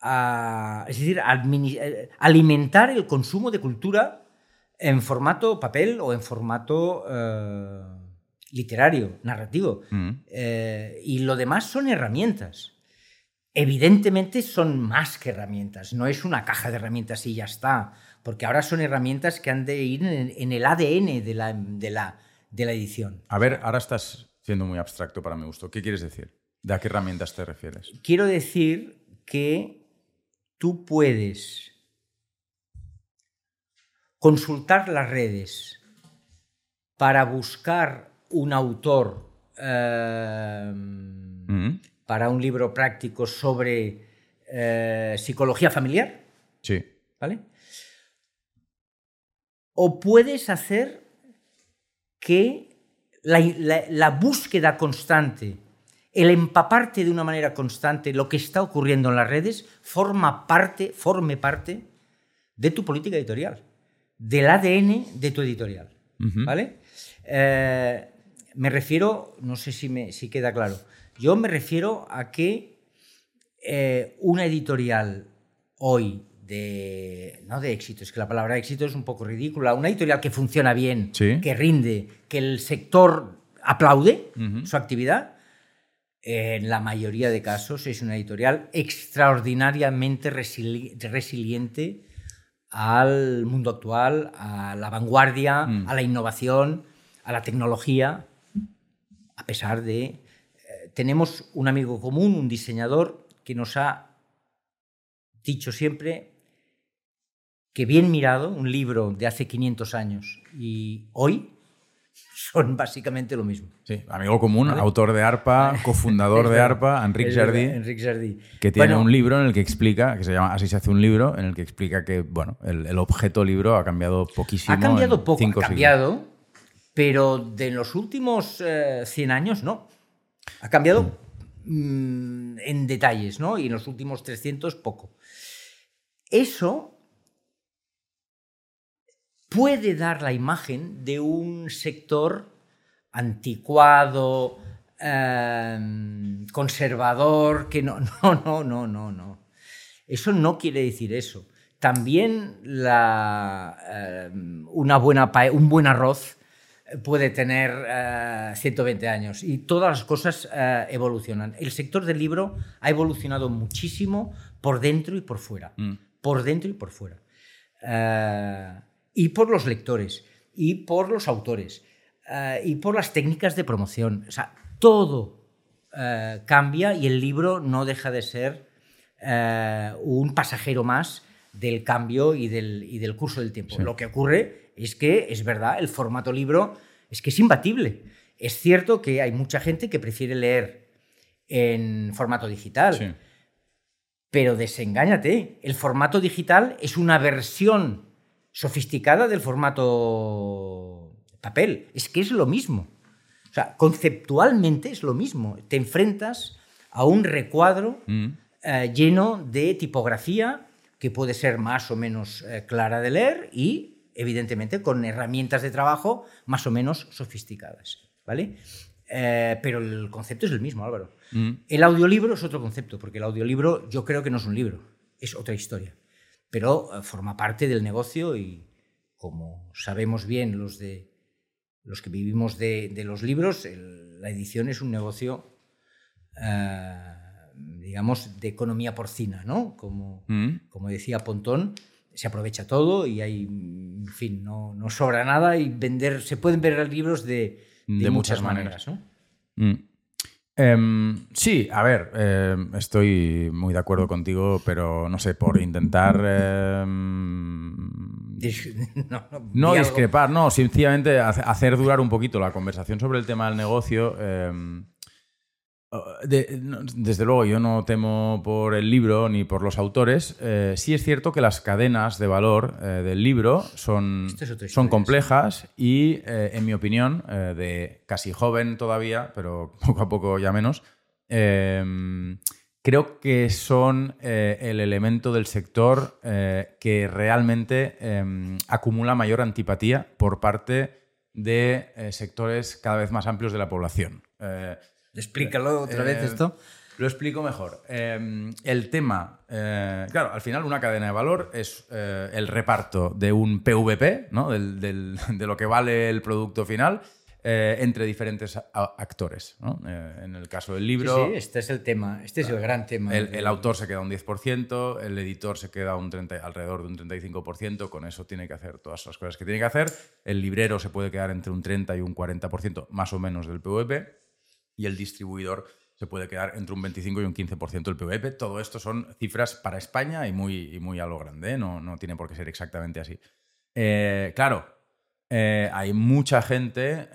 a- es decir, eh, alimentar el consumo de cultura en formato papel o en formato eh, literario, narrativo.
Mm.
Eh, y lo demás son herramientas. Evidentemente son más que herramientas, no es una caja de herramientas y ya está, porque ahora son herramientas que han de ir en, en el ADN de la, de, la, de la edición.
A ver, ahora estás siendo muy abstracto para mi gusto. ¿Qué quieres decir? ¿De a qué herramientas te refieres?
Quiero decir que tú puedes consultar las redes para buscar un autor eh, para un libro práctico sobre eh, psicología familiar,
Sí.
¿vale? O puedes hacer que la, la- la búsqueda constante, el empaparte de una manera constante lo que está ocurriendo en las redes, forma parte, forme parte de tu política editorial, del ADN de tu editorial. ¿Vale? Eh, me refiero, no sé si, me, si queda claro, yo me refiero a que eh, una editorial hoy de, no de éxito, es que la palabra éxito es un poco ridícula, una editorial que funciona bien,
Sí.
que rinde, que el sector aplaude su actividad, en la mayoría de casos es una editorial extraordinariamente resili- resiliente al mundo actual, a la vanguardia,
Mm.
a la innovación, a la tecnología, a pesar de... eh, tenemos un amigo común, un diseñador, que nos ha dicho siempre que bien mirado, un libro de hace 500 años y hoy son básicamente lo mismo.
Sí, amigo común,
¿Vale?
autor de ARPA, cofundador de. ARPA,
verdad,
Jardí,
Enric Jardí.
que tiene
Bueno,
un libro en el que explica, que se llama Así se hace un libro, en el que explica que, bueno, el, el objeto libro ha cambiado poquísimo.
Ha cambiado poco, ha
siglos.
cambiado, pero de los últimos eh, 100 años no. Ha cambiado mm, en detalles, ¿no? Y en los últimos 300 poco. Eso puede dar la imagen de un sector anticuado, eh, conservador, que no, no, no, no, no, no. Eso no quiere decir eso. también la, eh, una buena, un buen arroz puede tener 120 eh, años y todas las cosas eh, evolucionan. El sector del libro ha evolucionado muchísimo por dentro y por fuera. Mm. Por dentro y por fuera. Y por los lectores, y por los autores, y por las técnicas de promoción. O sea, todo cambia y el libro no deja de ser un pasajero más del cambio y del, del curso del tiempo. Lo que ocurre es que, es verdad, el formato libro es que es imbatible. Es cierto que hay mucha gente que prefiere leer en formato digital, pero desengáñate, el formato digital es una versión sofisticada del formato papel. Es que es lo mismo. O sea, conceptualmente es lo mismo. Te enfrentas a un recuadro mm. eh, lleno de tipografía, que puede ser más o menos eh, clara de leer y, evidentemente, con herramientas de trabajo más o menos sofisticadas. ¿vale? Eh, pero el concepto es el mismo, Álvaro. Mm. El audiolibro es otro concepto, porque el audiolibro yo creo que no es un libro, es otra historia. Pero eh, forma parte del negocio y, como sabemos bien los, de, los que vivimos de, los libros, la edición es un negocio digamos, de economía porcina, ¿no? Como, mm. como decía Pontón, se aprovecha todo y hay, en fin, no, no sobra nada y vender, se pueden ver libros de, de, muchas, maneras, ¿no?
Mm. Em, sí, a ver, em, estoy muy de acuerdo contigo, pero no sé, por intentar... Em, no, no discrepar, no, sencillamente hacer durar un poquito la conversación sobre el tema del negocio. Uh, desde luego, yo no temo por el libro ni por los autores. Eh, sí es cierto que las cadenas de valor eh, del libro son, son complejas y, eh, en mi opinión, de casi joven todavía, pero poco a poco ya menos, em, creo que son el elemento del sector que realmente em, acumula mayor antipatía por parte de sectores cada vez más amplios de la población.
Explícalo otra vez eh, esto.
Lo explico mejor. Em, el tema, eh, claro, al final una cadena de valor es eh, el reparto de un PVP, ¿no? de lo que vale el producto final, entre diferentes actores. en el caso del libro...
Sí, este es el tema, este es el gran tema.
El, autor se queda un 10%, el editor se queda un 30, alrededor de un 35%, con eso tiene que hacer todas las cosas que tiene que hacer. El librero se puede quedar entre un 30 y un 40% más o menos del PVP y el distribuidor se puede quedar entre un 25 y un 15% del PVP. Todo esto son cifras para España y muy, muy a lo grande, ¿eh? no, no tiene por qué ser exactamente así. Eh, claro, eh, hay mucha gente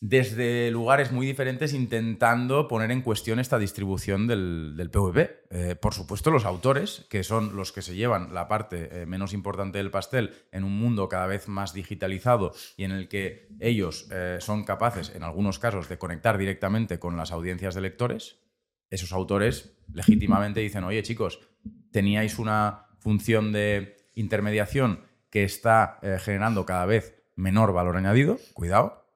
desde lugares muy diferentes intentando poner en cuestión esta distribución del, PVP. Eh, por supuesto, los autores, que son los que se llevan la parte eh, menos importante del pastel en un mundo cada vez más digitalizado y en el que ellos eh, son capaces, en algunos casos, de conectar directamente con las audiencias de lectores. Esos autores legítimamente dicen, oye chicos, teníais una función de intermediación que está generando cada vez menor valor añadido, cuidado,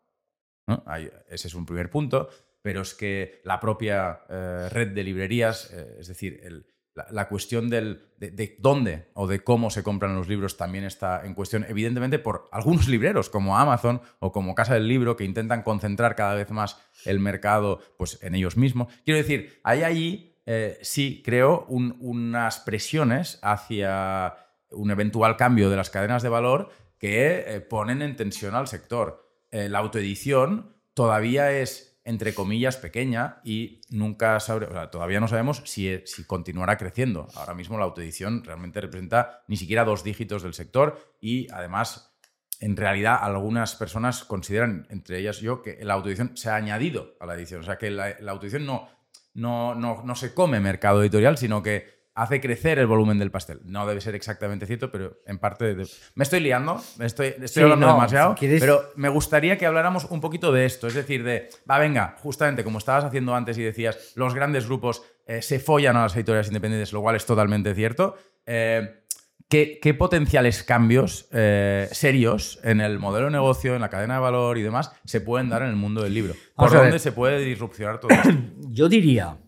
ese es un primer punto, pero es que la propia eh, red de librerías, eh, es decir, la, cuestión del, de, dónde o de cómo se compran los libros también está en cuestión, evidentemente por algunos libreros como Amazon o como Casa del Libro, que intentan concentrar cada vez más el mercado pues, en ellos mismos. Quiero decir, hay allí, eh, sí, creo, unas presiones hacia un eventual cambio de las cadenas de valor que ponen en tensión al sector. Eh, la autoedición todavía es, entre comillas, pequeña y nunca sabe, todavía no sabemos si, si continuará creciendo. Ahora mismo la autoedición realmente representa ni siquiera dos dígitos del sector y además en realidad algunas personas consideran, entre ellas yo, que la autoedición se ha añadido a la edición. O sea, que la, la autoedición no, no, no, no, se come mercado editorial, sino que hace crecer el volumen del pastel. No debe ser exactamente cierto, pero en parte... Me estoy liando, me estoy, estoy hablando demasiado, pero me gustaría que habláramos un poquito de esto, es decir, de, va, venga, justamente como estabas haciendo antes y decías, los grandes grupos eh, se follan a las editoriales independientes, lo cual es totalmente cierto. Eh, ¿qué, potenciales cambios eh, serios en el modelo de negocio, en la cadena de valor y demás se pueden dar en el mundo del libro? ¿Por dónde se puede disrupcionar todo esto?
Yo diría,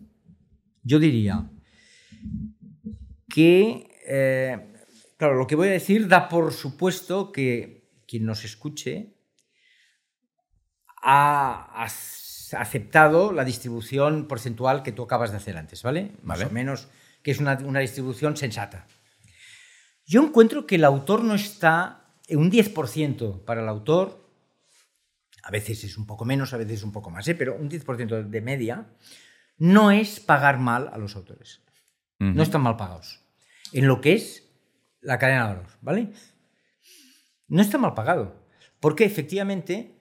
yo diría que eh, claro, lo que voy a decir da por supuesto que quien nos escuche ha aceptado la distribución porcentual que tú acabas de hacer antes, ¿vale? Más
Vale.
o menos, que es una, una distribución sensata. Yo encuentro que el autor no está en un 10% para el autor, a veces es un poco menos, a veces un poco más, ¿eh? pero un 10% de media, no es pagar mal a los autores. No están mal pagados. En lo que es la cadena de valor, ¿vale? No está mal pagado. Porque efectivamente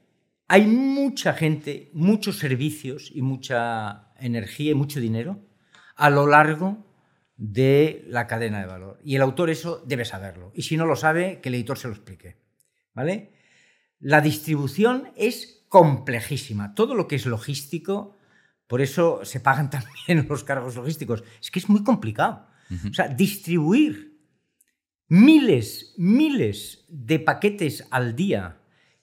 hay mucha gente, muchos servicios y mucha energía y mucho dinero a lo largo de la cadena de valor. Y el autor eso debe saberlo. Y si no lo sabe, que el editor se lo explique. ¿Vale? La distribución es complejísima. Todo lo que es logístico, por eso se pagan también los cargos logísticos. Es que es muy complicado. O sea, distribuir miles, miles de paquetes al día,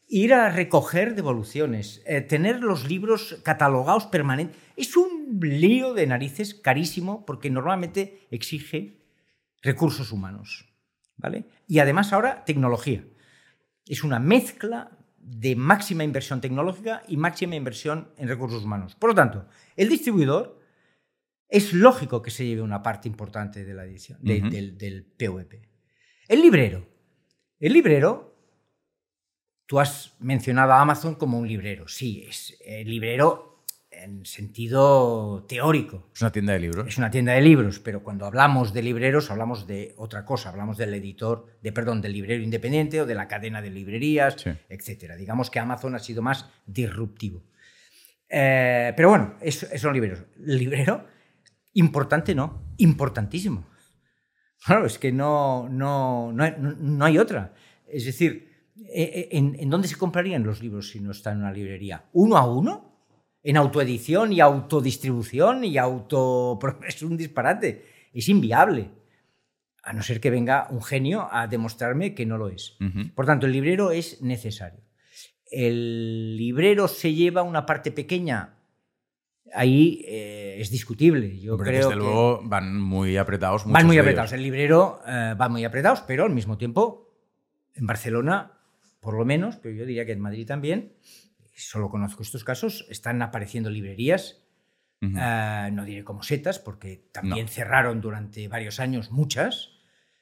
ir a recoger devoluciones, eh, tener los libros catalogados permanentes, es un lío de narices carísimo porque normalmente exige recursos humanos. ¿vale? Y además ahora tecnología. Es una mezcla de máxima inversión tecnológica y máxima inversión en recursos humanos. Por lo tanto, el distribuidor es lógico que se lleve una parte importante de la edición, de- del, del PVP. El librero. El librero, tú has mencionado a Amazon como un librero. Sí, es el librero en sentido teórico.
Es una tienda de libros.
Es una tienda de libros, pero cuando hablamos de libreros hablamos de otra cosa, hablamos del editor, de perdón, del librero independiente o de la cadena de librerías,
Sí.
etcétera. Digamos que Amazon ha sido más disruptivo. Eh, pero bueno, es, es un librero. El librero, importante no, importantísimo. Claro, es que no, no, no, hay, no- hay otra. Es decir, eh, eh, ¿en, en dónde se comprarían los libros si no están en una librería? ¿Uno a uno? ¿En autoedición y autodistribución y auto... Es un disparate. Es inviable. A no ser que venga un genio a demostrarme que no lo es. Por tanto, el librero es necesario. El librero se lleva una parte pequeña. Ahí eh, es discutible. Yo creo
desde
que
luego van muy apretados.
van muy apretados. El librero eh, va muy apretados, pero al mismo tiempo, en Barcelona, por lo menos, pero yo diría que en Madrid también, solo conozco estos casos, están apareciendo librerías, eh, no diré como setas, porque también
No.
cerraron durante varios años muchas,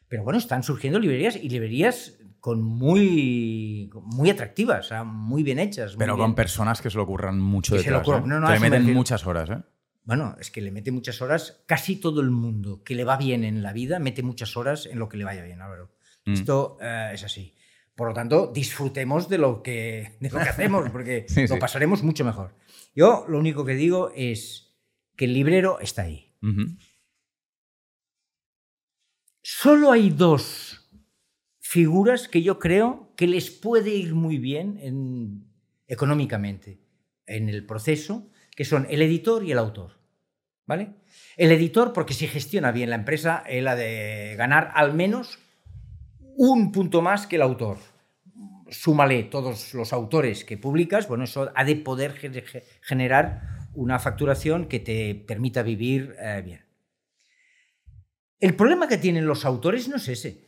pero bueno, están surgiendo librerías y librerías con muy, muy atractivas, o sea, muy bien hechas. muy
Pero
bien.
con personas que se lo ocurran mucho
Que se lo
detrás. ¿eh?
No, no,
que
a
le
eso me
meten muchas horas, ¿eh?
Bueno, es que le mete muchas horas, casi todo el mundo que le va bien en la vida mete muchas horas en lo que le vaya bien, Álvaro.
Mm.
Esto eh, es así. Por lo tanto, disfrutemos de lo que, de lo que hacemos, porque
Sí,
lo
sí.
pasaremos mucho mejor. Yo lo único que digo es que el librero está ahí.
Ujú.
Solo hay dos figuras que yo creo que les puede ir muy bien en- económicamente en el proceso, que son el editor y el autor. ¿Vale? El editor, porque si gestiona bien la empresa, él ha de ganar al menos un punto más que el autor. Súmale todos los autores que publicas, bueno, eso ha de poder ge- ge- generar una facturación que te permita vivir eh, bien. El problema que tienen los autores no es ese.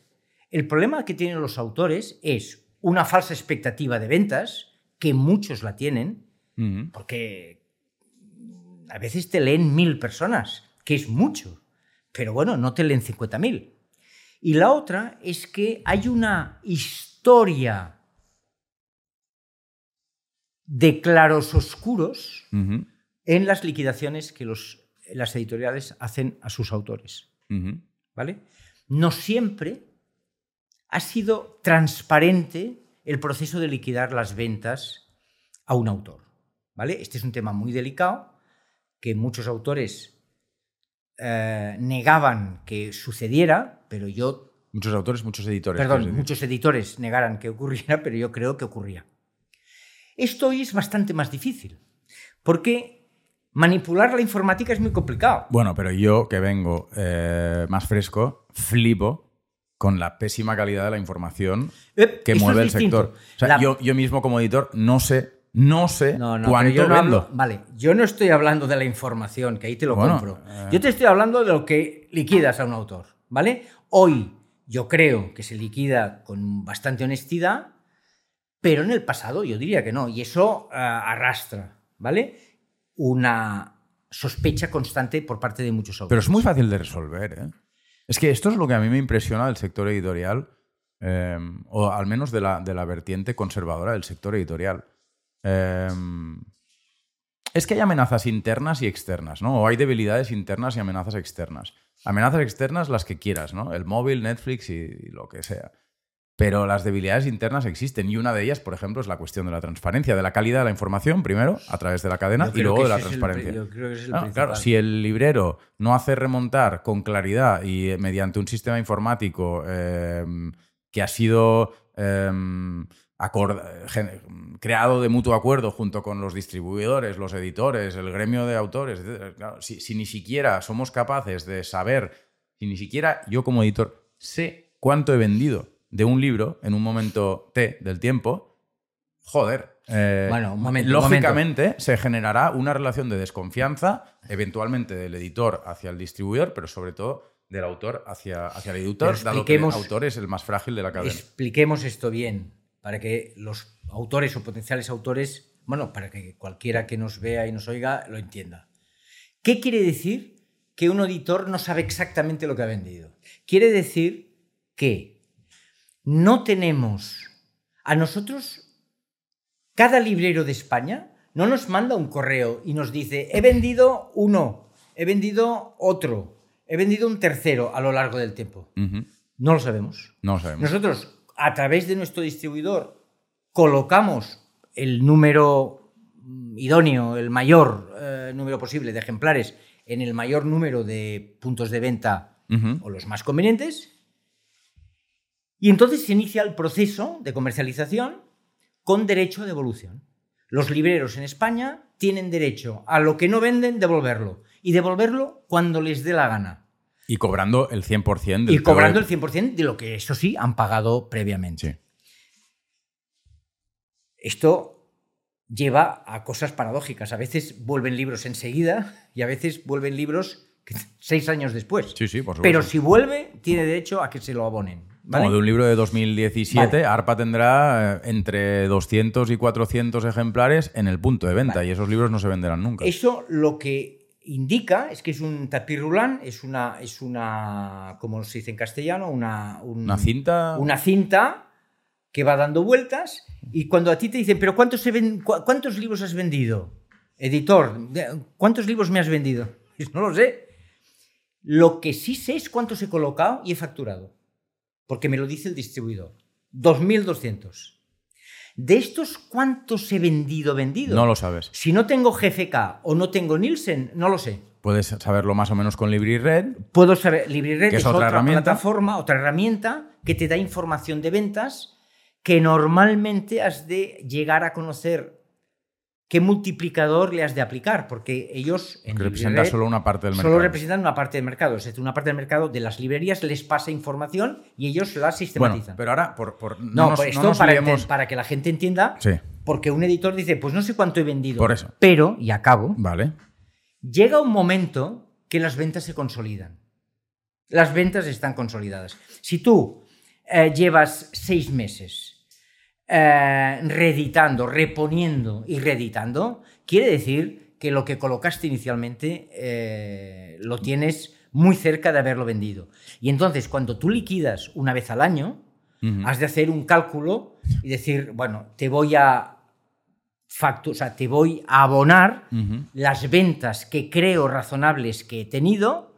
El problema que tienen los autores es una falsa expectativa de ventas, que muchos la tienen, porque a veces te leen mil personas, que es mucho, pero bueno, no te leen 50.000. Y la otra es que hay una historia de claros oscuros en las liquidaciones que los, las editoriales hacen a sus autores. ¿vale? No siempre ha sido transparente el proceso de liquidar las ventas a un autor, ¿vale? Este es un tema muy delicado que muchos autores eh, negaban que sucediera, pero yo,
Muchos autores, muchos editores.
perdón, muchos editores negaran que ocurriera, pero yo creo que ocurría. Esto hoy es bastante más difícil, porque manipular la informática es muy complicado.
Bueno, pero yo que vengo eh, más fresco, flipo con la pésima calidad de la información
Eh,
que mueve el sector. O sea,
La-
yo, yo mismo como editor no sé, no sé
No, no,
cuánto
yo no
vendo.
hablo- vale, yo no estoy hablando de la información, que ahí te lo
Bueno,
compro.
eh.
Yo te estoy hablando de lo que liquidas a un autor. ¿vale? Hoy yo creo que se liquida con bastante honestidad, pero en el pasado yo diría que no, y eso uh, arrastra, ¿vale? Una sospecha constante por parte de muchos autores.
Pero es muy fácil de resolver, ¿eh? Es que esto es lo que a mí me impresiona del sector editorial, eh, o al menos de la, de la, vertiente conservadora del sector editorial. Eh, es que hay amenazas internas y externas, ¿no? O hay debilidades internas y amenazas externas. Amenazas externas las que quieras, ¿no? El móvil, Netflix y lo que sea. Pero las debilidades internas existen y una de ellas, por ejemplo, es la cuestión de la transparencia, de la calidad de la información, primero, a través de la cadena, y luego de la transparencia.
El, creo que es el
no, claro, si el librero no hace remontar con claridad y mediante un sistema informático eh, que ha sido eh, creado de mutuo acuerdo junto con los distribuidores, los editores, el gremio de autores, etc. Claro, si, si ni siquiera somos capaces de saber, si ni siquiera yo como editor sé cuánto he vendido de un libro en un momento T del tiempo, joder. Eh,
bueno, un momento,
lógicamente
un momento.
se generará una relación de desconfianza, eventualmente del editor hacia el distribuidor, pero sobre todo del autor hacia, hacia el editor, dado que el autor es el más frágil de la cadena.
Expliquemos esto bien, para que los autores o potenciales autores, bueno, para que cualquiera que nos vea y nos oiga lo entienda. ¿Qué quiere decir que un editor no sabe exactamente lo que ha vendido? Quiere decir que no tenemos a nosotros, cada librero de España no nos manda un correo y nos dice, he vendido uno, he vendido otro, he vendido un tercero a lo largo del tiempo.
Uh -huh.
No lo sabemos.
No lo sabemos.
Nosotros, a través de nuestro distribuidor, colocamos el número idóneo, el mayor eh, número posible de ejemplares en el mayor número de puntos de venta
uh -huh.
o los más convenientes y entonces se inicia el proceso de comercialización con derecho a devolución. Los libreros en España tienen derecho a lo que no venden, devolverlo. Y devolverlo cuando les dé la gana.
Y cobrando el 100% del
Y cobrando el 100% de lo que, eso sí, han pagado previamente.
Sí.
Esto lleva a cosas paradójicas. A veces vuelven libros enseguida y a veces vuelven libros seis años después.
Sí, sí, por supuesto.
Pero si vuelve, tiene derecho a que se lo abonen. ¿Vale?
Como de un libro de 2017, vale. ARPA tendrá eh, entre 200 y 400 ejemplares en el punto de venta vale. y esos libros no se venderán nunca.
Eso lo que indica es que es un tapirulán, es una, es una, como se dice en castellano, una, un,
una cinta.
Una cinta que va dando vueltas y cuando a ti te dicen, pero ¿cuántos, se ven, ¿cuántos libros has vendido? Editor, ¿cuántos libros me has vendido? No lo sé. Lo que sí sé es cuántos he colocado y he facturado porque me lo dice el distribuidor. 2.200. ¿De estos cuántos he vendido, vendido?
No lo sabes.
Si no tengo GFK o no tengo Nielsen, no lo sé.
Puedes saberlo más o menos con LibriRed.
Puedo saber. LibriRed
que
es,
es, otra,
otra plataforma, otra herramienta que te da información de ventas que normalmente has de llegar a conocer qué multiplicador le has de aplicar, porque ellos
en que representa solo una parte del mercado.
Solo representan una parte del mercado, es decir, una parte del mercado de las librerías les pasa información y ellos la sistematizan.
Bueno, pero ahora, por, por
no,
no,
nos, esto
no nos
para,
liemos...
para, que la gente entienda,
sí.
porque un editor dice, pues no sé cuánto he vendido,
por eso.
pero, y acabo,
vale.
llega un momento que las ventas se consolidan. Las ventas están consolidadas. Si tú eh, llevas seis meses eh, reeditando, reponiendo y reeditando, quiere decir que lo que colocaste inicialmente eh, lo tienes muy cerca de haberlo vendido. Y entonces, cuando tú liquidas una vez al año, uh -huh. has de hacer un cálculo y decir, bueno, te voy a facto, o sea, te voy a abonar uh -huh. las ventas que creo razonables que he tenido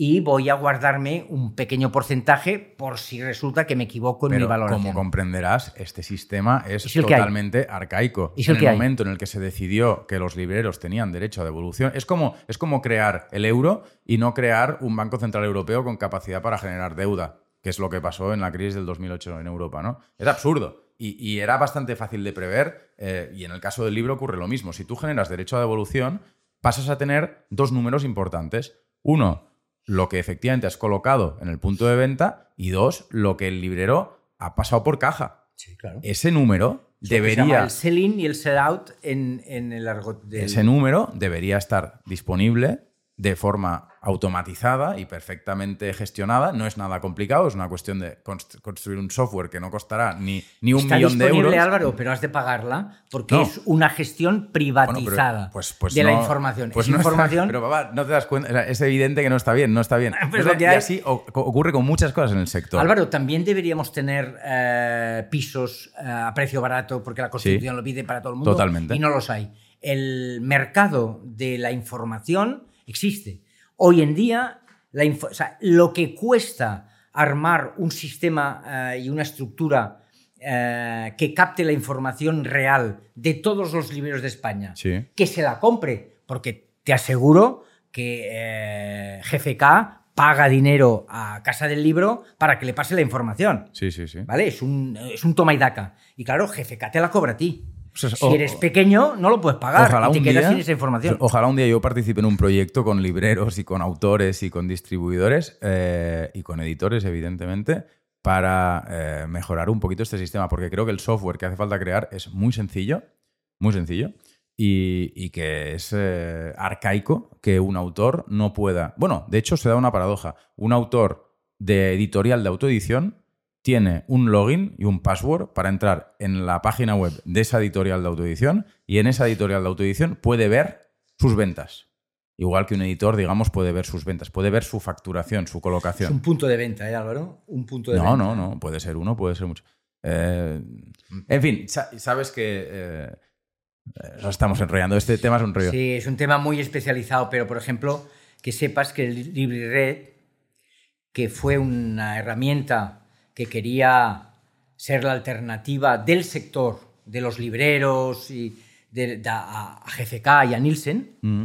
y voy a guardarme un pequeño porcentaje por si resulta que me equivoco en
Pero,
mi valoración.
Como comprenderás, este sistema es,
es
totalmente arcaico.
¿Es
en
el,
el
hay?
momento en el que se decidió que los libreros tenían derecho a devolución, es como, es como crear el euro y no crear un Banco Central Europeo con capacidad para generar deuda, que es lo que pasó en la crisis del 2008 en Europa. ¿no? Es absurdo. Y, y era bastante fácil de prever, eh, y en el caso del libro ocurre lo mismo. Si tú generas derecho a devolución, pasas a tener dos números importantes. Uno, lo que efectivamente has colocado en el punto de venta y dos, lo que el librero ha pasado por caja.
Sí, claro.
Ese número
Eso
debería...
el sell-in y el sell-out en, en, el argot del...
Ese número debería estar disponible de forma automatizada y perfectamente gestionada. No es nada complicado, es una cuestión de construir un software que no costará ni, ni un millón de euros.
Álvaro, pero has de pagarla porque es una gestión privatizada pues, pues de la información.
Pues no información. pero papá, no te das cuenta. es evidente que no está bien, no está bien. y así ocurre con muchas cosas en el sector.
Álvaro, también deberíamos tener eh, pisos eh, a precio barato porque la Constitución lo pide para todo el mundo.
Totalmente.
Y no los hay. El mercado de la información existe. Hoy en día, lo que cuesta armar un sistema eh, y una estructura eh, que capte la información real de todos los libros de España, que se la compre, porque te aseguro que eh, GFK paga dinero a Casa del Libro para que le pase la información.
Sí, sí, sí.
¿Vale? Es un, es un toma y daca. Y claro, GFK te la cobra a ti si eres pequeño, no lo puedes pagar ojalá y te quedas sin esa información.
Ojalá un día yo participe en un proyecto con libreros y con autores y con distribuidores eh, y con editores, evidentemente, para eh, mejorar un poquito este sistema, porque creo que el software que hace falta crear es muy sencillo, muy sencillo, y, que es eh, arcaico que un autor no pueda... Bueno, de hecho se da una paradoja. Un autor de editorial de autoedición tiene un login y un password para entrar en la página web de esa editorial de autoedición y en esa editorial de autoedición puede ver sus ventas. Igual que un editor, digamos, puede ver sus ventas, puede ver su facturación, su colocación. Es
un punto de venta, ¿eh, Álvaro? Un punto de
no,
venta.
No, no, no. Puede ser uno, puede ser mucho. Eh, en fin, sabes que eh, estamos enrollando. Este tema es un rollo.
Sí, es un tema muy especializado, pero por ejemplo, que sepas que el LibriRed, que fue una herramienta que quería ser la alternativa del sector de los libreros y de, a, GFK y a Nielsen, mm.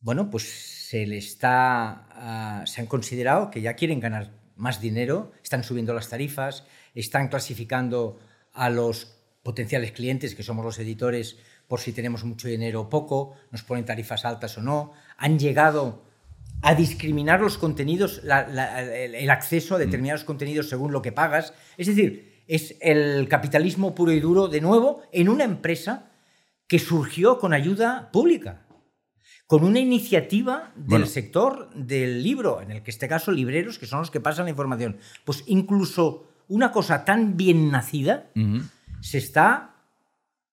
bueno, pues se le está, ah, se han considerado que ya quieren ganar más dinero, están subiendo las tarifas, están clasificando a los potenciales clientes, que somos los editores, por si tenemos mucho dinero o poco, nos ponen tarifas altas o no, han llegado a discriminar los contenidos, el, acceso a determinados mm. contenidos según lo que pagas. Es decir, es el capitalismo puro y duro de nuevo en una empresa que surgió con ayuda pública, con una iniciativa del sector del libro, en el que este caso libreros, que son los que pasan la información. Pues incluso una cosa tan bien nacida se está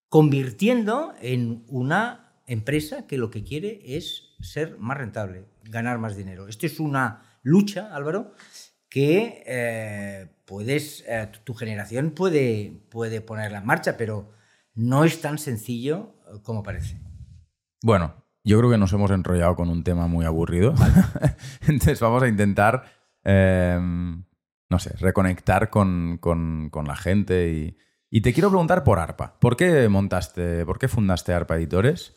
convirtiendo en una empresa que lo que quiere es ser más rentable, ganar más dinero. Esto es una lucha, Álvaro, que eh, puedes, eh, tu generación puede, puede ponerla en marcha, pero no es tan sencillo eh, como parece.
Bueno, yo creo que nos hemos enrollado con un tema muy aburrido. Entonces vamos a intentar, no sé, reconectar con, la gente. Y, y, te quiero preguntar por ARPA. ¿Por qué montaste, por qué fundaste ARPA Editores?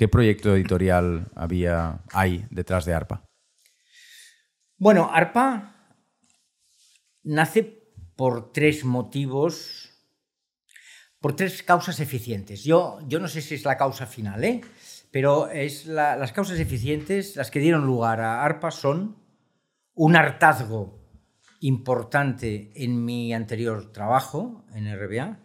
¿Qué proyecto editorial había, hay detrás de ARPA?
Bueno, ARPA nace por tres motivos, por tres causas eficientes. Yo, yo no sé si es la causa final, ¿eh? pero es las causas eficientes, las que dieron lugar a ARPA son un hartazgo importante en mi anterior trabajo en RBA,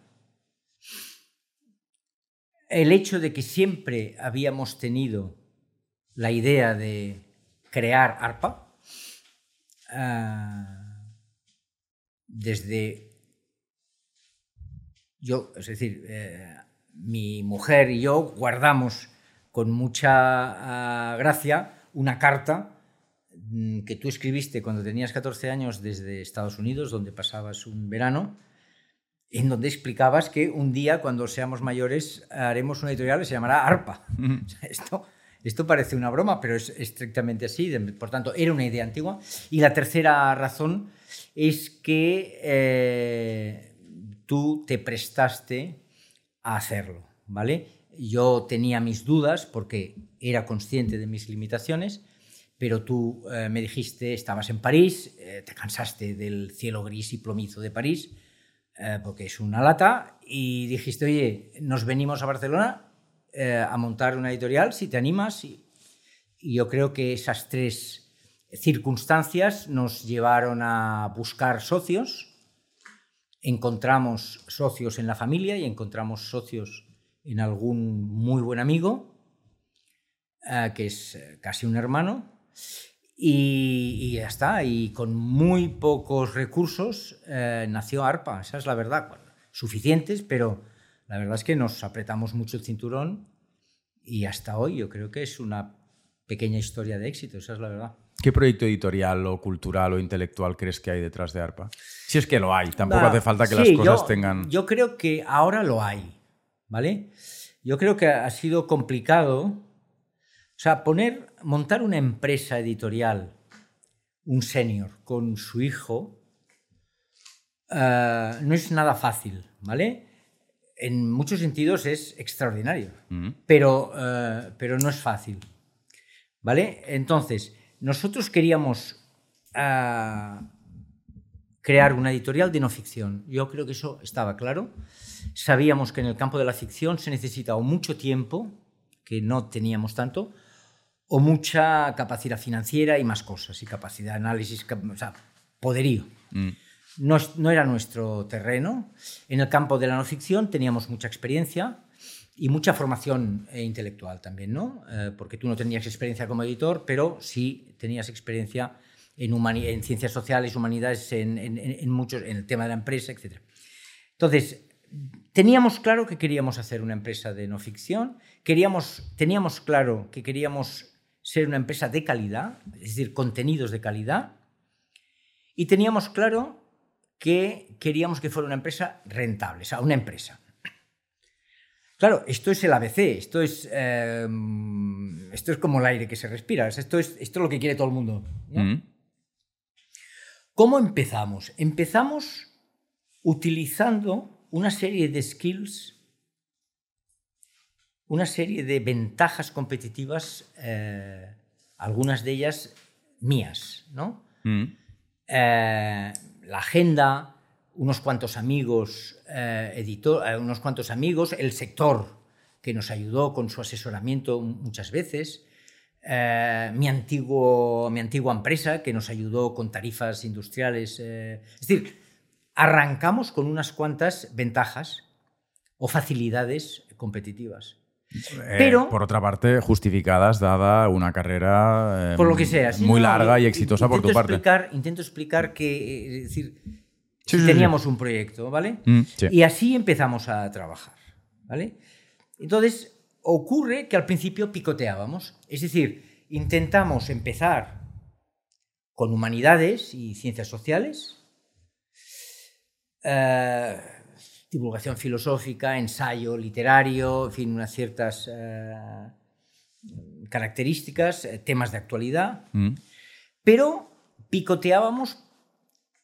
el hecho de que siempre habíamos tenido la idea de crear ARPA, ah, desde yo, es decir, eh, mi mujer y yo guardamos con mucha ah, gracia una carta mm, que tú escribiste cuando tenías 14 años desde Estados Unidos, donde pasabas un verano, en donde explicabas que un día, cuando seamos mayores, haremos una editorial que se llamará ARPA. esto, esto parece una broma, pero es estrictamente así. Por tanto, era una idea antigua. Y la tercera razón es que eh, tú te prestaste a hacerlo, ¿vale? Yo tenía mis dudas porque era consciente de mis limitaciones, pero tú eh, me dijiste, estabas en París, eh, te cansaste del cielo gris y plomizo de París, eh, porque es una lata, y dijiste, oye, nos venimos a Barcelona eh, a montar una editorial, si te animas. Y, yo creo que esas tres circunstancias nos llevaron a buscar socios. Encontramos socios en la familia y encontramos socios en algún muy buen amigo. eh, que es casi un hermano, y, y, ya está. Y con muy pocos recursos eh, nació ARPA, esa es la verdad. suficientes, pero la verdad es que nos apretamos mucho el cinturón y hasta hoy yo creo que es una pequeña historia de éxito, esa es la verdad.
¿Qué proyecto editorial o cultural o intelectual crees que hay detrás de ARPA? Si es que lo hay, tampoco hace falta que las cosas tengan...
Yo creo que ahora lo hay, ¿vale? Yo creo que ha sido complicado, o sea, poner, montar una empresa editorial, un senior, con su hijo, eh, no es nada fácil, ¿vale? En muchos sentidos es extraordinario, mm. pero, eh, pero no es fácil, ¿vale? Entonces, nosotros queríamos ah, crear una editorial de no ficción. Yo creo que eso estaba claro. Sabíamos que en el campo de la ficción se necesitaba mucho tiempo, que no teníamos tanto, o mucha capacidad financiera y más cosas, y capacidad de análisis, o sea, poderío. Mm. No, no, era nuestro terreno. En el campo de la no ficción teníamos mucha experiencia, y mucha formación eh, intelectual también, ¿no? Eh, porque tú no tenías experiencia como editor, pero sí tenías experiencia en, en ciencias sociales, humanidades, en, en, muchos, en el tema de la empresa, etc. Entonces, teníamos claro que queríamos hacer una empresa de no ficción, queríamos, teníamos claro que queríamos ser una empresa de calidad, es decir, contenidos de calidad, y teníamos claro que queríamos que fuera una empresa rentable, o sea, una empresa. Claro, esto es el ABC, esto es, em, esto es como el aire que se respira, esto es, esto es lo que quiere todo el mundo. Mm. ¿Cómo empezamos? Empezamos utilizando una serie de skills, una serie de ventajas competitivas, eh, algunas de ellas mías, ¿no? Mm. Eh, la agenda, unos cuantos amigos, eh, editor, unos cuantos amigos, el sector que nos ayudó con su asesoramiento muchas veces, mi, antiguo, mi antigua empresa que nos ayudó con tarifas industriales. es decir, arrancamos con unas cuantas ventajas o facilidades competitivas.
Pero, por otra parte, justificadas dada una carrera
por lo que sea,
muy larga y exitosa por tu parte.
Explicar, intento explicar que, es decir, teníamos un proyecto, ¿vale? Mm, y así empezamos a trabajar, ¿vale? Entonces, ocurre que al principio picoteábamos, es decir, intentamos empezar con humanidades y ciencias sociales, eh, divulgación filosófica, ensayo literario, en fin, unas ciertas eh, características, eh, temas de actualidad, mm. pero picoteábamos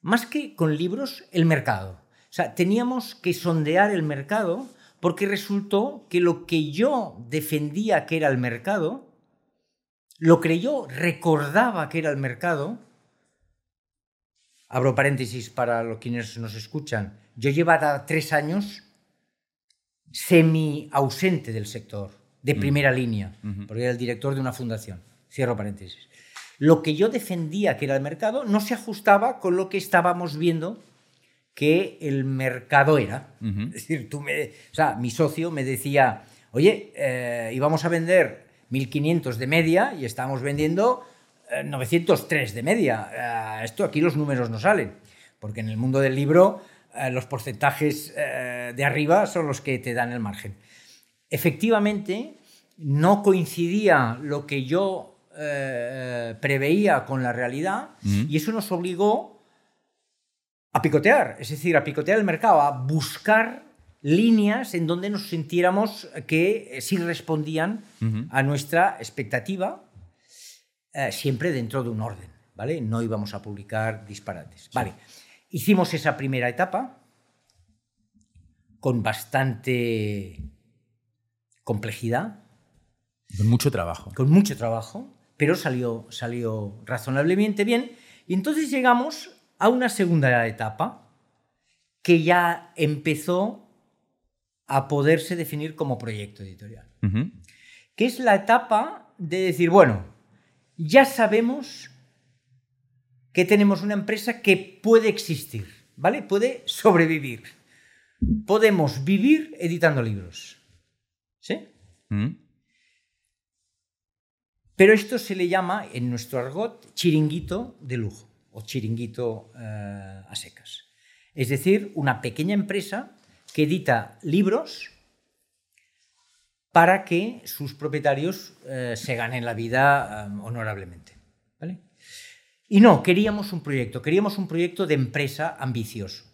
más que con libros, el mercado. O sea, teníamos que sondear el mercado porque resultó que lo que yo defendía que era el mercado, lo que yo recordaba que era el mercado, abro paréntesis para los quienes nos escuchan, yo llevaba tres años semi ausente del sector, de mm. primera línea, porque era el director de una fundación. Cierro paréntesis lo que yo defendía que era el mercado no se ajustaba con lo que estábamos viendo que el mercado era. Es decir, tú me, o sea, mi socio me decía, oye, eh, íbamos a vender 1.500 de media y estábamos vendiendo 903 eh, de media. Eh, esto aquí los números no salen, porque en el mundo del libro los porcentajes de arriba son los que te dan el margen. Efectivamente, no coincidía lo que yo eh, preveía con la realidad y eso nos obligó a picotear, es decir, a picotear el mercado, a buscar líneas en donde nos sintiéramos que sí respondían a nuestra expectativa, eh, siempre dentro de un orden, ¿vale? No íbamos a publicar disparates. Vale, hicimos esa primera etapa con bastante complejidad.
Con mucho trabajo.
Con mucho trabajo pero salió, salió razonablemente bien. Y entonces llegamos a una segunda etapa que ya empezó a poderse definir como proyecto editorial, que es la etapa de decir, bueno, ya sabemos que tenemos una empresa que puede existir, ¿vale? Puede sobrevivir. Podemos vivir editando libros. ¿Sí? Pero esto se le llama, en nuestro argot, chiringuito de lujo o chiringuito eh, a secas. Es decir, una pequeña empresa que edita libros para que sus propietarios eh, se ganen la vida eh, honorablemente. Y no, queríamos un proyecto, queríamos un proyecto de empresa ambicioso.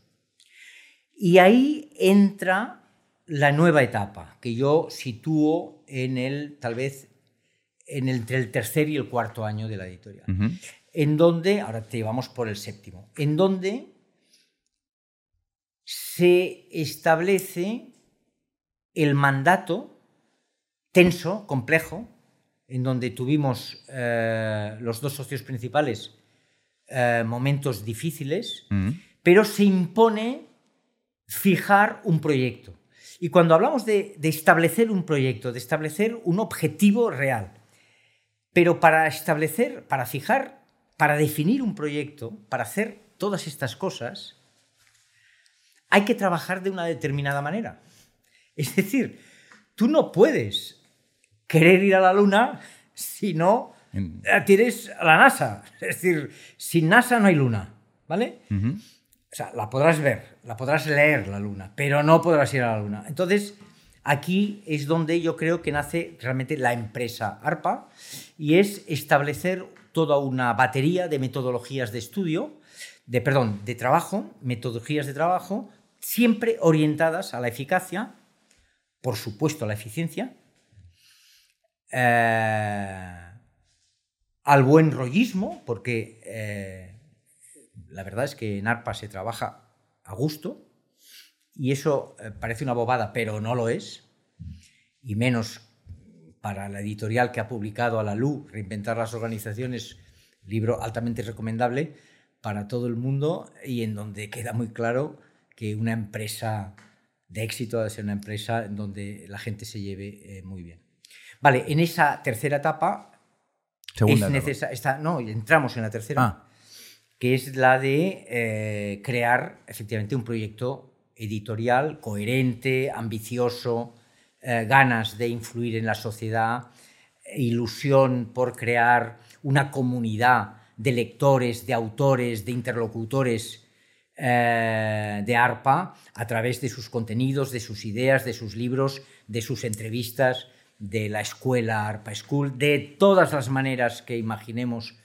Y ahí entra la nueva etapa, que yo sitúo en el, tal vez, en el, entre el tercer y el cuarto año de la editorial. En donde, ahora te llevamos por el séptimo, en donde se establece el mandato tenso, complejo, en donde tuvimos eh, los dos socios principales eh, momentos difíciles,
Mm.
pero se impone fijar un proyecto. Y cuando hablamos de, de establecer un proyecto, de establecer un objetivo real, pero para establecer, para fijar, para definir un proyecto, para hacer todas estas cosas, hay que trabajar de una determinada manera. Es decir, tú no puedes querer ir a la Luna si no tienes a la NASA. Es decir, sin NASA no hay Luna, ¿vale? O sea, la podrás ver, la podrás leer la Luna, pero no podrás ir a la Luna. Entonces, aquí es donde yo creo que nace realmente la empresa ARPA y es establecer toda una batería de metodologías de estudio, de perdón, de trabajo, metodologías de trabajo, siempre orientadas a la eficacia, por supuesto a la eficiencia, eh, al buen rollismo, porque eh, la verdad es que en ARPA se trabaja a gusto y eso eh, parece una bobada, pero no lo es, y menos para la editorial que ha publicado a la LU, Reinventar las Organizaciones, libro altamente recomendable para todo el mundo y en donde queda muy claro que una empresa de éxito debe ser una empresa en donde la gente se lleve eh, muy bien. Vale, en esa tercera etapa
Segunda.
es necesaria. No, entramos en la tercera
Ah,
que es la de eh, crear efectivamente un proyecto editorial coherente, ambicioso, eh, ganas de influir en la sociedad, ilusión por crear una comunidad de lectores, de autores, de interlocutores eh, de ARPA a través de sus contenidos, de sus ideas, de sus libros, de sus entrevistas, de la escuela ARPA School, de todas las maneras que imaginemos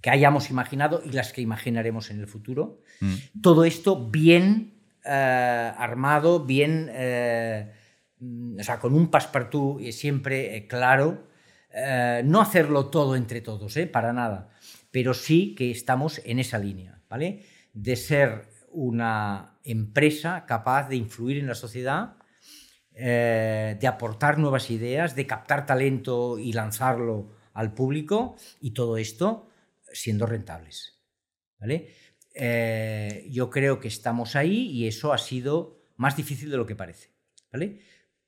que hayamos imaginado y las que imaginaremos en el futuro.
mm.
Todo esto bien eh, armado, bien, eh, o sea, con un passepartout eh, siempre claro. Eh, no hacerlo todo entre todos, eh, para nada, pero sí que estamos en esa línea, ¿vale? De ser una empresa capaz de influir en la sociedad, eh, de aportar nuevas ideas, de captar talento y lanzarlo al público y todo esto siendo rentables. ¿vale? Eh, yo creo que estamos ahí y eso ha sido más difícil de lo que parece. ¿vale?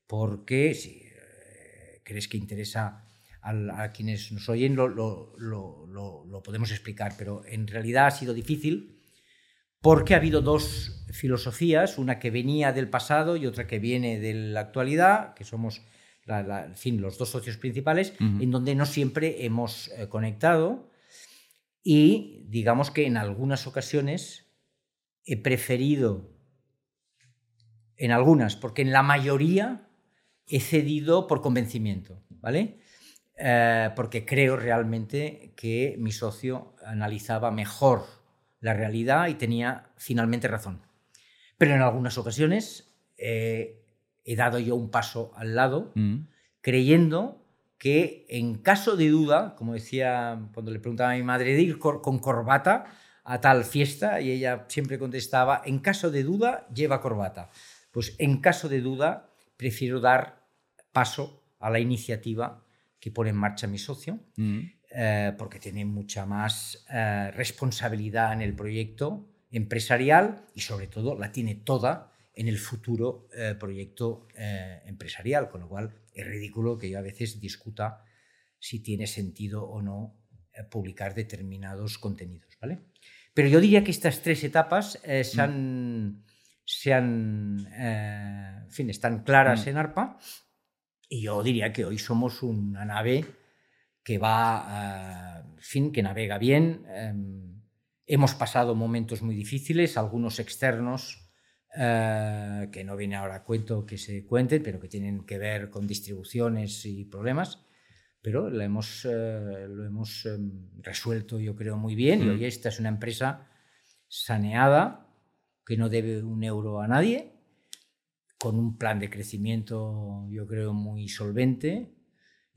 Porque si eh, crees que interesa al- a, quienes nos oyen, lo- lo- lo- lo podemos explicar, pero en realidad ha sido difícil porque ha habido dos filosofías, una que venía del pasado y otra que viene de la actualidad, que somos la- la- en fin, los dos socios principales, en donde no siempre hemos eh, conectado. Y digamos que en algunas ocasiones he preferido, en algunas, porque en la mayoría he cedido por convencimiento, ¿vale? Eh, porque creo realmente que mi socio analizaba mejor la realidad y tenía finalmente razón. Pero en algunas ocasiones eh, he dado yo un paso al lado
Mm.
creyendo que en caso de duda, como decía cuando le preguntaba a mi madre de ir con corbata a tal fiesta y ella siempre contestaba, en caso de duda, lleva corbata. Pues en caso de duda, prefiero dar paso a la iniciativa que pone en marcha mi socio,
Mm.
Eh, porque tiene mucha más eh, responsabilidad en el proyecto empresarial y sobre todo la tiene toda en el futuro eh, proyecto empresarial, con lo cual es ridículo que yo a veces discuta si tiene sentido o no publicar determinados contenidos. ¿vale? Pero yo diría que estas tres etapas eh, se han, se han, en fin, están claras
Mm.
en ARPA y yo diría que hoy somos una nave que va, en fin, que navega bien. Em, hemos pasado momentos muy difíciles, algunos externos, eh, que no viene ahora a cuento que se cuenten, pero que tienen que ver con distribuciones y problemas. Pero lo hemos, eh, lo hemos em, resuelto, yo creo, muy bien. Y hoy esta es una empresa saneada, que no debe un euro a nadie, con un plan de crecimiento, yo creo, muy solvente.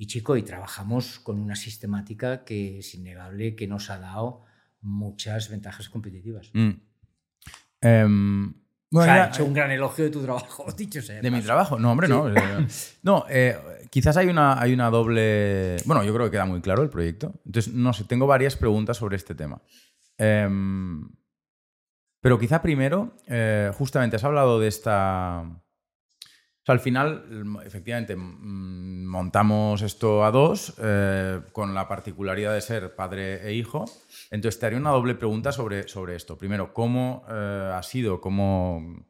Y chico, y trabajamos con una sistemática que es innegable, que nos ha dado muchas ventajas competitivas.
Mm. Em, bueno,
o sea,
ya-
ha hecho un gran elogio de tu trabajo, dicho sea.
¿De mi trabajo? No, hombre, no. Eh, No, eh, quizás hay una, hay una doble... Bueno, yo creo que queda muy claro el proyecto. Entonces, no sé, tengo varias preguntas sobre este tema. Em, pero quizá primero, eh, justamente has hablado de esta... Al final, mm, efectivamente, mm, montamos esto a dos, eh, con la particularidad de ser padre e hijo. Entonces, te haré una doble pregunta sobre, sobre esto. Primero, ¿cómo eh, ha sido, cómo,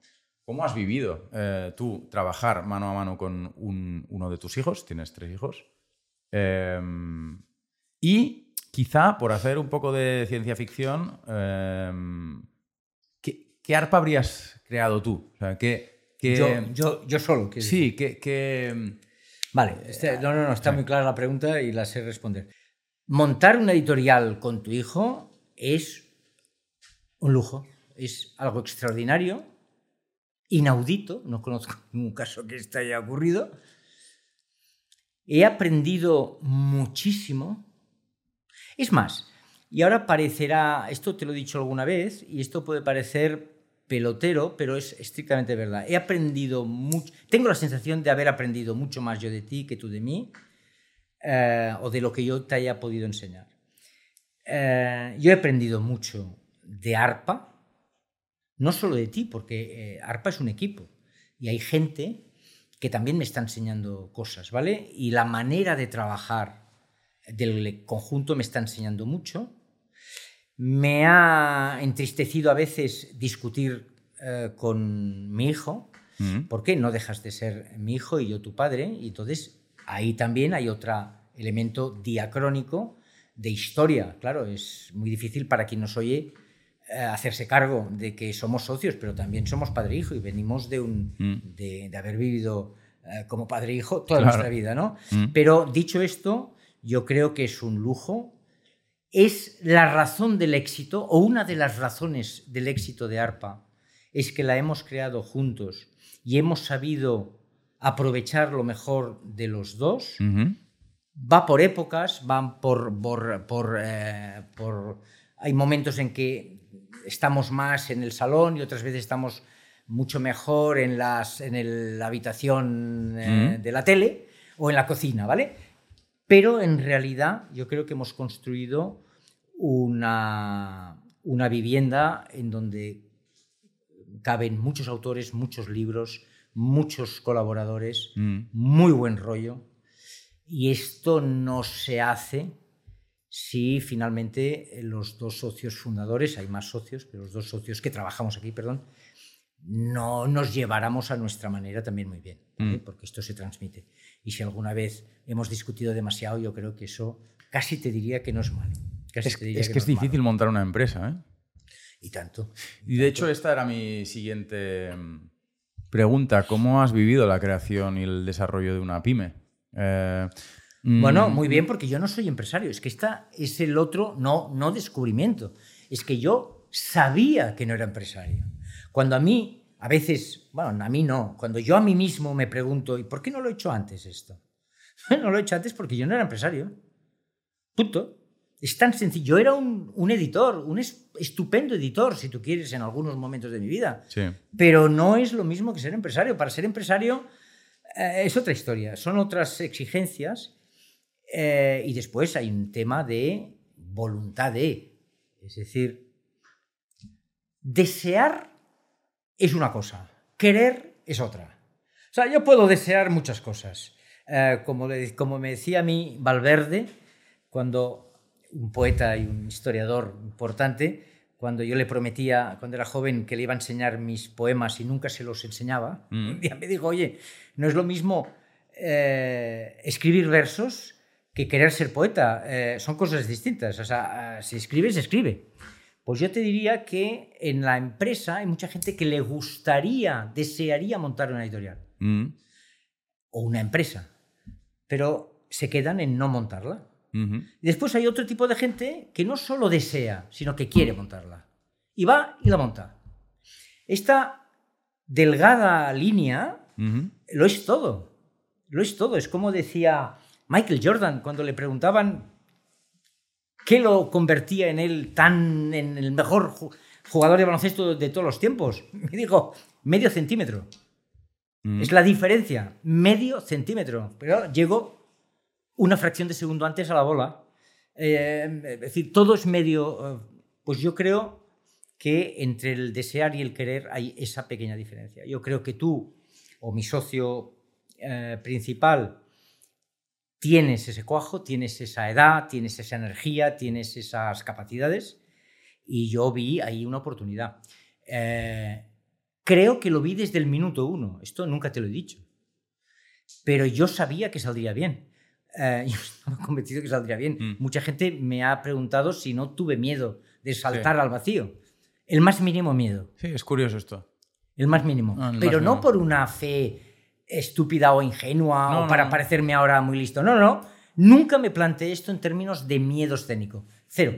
cómo has vivido eh, tú trabajar mano a mano con un- uno de tus hijos? Tienes tres hijos. Eh, y quizá, por hacer un poco de ciencia ficción, eh, ¿qué, qué arpa habrías creado tú? O sea, ¿qué, qué-
Yo, yo, yo solo. decir.
Sí, que, que-
Vale, este- no, no, no, está muy clara la pregunta y la sé responder. Montar una editorial con tu hijo es un lujo, es algo extraordinario, inaudito, no conozco ningún caso que esto haya ocurrido. He aprendido muchísimo. Es más, y ahora parecerá, esto te lo he dicho alguna vez, y esto puede parecer pelotero, pero es estrictamente verdad. He aprendido mucho, tengo la sensación de haber aprendido mucho más yo de ti que tú de mí, eh, o de lo que yo te haya podido enseñar. Eh, yo he aprendido mucho de ARPA, no solo de ti, porque eh, ARPA es un equipo y hay gente que también me está enseñando cosas, ¿vale? Y la manera de trabajar del conjunto me está enseñando mucho. Me ha entristecido a veces discutir eh, con mi hijo,
Mm.
porque no dejas de ser mi hijo y yo tu padre, y entonces ahí también hay otro elemento diacrónico de historia. Claro, es muy difícil para quien nos oye eh, hacerse cargo de que somos socios, pero también somos padre e hijo y venimos de, un,
Mm.
de, de haber vivido eh, como padre e hijo toda
Claro.
nuestra vida, ¿no?
Mm.
Pero dicho esto, yo creo que es un lujo. Es la razón del éxito, o una de las razones del éxito de ARPA, es que la hemos creado juntos y hemos sabido aprovechar lo mejor de los dos. Va por épocas, van por... por, por, eh, por- hay momentos en que estamos más en el salón y otras veces estamos mucho mejor en, las, en el- la habitación eh, de la tele o en la cocina, ¿vale? Pero en realidad yo creo que hemos construido una, una vivienda en donde caben muchos autores, muchos libros, muchos colaboradores,
Mm.
muy buen rollo. Y esto no se hace si finalmente los dos socios fundadores, hay más socios, pero los dos socios que trabajamos aquí, perdón, no nos lleváramos a nuestra manera también muy bien, ¿vale?
Mm.
porque esto se transmite. Y si alguna vez hemos discutido demasiado, yo creo que eso casi te diría que no es malo. Casi
Es,
te diría
es que
no
es difícil
malo.
montar una empresa, ¿eh?
Y tanto.
Y de hecho, esta era mi siguiente mm, pregunta. ¿Cómo has vivido la creación y el desarrollo de una pyme? Eh, mm,
Bueno, muy bien, porque yo no soy empresario. Es que esta es el otro, no, no descubrimiento. Es que yo sabía que no era empresario. Cuando a mí, a veces, bueno, a mí no, cuando yo a mí mismo me pregunto, ¿y por qué no lo he hecho antes esto? No lo he hecho antes porque yo no era empresario. Punto. Es tan sencillo. Yo era un, un editor, un es- estupendo editor, si tú quieres, en algunos momentos de mi vida.
Sí.
Pero no es lo mismo que ser empresario. Para ser empresario eh, es otra historia, son otras exigencias eh, y después hay un tema de voluntad de. Es decir, desear es una cosa, querer es otra. O sea, yo puedo desear muchas cosas. Eh, como, le- como me decía a mí Valverde, cuando un poeta y un historiador importante, cuando yo le prometía, cuando era joven, que le iba a enseñar mis poemas y nunca se los enseñaba,
Mm.
un día me dijo, oye, no es lo mismo eh, escribir versos que querer ser poeta. Eh, son cosas distintas. O sea, si escribe, se escribe. Pues yo te diría que en la empresa hay mucha gente que le gustaría, desearía montar una editorial.
Mm.
O una empresa. Pero se quedan en no montarla. Y después hay otro tipo de gente que no solo desea, sino que quiere montarla. Y va y la monta. Esta delgada línea lo es todo. Lo es todo. Es como decía Michael Jordan cuando le preguntaban qué lo convertía en él tan en el mejor ju- jugador de baloncesto de todos los tiempos. Me dijo, medio centímetro.
Mm.
Es la diferencia, medio centímetro. Pero llegó una fracción de segundo antes a la bola. Eh, es decir, todo es medio... eh, Pues yo creo que entre el desear y el querer hay esa pequeña diferencia. Yo creo que tú o mi socio eh, principal tienes ese cuajo, tienes esa edad, tienes esa energía, tienes esas capacidades y yo vi ahí una oportunidad. Eh, creo que lo vi desde el minuto uno, esto nunca te lo he dicho, pero yo sabía que saldría bien. Eh, yo estaba convencido que saldría bien.
Mm.
Mucha gente me ha preguntado si no tuve miedo de saltar al vacío. El más mínimo miedo.
Sí, es curioso esto.
El más mínimo.
Ah, el
Pero
más
no
mínimo.
por una fe estúpida o ingenua
No,
o para
no.
parecerme ahora muy listo. No, no. Nunca me planteé esto en términos de miedo escénico. Cero.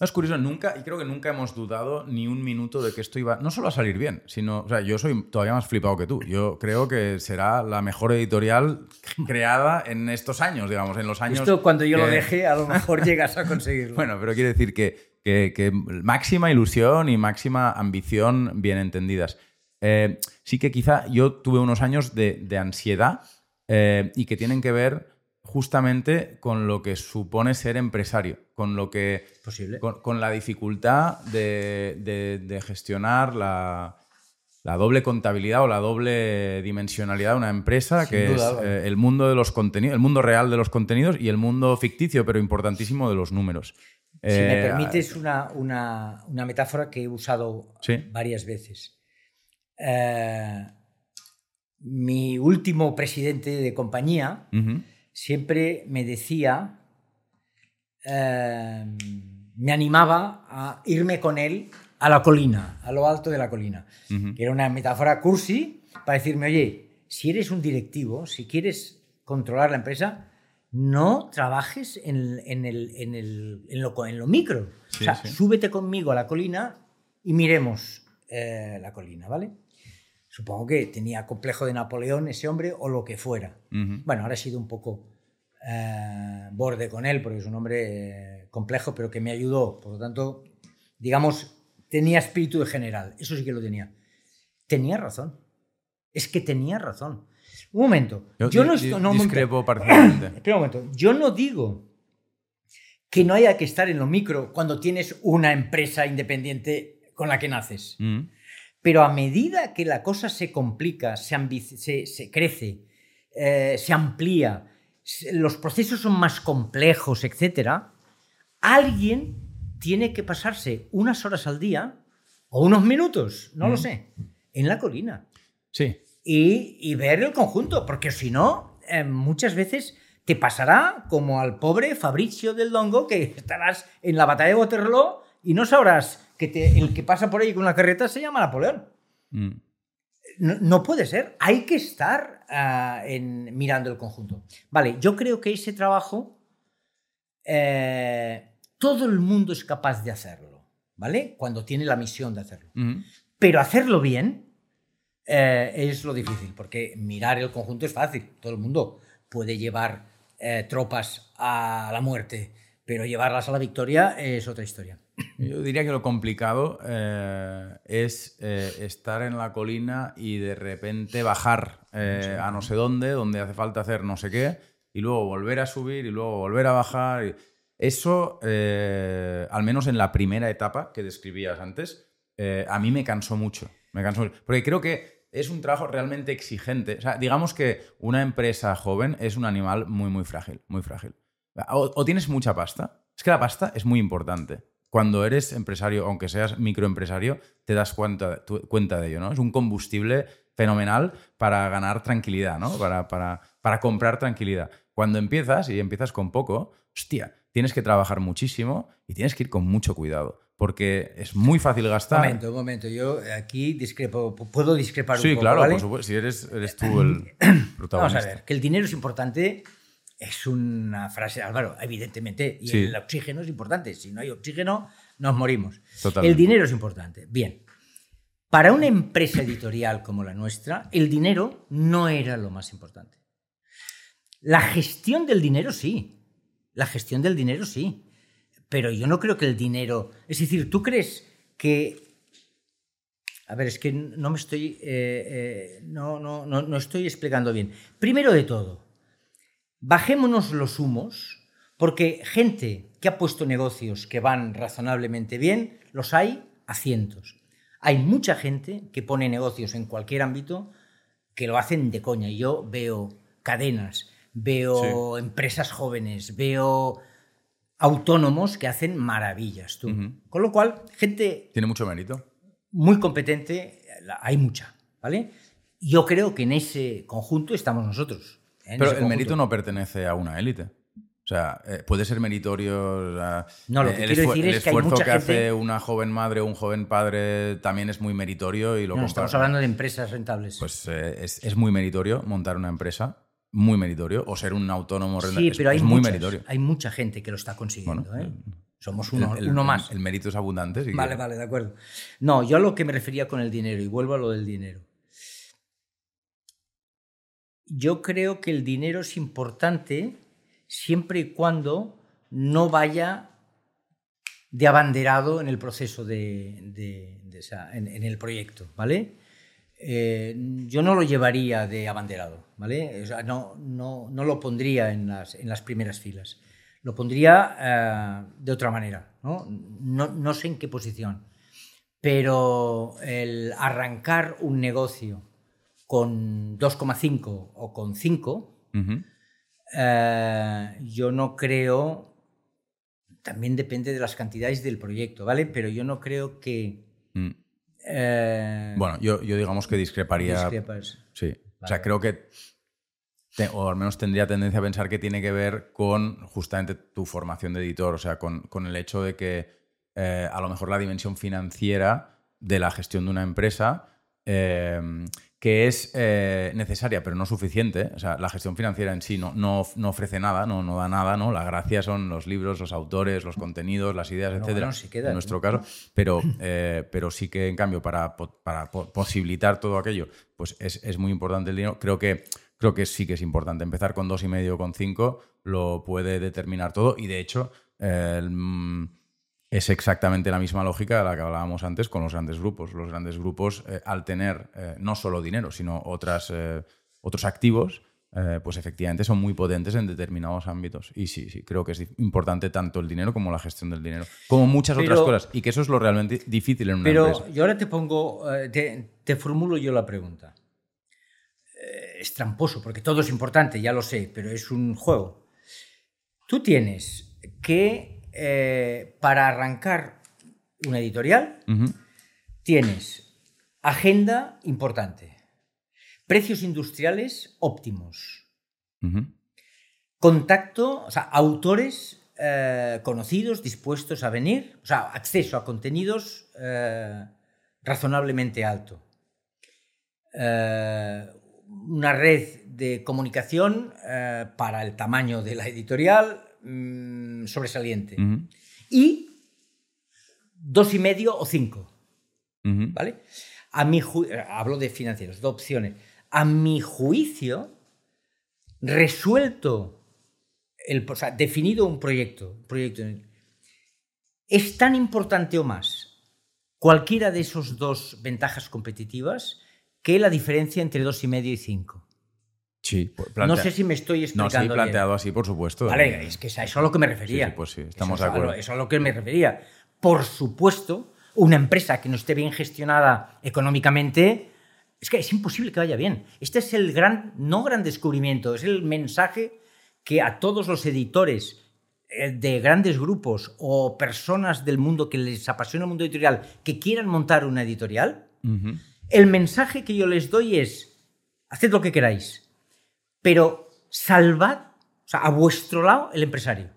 No, es curioso, nunca, y creo que nunca hemos dudado ni un minuto de que esto iba no solo a salir bien, sino, o sea, yo soy todavía más flipado que tú. Yo creo que será la mejor editorial creada en estos años, digamos, en los años.
Esto cuando yo lo deje, a lo mejor llegas a conseguirlo.
Bueno, pero quiere decir que, que- que máxima ilusión y máxima ambición bien entendidas. Eh, sí que quizá yo tuve unos años de, de ansiedad eh, y que tienen que ver justamente con lo que supone ser empresario, con lo que
Posible.
con, con la dificultad de, de- de gestionar la, la doble contabilidad o la doble dimensionalidad de una empresa,
Sin
que
duda,
es eh, el mundo de los contenidos, el mundo real de los contenidos y el mundo ficticio, pero importantísimo, de los números.
Si me permites una, una- una metáfora que he usado
Sí.
varias veces. Eh, mi último presidente de compañía siempre me decía, eh, me animaba a irme con él a la colina, a lo alto de la colina. era una metáfora cursi para decirme, oye, si eres un directivo, si quieres controlar la empresa, no trabajes en, en el- en el- en lo, en lo micro.
Sí,
o sea,
sí.
súbete conmigo a la colina y miremos eh, la colina, ¿vale? Supongo que tenía complejo de Napoleón ese hombre o lo que fuera. Bueno, ahora he sido un poco eh, borde con él porque es un hombre eh, complejo, pero que me ayudó. Por lo tanto, digamos, tenía espíritu de general. Eso sí que lo tenía. Tenía razón. Es que tenía razón. Un momento. Yo,
Yo
no
discrepo parcialmente.
Espera un momento. Yo no digo que no haya que estar en lo micro cuando tienes una empresa independiente con la que naces.
Mm,
Pero a medida que la cosa se complica, se, ambi- se- se crece, eh, se amplía, los procesos son más complejos, etc., alguien tiene que pasarse unas horas al día o unos minutos, no lo
Mm.
sé, en la colina
Sí.
y, y ver el conjunto, porque si no, eh, muchas veces te pasará como al pobre Fabricio del Dongo, que estarás en la batalla de Waterloo y no sabrás que te- el que pasa por ahí con la carreta se llama Napoleón.
Mm.
No, no puede ser, hay que estar ah, en, mirando el conjunto. Vale, yo creo que ese trabajo eh, todo el mundo es capaz de hacerlo, ¿vale? Cuando tiene la misión de hacerlo.
Ujú.
Pero hacerlo bien eh, es lo difícil, porque mirar el conjunto es fácil. Todo el mundo puede llevar eh, tropas a la muerte, pero llevarlas a la victoria es otra historia.
Yo diría que lo complicado eh, es eh, estar en la colina y de repente bajar eh, a no sé dónde, donde hace falta hacer no sé qué, y luego volver a subir y luego volver a bajar. Eso, al menos en la primera etapa que describías antes, a mí me cansó mucho. Me cansó mucho. Porque creo que es un trabajo realmente exigente. O sea, digamos que una empresa joven es un animal muy, muy frágil, muy frágil. O, o tienes mucha pasta. Es que la pasta es muy importante. Cuando eres empresario, aunque seas microempresario, te das cuenta, tu- cuenta de ello, ¿no? Es un combustible fenomenal para ganar tranquilidad, ¿no? Para, para, para comprar tranquilidad. Cuando empiezas y empiezas con poco, hostia, tienes que trabajar muchísimo y tienes que ir con mucho cuidado. Porque es muy fácil gastar.
Un momento, un momento. Yo aquí discrepo, puedo discrepar
sí,
un poco.
claro,
¿vale?
por supuesto. Si eres, eres tú el protagonista.
Vamos a ver, que el dinero es importante es una frase, Álvaro, evidentemente. Y
Sí.
el oxígeno es importante. Si no hay oxígeno, nos morimos.
Totalmente.
El dinero es importante. Bien. Para una empresa editorial como la nuestra, el dinero no era lo más importante. La gestión del dinero sí. La gestión del dinero sí. Pero yo no creo que el dinero. Es decir, ¿tú crees que. A ver, es que no me estoy. eh, eh, no, no, no, no estoy explicando bien. Primero de todo, bajémonos los humos, porque gente que ha puesto negocios que van razonablemente bien, los hay a cientos. Hay mucha gente que pone negocios en cualquier ámbito que lo hacen de coña. Yo veo cadenas, veo empresas jóvenes, veo autónomos que hacen maravillas. Tú. Con lo cual, gente
Tiene mucho mérito.
muy competente, hay mucha, ¿vale? Yo creo que en ese conjunto estamos nosotros. En
Pero el mérito no pertenece a una élite. O sea, eh, puede ser meritorio. o sea,
No, lo
eh,
que
el,
quiero decir
el
es que hay
esfuerzo
mucha
que
gente-
hace una joven madre o un joven padre también es muy meritorio y lo
No,
compara-
estamos hablando de empresas rentables.
Pues eh, es, es muy meritorio montar una empresa, muy meritorio, o ser un autónomo
sí,
rentable. es,
pero hay,
es muy
muchas-
meritorio.
hay mucha gente que lo está consiguiendo.
Bueno,
¿eh? Somos
El-
uno,
el-
uno
el-
más.
El, mérito es abundante. si
Vale, vale, de acuerdo. No, yo a lo que me refería con el dinero, y vuelvo a lo del dinero. Yo creo que el dinero es importante siempre y cuando no vaya de abanderado en el proceso de, en, el proyecto, ¿vale? Eh, yo no lo llevaría de abanderado, ¿vale? No, no, no lo pondría en las, en las primeras filas. Lo pondría eh, de otra manera, ¿no? ¿no? No sé en qué posición. Pero el arrancar un negocio con 2,5 o con 5,
Ujú.
eh, yo no creo, también depende de las cantidades del proyecto, ¿vale? Pero yo no creo que...
Mm.
eh,
Bueno, yo, yo digamos que discreparía.
discrepas.
Sí. O sea, creo que. o al menos tendría tendencia a pensar que tiene que ver con justamente tu formación de editor. O sea, con, con el hecho de que eh, a lo mejor la dimensión financiera de la gestión de una empresa. eh, que es eh, necesaria, pero no suficiente. O sea, la gestión financiera en sí no, no, no ofrece nada, no, no da nada, ¿no? La gracia son los libros, los autores, los contenidos, las ideas, etcétera.
bueno, sí
en nuestro caso. Pero, eh, pero sí que, en cambio, para, para po- posibilitar todo aquello, pues es, es muy importante el dinero. Creo que, creo que sí que es importante. Empezar con dos y medio o con cinco lo puede determinar todo. Y de hecho, eh, el, mm, es exactamente la misma lógica de la que hablábamos antes con los grandes grupos. Los grandes grupos, eh, al tener eh, no solo dinero, sino otras, eh, otros activos, pues efectivamente son muy potentes en determinados ámbitos. Y sí, sí, creo que es importante tanto el dinero como la gestión del dinero. Como muchas otras
Pero-
cosas. Y que eso es lo realmente difícil en una
Pero
empresa.
yo ahora te pongo, te, te formulo yo la pregunta. Es tramposo, porque todo es importante, ya lo sé, pero es un juego. Tú tienes que, eh, para arrancar una editorial, tienes agenda importante, precios industriales óptimos, contacto, o sea, autores eh, conocidos, dispuestos a venir, o sea, acceso a contenidos eh, razonablemente alto. Eh, una red de comunicación para el tamaño de la editorial mm, sobresaliente. Y dos y medio o cinco. ¿vale? A mi hablo de financieros, de opciones. A mi juicio, resuelto, el, o sea, definido un proyecto, un proyecto, es tan importante o más cualquiera de esos dos ventajas competitivas que la diferencia entre dos y medio y cinco.
Sí, pues
No sé si me estoy
No,
explicando
sí,
bien.
planteado así, por supuesto.
Vale, es que es a eso a lo que me refería.
Sí, sí, pues sí, estamos
Eso
de
es a lo-
acuerdo.
Eso es a lo que me refería. Por supuesto, una empresa que no esté bien gestionada económicamente, es que es imposible que vaya bien. Este es el gran, no gran descubrimiento, es el mensaje que a todos los editores eh, de grandes grupos o personas del mundo que les apasiona el mundo editorial que quieran montar una editorial, el mensaje que yo les doy es, haced lo que queráis, pero salvad, O sea, a vuestro lado el empresario.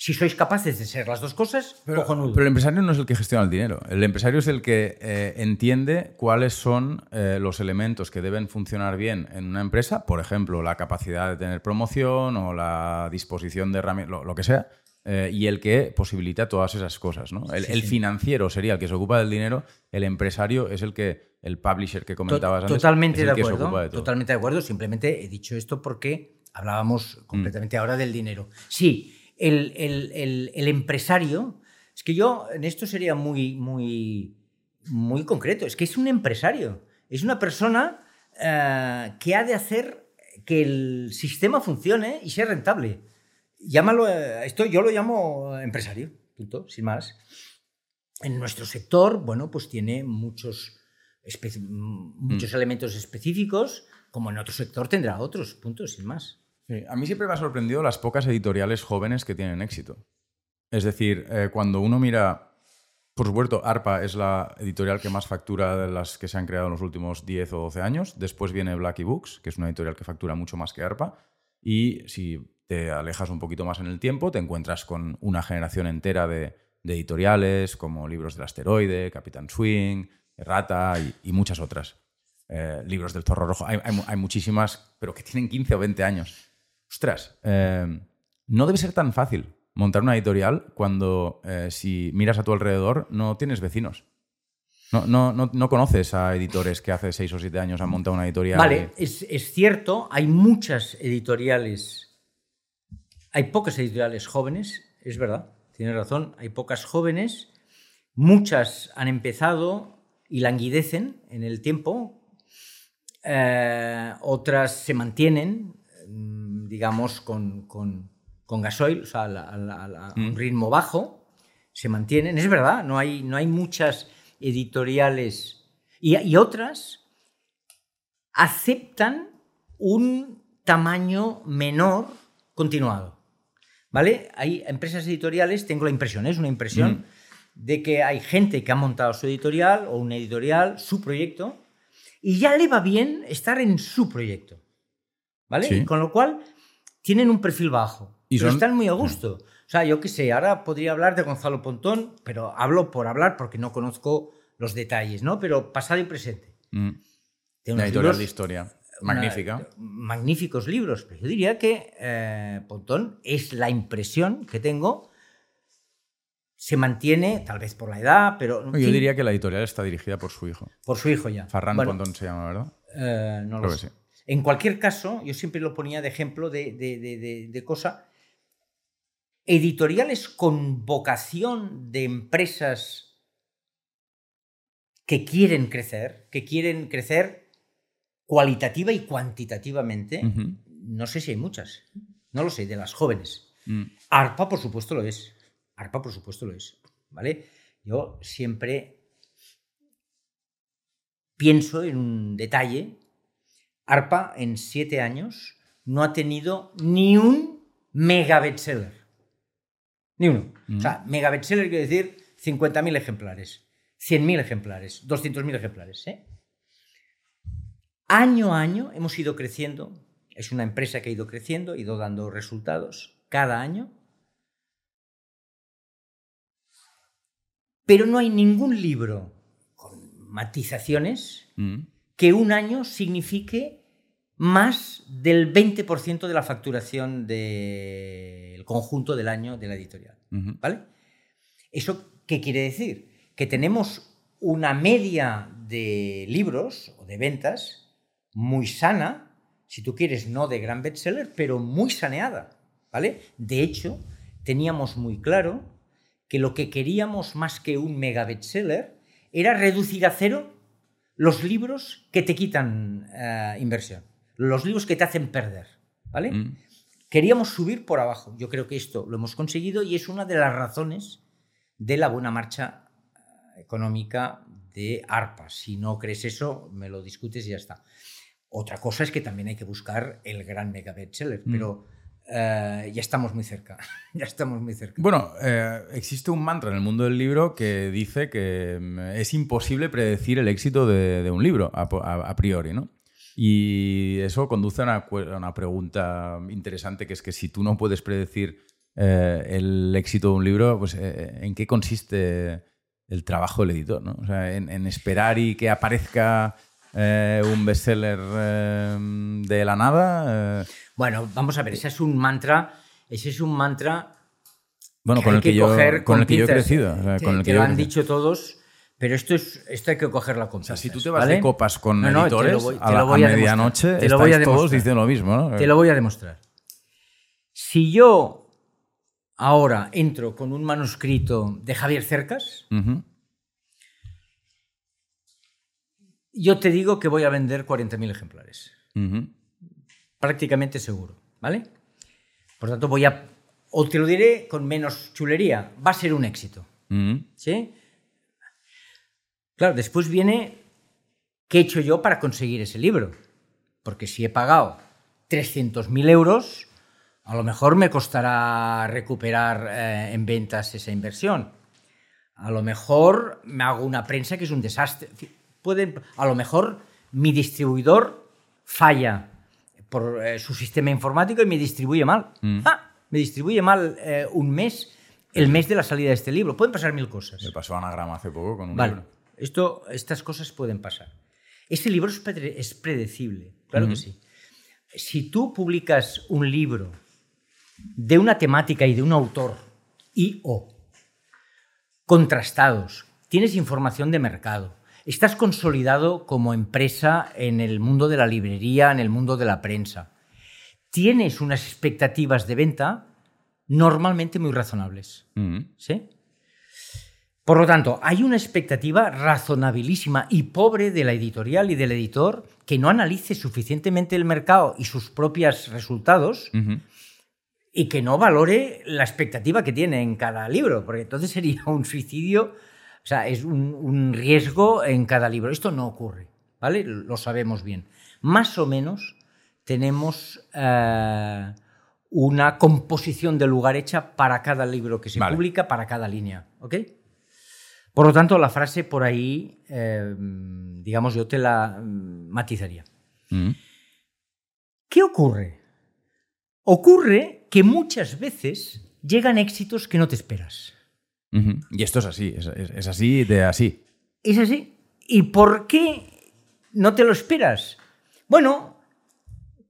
Si sois capaces de ser las dos cosas,
Pero,
cojonudo.
pero el empresario no es el que gestiona el dinero. El empresario es el que eh, entiende cuáles son eh, los elementos que deben funcionar bien en una empresa, por ejemplo, la capacidad de tener promoción o la disposición de herramientas, lo, lo que sea, eh, y el que posibilita todas esas cosas. ¿no? El,
Sí,
el
sí.
financiero sería el que se ocupa del dinero, el empresario es el que, el publisher que comentabas antes,
Totalmente de acuerdo.
de.
Totalmente de acuerdo. Simplemente he dicho esto porque hablábamos
Mm.
completamente ahora del dinero. Sí, el, el- el- el empresario. Es que yo en esto sería muy, muy, muy concreto. Es que es un empresario. Es una persona eh, que ha de hacer que el sistema funcione y sea rentable. Llámalo, eh, esto yo lo llamo empresario, punto, sin más. En nuestro sector, bueno, pues tiene muchos, espe- muchos elementos específicos, como en otro sector tendrá otros, punto, sin más.
Sí, A mí siempre me ha sorprendido las pocas editoriales jóvenes que tienen éxito. Es decir, eh, cuando uno mira, por supuesto, ARPA es la editorial que más factura de las que se han creado en los últimos 10 o 12 años. Después viene Blacky Books, que es una editorial que factura mucho más que ARPA. Y si te alejas un poquito más en el tiempo, te encuentras con una generación entera de, de editoriales como Libros del Asteroide, Capitán Swing, Errata y, muchas otras. Eh, libros del Zorro Rojo. Hay, hay mu- hay muchísimas, pero que tienen 15 o 20 años. Ostras, eh, no debe ser tan fácil montar una editorial cuando eh, si miras a tu alrededor no tienes vecinos. No, no, no, no conoces a editores que hace 6 o 7 años han montado una editorial.
Vale, es, es cierto, hay muchas editoriales, hay pocas editoriales jóvenes, es verdad, tienes razón, hay pocas jóvenes, muchas han empezado y languidecen en el tiempo, eh, otras se mantienen, mm, digamos, con, con- con gasoil, o sea, a, la- a la- a la- a un
Mm.
ritmo bajo, se mantienen, es verdad, no hay, no hay muchas editoriales y, y otras aceptan un tamaño menor continuado. ¿Vale? Hay empresas editoriales, tengo la impresión, es una impresión, de que hay gente que ha montado su editorial o una editorial, su proyecto, y ya le va bien estar en su proyecto. ¿Vale?
Sí.
Con lo cual, tienen un perfil bajo.
Y
pero
son-
están muy a gusto. O sea, yo qué sé, ahora podría hablar de Gonzalo Pontón, pero hablo por hablar porque no conozco los detalles, ¿no? Pero pasado y presente.
Mm,
Tiene
una editorial
libros-
de historia.
una-
Magnífica.
magníficos libros, pero yo diría que eh, Pontón es la impresión que tengo. Se mantiene, tal vez por la edad, pero
Yo
fin,
diría que la editorial está dirigida por su hijo.
por su hijo ya.
Farran
Bueno,
se llama, ¿verdad?
eh, no lo
que
sé.
sí.
En cualquier caso, yo siempre lo ponía de ejemplo de, de- de- cosa. Editoriales con vocación de empresas que quieren crecer, que quieren crecer cualitativa y cuantitativamente, no sé si hay muchas. No lo sé, de las jóvenes.
Mm.
ARPA, por supuesto, lo es. ARPA, por supuesto, lo es. ¿Vale? Yo siempre pienso en un detalle. ARPA, en siete años, no ha tenido ni un mega bestseller. Ni uno. O sea, mega bestseller quiere decir 50.000 ejemplares, 100.000 ejemplares, 200.000 ejemplares. ¿eh? Año a año hemos ido creciendo. Es una empresa que ha ido creciendo, ha ido dando resultados cada año. Pero no hay ningún libro con matizaciones
Mm.
que un año signifique más del 20% de la facturación del conjunto del año de la editorial. ¿Vale? ¿Eso qué quiere decir? Que tenemos una media de libros o de ventas muy sana, si tú quieres, no de gran bestseller, pero muy saneada. ¿Vale? De hecho, teníamos muy claro que lo que queríamos más que un mega bestseller era reducir a cero los libros que te quitan eh, inversión, los libros que te hacen perder. ¿Vale?
Mm.
Queríamos subir por abajo. Yo creo que esto lo hemos conseguido y es una de las razones de la buena marcha eh, económica de ARPA. Si no crees eso, me lo discutes y ya está. Otra cosa es que también hay que buscar el gran mega bestseller,
Mm.
pero eh, ya estamos muy cerca. ya estamos muy cerca.
Bueno, eh, existe un mantra en el mundo del libro que dice que mm, es imposible predecir el éxito de, un libro a, priori, ¿no? Y eso conduce a una, pregunta interesante, que es que si tú no puedes predecir eh, el éxito de un libro, pues ¿en qué consiste el trabajo del editor? ¿no? O sea, en esperar y que aparezca eh, un bestseller eh, de la nada. eh,
Bueno, vamos a ver, ese es un mantra, ese es un mantra
bueno,
que
con
hay
el que,
que
yo,
coger
con el que yo he crecido. o sea,
Te-
con el
te
que
lo
yo
han dicho todos, pero esto es esto hay que cogerlo con
O sea, si tú te vas
¿vale?
de copas con
No, no, te lo
editores
voy- te
a,
lo
la,
voy
a medianoche,
Te lo voy a
todos diciendo lo mismo, ¿no?
Te lo voy a demostrar. Si yo ahora entro con un manuscrito de Javier Cercas. Yo te digo que voy a vender 40.000 ejemplares. Prácticamente seguro, ¿vale? Por tanto, voy a... O te lo diré con menos chulería, va a ser un éxito. ¿Sí? Claro, después viene qué he hecho yo para conseguir ese libro. Porque si he pagado 300.000 euros, a lo mejor me costará recuperar eh, en ventas esa inversión. A lo mejor me hago una prensa que es un desastre. Pueden, a lo mejor mi distribuidor falla por eh, su sistema informático y me distribuye mal. Ah, me distribuye mal eh, un mes, el mes de la salida de este libro. Pueden pasar mil cosas.
Me pasó anagrama hace poco con un
Vale,
libro.
esto, estas cosas pueden pasar. Ese libro es, predre- es predecible, claro que sí. Si tú publicas un libro de una temática y de un autor y o contrastados, tienes información de mercado, estás consolidado como empresa en el mundo de la librería, en el mundo de la prensa, tienes unas expectativas de venta normalmente muy razonables.
Ujú.
¿Sí? Por lo tanto, hay una expectativa razonabilísima y pobre de la editorial y del editor que no analice suficientemente el mercado y sus propios resultados y que no valore la expectativa que tiene en cada libro, porque entonces sería un suicidio, sea, es un, un riesgo en cada libro. Esto no ocurre, ¿vale? Lo sabemos bien. Más o menos tenemos eh, una composición de lugar hecha para cada libro que se
Vale.
publica, para cada línea, ¿ok? Por lo tanto, la frase por ahí, eh, digamos, yo te la mm, matizaría.
Ujú.
¿Qué ocurre? Ocurre que muchas veces llegan éxitos que no te esperas.
Y esto es así, es, es- es así de así.
¿Es así? ¿Y por qué no te lo esperas? Bueno,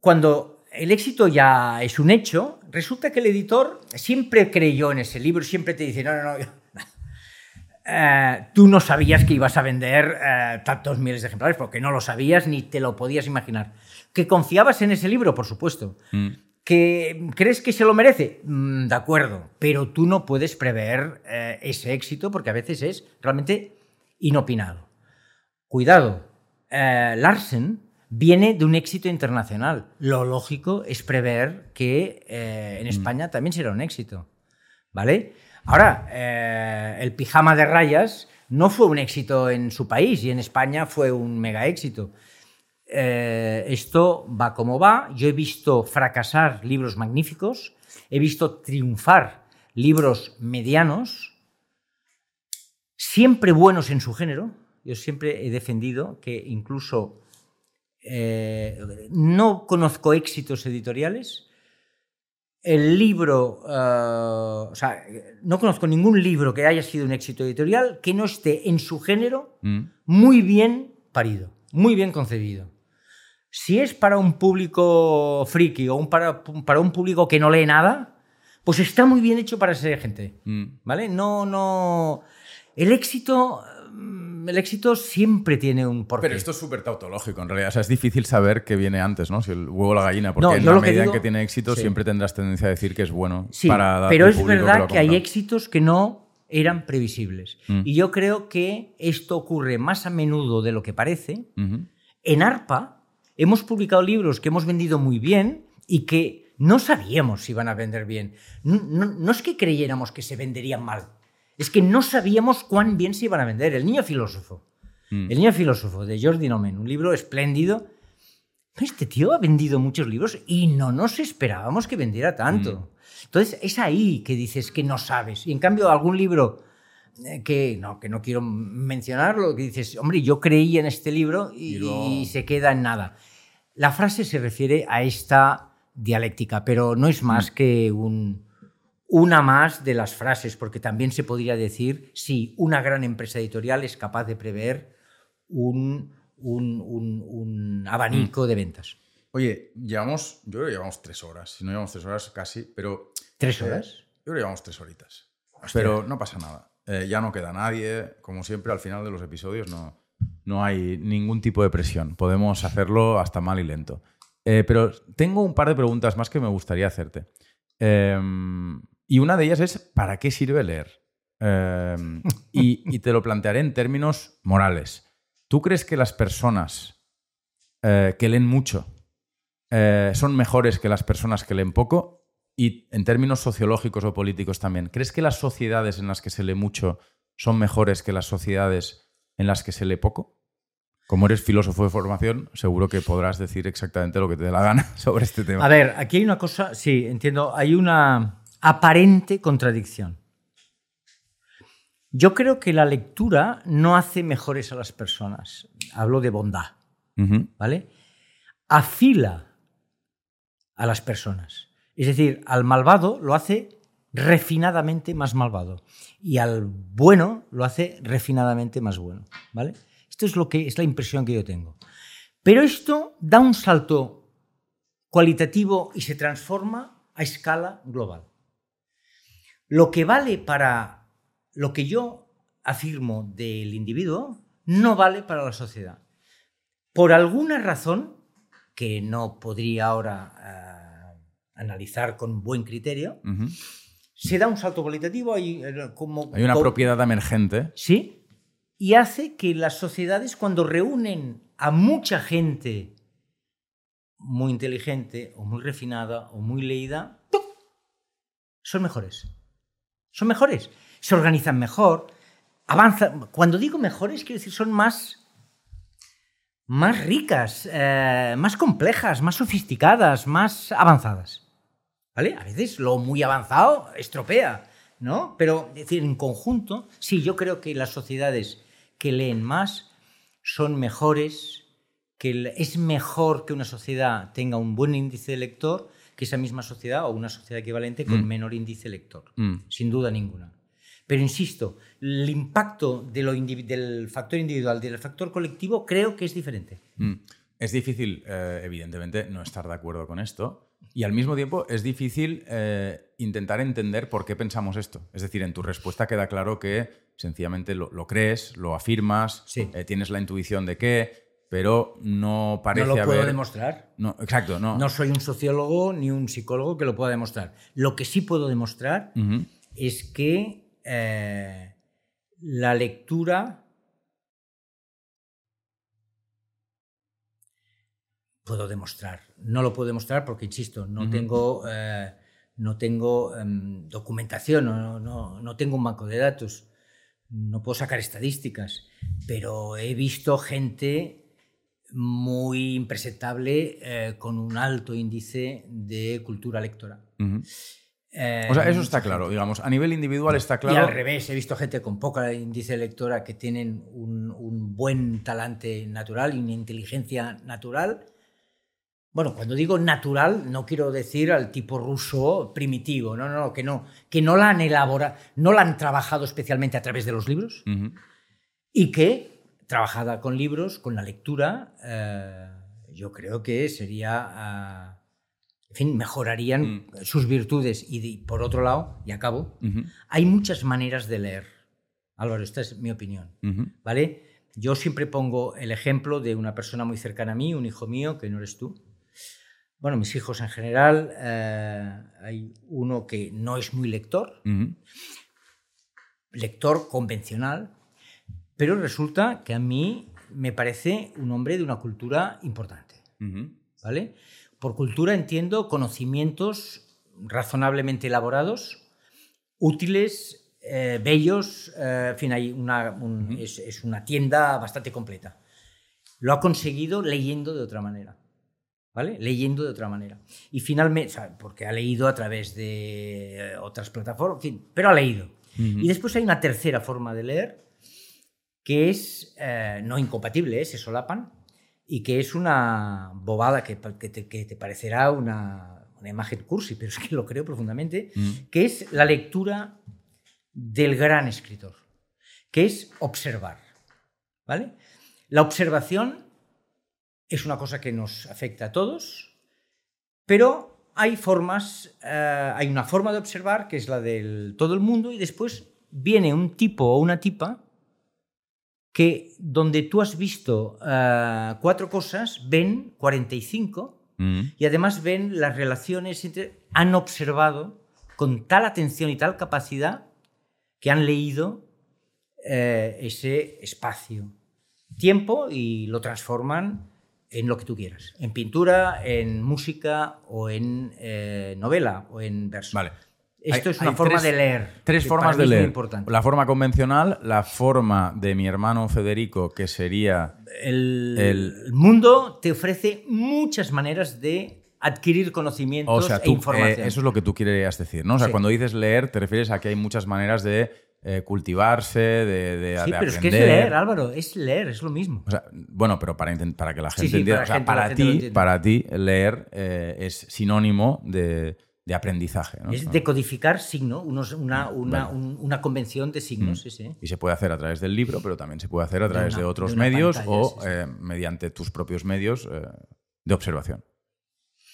cuando el éxito ya es un hecho, resulta que el editor siempre creyó en ese libro, siempre te dice, no, no, no, eh, tú no sabías que ibas a vender eh, tantos miles de ejemplares, porque no lo sabías ni te lo podías imaginar. ¿Que confiabas en ese libro? Por supuesto.
Mm.
¿Que crees que se lo merece? Mm, de acuerdo, pero tú no puedes prever eh, ese éxito porque a veces es realmente inopinado. Cuidado, eh, Larsen viene de un éxito internacional. Lo lógico es prever que eh, en España también será un éxito. ¿Vale? Ahora, el pijama de rayas no fue un éxito en su país y en España fue un mega éxito. Eh, esto va como va. Yo he visto fracasar libros magníficos, he visto triunfar libros medianos, siempre buenos en su género. Yo siempre he defendido que incluso eh, no conozco éxitos editoriales. El libro, eh, o sea, no conozco ningún libro que haya sido un éxito editorial que no esté en su género
Mm.
muy bien parido, muy bien concebido. Si es para un público friki o un para, para un público que no lee nada, pues está muy bien hecho para esa gente.
Mm.
¿Vale? No, no. El éxito. mm, El éxito siempre tiene un porqué.
Pero esto es súper tautológico, en realidad. O sea, es difícil saber qué viene antes, ¿no? Si el huevo o la gallina. Porque
No,
en la
lo que
medida en que tiene éxito,
sí.
siempre tendrás tendencia a decir que es bueno
Sí,
para dar
pero es verdad que, hay éxitos que no eran previsibles.
Mm.
Y yo creo que esto ocurre más a menudo de lo que parece. En ARPA hemos publicado libros que hemos vendido muy bien y que no sabíamos si iban a vender bien. No, no- no es que creyéramos que se venderían mal, es que no sabíamos cuán bien se iban a vender. El niño filósofo.
Mm.
El niño filósofo de Jordi Nomen, un libro espléndido. Este tío ha vendido muchos libros y no nos esperábamos que vendiera tanto. Entonces es ahí que dices que no sabes. Y en cambio algún libro eh, que no, que no quiero mencionarlo, que dices, hombre, yo creí en este libro y,
Y luego-
y se queda en nada. La frase se refiere a esta dialéctica, pero no es más que un, una más de las frases, porque también se podría decir si una gran empresa editorial es capaz de prever un, un, un- un abanico de ventas.
Oye, llevamos, yo creo que llevamos tres horas, si no llevamos tres horas casi, pero...
¿Tres
eh,
horas?
yo creo que llevamos tres horitas. Pero no pasa nada. Eh, ya no queda nadie. Como siempre, al final de los episodios no, no hay ningún tipo de presión. Podemos hacerlo hasta mal y lento. Eh, pero tengo un par de preguntas más que me gustaría hacerte. Eh, y una de ellas es, ¿para qué sirve leer? Eh, y, te lo plantearé en términos morales. ¿Tú crees que las personas que leen mucho son mejores que las personas que leen poco? Y en términos sociológicos o políticos también, ¿crees que las sociedades en las que se lee mucho son mejores que las sociedades en las que se lee poco? Como eres filósofo de formación, seguro que podrás decir exactamente lo que te dé la gana sobre este tema.
A ver, aquí hay una cosa, sí, entiendo, hay una aparente contradicción. Yo creo que la lectura no hace mejores a las personas. Hablo de bondad. ¿vale? Afila a las personas. Es decir, al malvado lo hace refinadamente más malvado y al bueno lo hace refinadamente más bueno, ¿vale? Esto es lo que es la impresión que yo tengo. Pero esto da un salto cualitativo y se transforma a escala global. Lo que vale para lo que yo afirmo del individuo no vale para la sociedad. Por alguna razón, que no podría ahora eh, analizar con buen criterio, se da un salto cualitativo hay, eh, como...
Hay una propiedad emergente.
Sí, y hace que las sociedades cuando reúnen a mucha gente muy inteligente o muy refinada o muy leída, son mejores. Son mejores. Se organizan mejor, avanzan. Cuando digo mejores, quiero decir son más, más ricas, eh, más complejas, más sofisticadas, más avanzadas. ¿Vale? A veces lo muy avanzado estropea, ¿no? Pero, decir, en conjunto, sí, yo creo que las sociedades que leen más son mejores, que es mejor que una sociedad tenga un buen índice de lector que esa misma sociedad o una sociedad equivalente con
Mm.
menor índice lector,
Mm.
sin duda ninguna. Pero insisto, el impacto de lo indivi- del factor individual, del factor colectivo, creo que es diferente.
Mm. Es difícil, eh, evidentemente, no estar de acuerdo con esto. Y al mismo tiempo es difícil eh, intentar entender por qué pensamos esto. Es decir, en tu respuesta queda claro que sencillamente lo, lo crees, lo afirmas,
Sí.
eh, tienes la intuición de qué, pero no parece
no lo puedo
haber...
demostrar.
No, exacto, no.
No soy un sociólogo ni un psicólogo que lo pueda demostrar. Lo que sí puedo demostrar es que eh, la lectura puedo demostrar. No lo puedo demostrar porque, insisto, no tengo, eh, no tengo em, documentación, no, no- no tengo un banco de datos, no puedo sacar estadísticas, pero he visto gente muy impresentable eh, con un alto índice de cultura lectora. Eh,
O sea, eso está claro. Digamos, a nivel individual está
Y
claro.
al revés, he visto gente con poca índice lectora que tienen un, un buen talante natural y una inteligencia natural. Bueno, cuando digo natural, no quiero decir al tipo ruso primitivo, no, no, no, que no, que no la han elaborado, no la han trabajado especialmente a través de los libros y que, trabajada con libros, con la lectura, eh, yo creo que sería, ah, en fin, mejorarían sus virtudes. Y por otro lado, y acabo, hay muchas maneras de leer. Álvaro, esta es mi opinión. ¿Vale? Yo siempre pongo el ejemplo de una persona muy cercana a mí, un hijo mío, que no eres tú. Bueno, mis hijos en general, eh, hay uno que no es muy lector, lector convencional, pero resulta que a mí me parece un hombre de una cultura importante. ¿vale? Por cultura entiendo conocimientos razonablemente elaborados, útiles, eh, bellos, eh, en fin, hay una, un- es, es una tienda bastante completa. Lo ha conseguido leyendo de otra manera, ¿vale? Leyendo de otra manera. Y finalmente, porque ha leído a través de eh, otras plataformas, en fin, pero ha leído. Y después hay una tercera forma de leer que es eh, no incompatible, ¿eh? se solapan, y que es una bobada que, que, te, que te, parecerá una, una, imagen cursi, pero es que lo creo profundamente, que es la lectura del gran escritor, que es observar. ¿vale? La observación es una cosa que nos afecta a todos, pero hay formas, eh, hay una forma de observar que es la del todo el mundo y después viene un tipo o una tipa que donde tú has visto uh, cuatro cosas, ven 45 mm. y además ven las relaciones, entre, han observado con tal atención y tal capacidad que han leído uh, ese espacio, tiempo y lo transforman en lo que tú quieras, en pintura, en música o en eh, novela o en verso.
Vale.
Esto es una forma de leer.
Tres formas de leer. La forma convencional, la forma de mi hermano Federico, que sería...
El, el... mundo te ofrece muchas maneras de adquirir conocimientos o sea, e información.
Eh, eso es lo que tú quieres decir, ¿no? O sea, cuando dices leer, te refieres a que hay muchas maneras de eh, cultivarse, de, de,
sí, pero
es
que es leer, Álvaro, es leer, es lo mismo.
O sea, bueno, pero para, para que la gente entienda, para, o sea, para ti, para ti, leer eh, es sinónimo de de aprendizaje. ¿no?
Es decodificar signo, unos, una, una, una, convención de signos. Mm. Sí,
Y se puede hacer a través del libro, pero también se puede hacer a través de, otros medios o eh, mediante tus propios medios eh, de observación.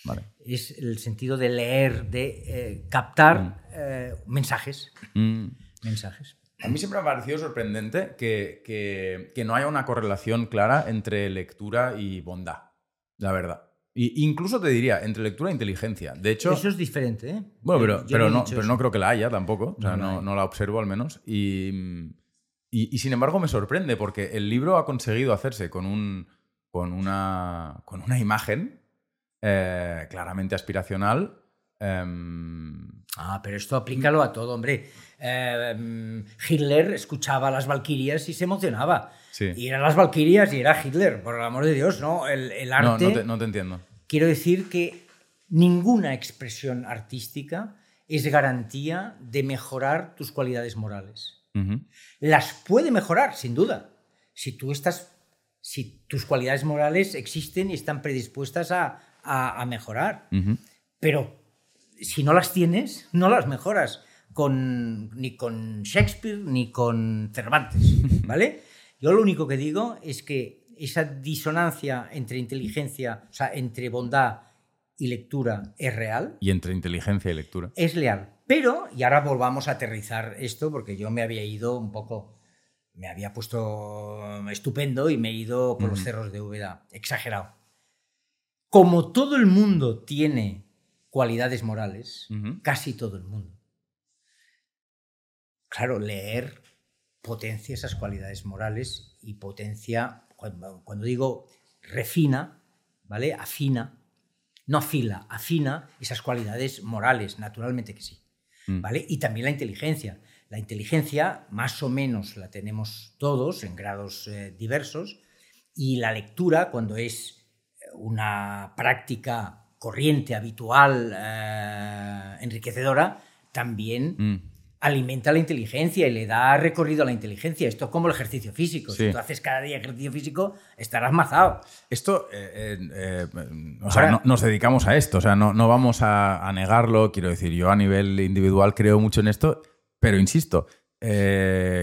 Vale.
Es el sentido de leer, de eh, captar mm. mensajes. Mm. Mensajes.
A mí siempre me ha parecido sorprendente que, que, que no haya una correlación clara entre lectura y bondad, la verdad incluso te diría, entre lectura e inteligencia. De hecho.
Eso es diferente, ¿eh?
Bueno, pero, pero, no, pero no creo que la haya tampoco. O sea, no, no, la observo al menos. Y, y, sin embargo me sorprende porque el libro ha conseguido hacerse con, un, con, una, con una imagen eh, claramente aspiracional. Em,
ah, pero esto aplícalo a todo, hombre. Em, Hitler escuchaba a las Valquirias y se emocionaba. Y eran las Valquirias y era Hitler, por el amor de Dios, ¿no? El, arte.
No, te, entiendo.
Quiero decir que ninguna expresión artística es garantía de mejorar tus cualidades morales. Las puede mejorar, sin duda. Si tú estás. Si tus cualidades morales existen y están predispuestas a, mejorar. Pero si no las tienes, no las mejoras. Con, ni con Shakespeare ni con Cervantes, ¿vale? Yo lo único que digo es que esa disonancia entre inteligencia, o sea, entre bondad y lectura es real.
Y entre inteligencia y lectura.
Es leal. Pero, y ahora volvamos a aterrizar esto, porque yo me había ido un poco, me había puesto estupendo y me he ido por los cerros de Úbeda, exagerado. Como todo el mundo tiene cualidades morales, casi todo el mundo. Claro, leer potencia esas cualidades morales y potencia, cuando, digo refina, ¿vale? Afina, no afila, afina esas cualidades morales, naturalmente que sí. Mm. ¿Vale? Y también la inteligencia. La inteligencia más o menos la tenemos todos en grados eh, diversos y la lectura, cuando es una práctica corriente, habitual, eh, enriquecedora, también mm alimenta la inteligencia y le da recorrido a la inteligencia. Esto es como el ejercicio físico. Si tú haces cada día ejercicio físico, estarás mazado.
Esto, eh, eh, o sea, nos dedicamos a esto, o sea, no, no vamos a, negarlo. Quiero decir, yo a nivel individual creo mucho en esto, pero insisto,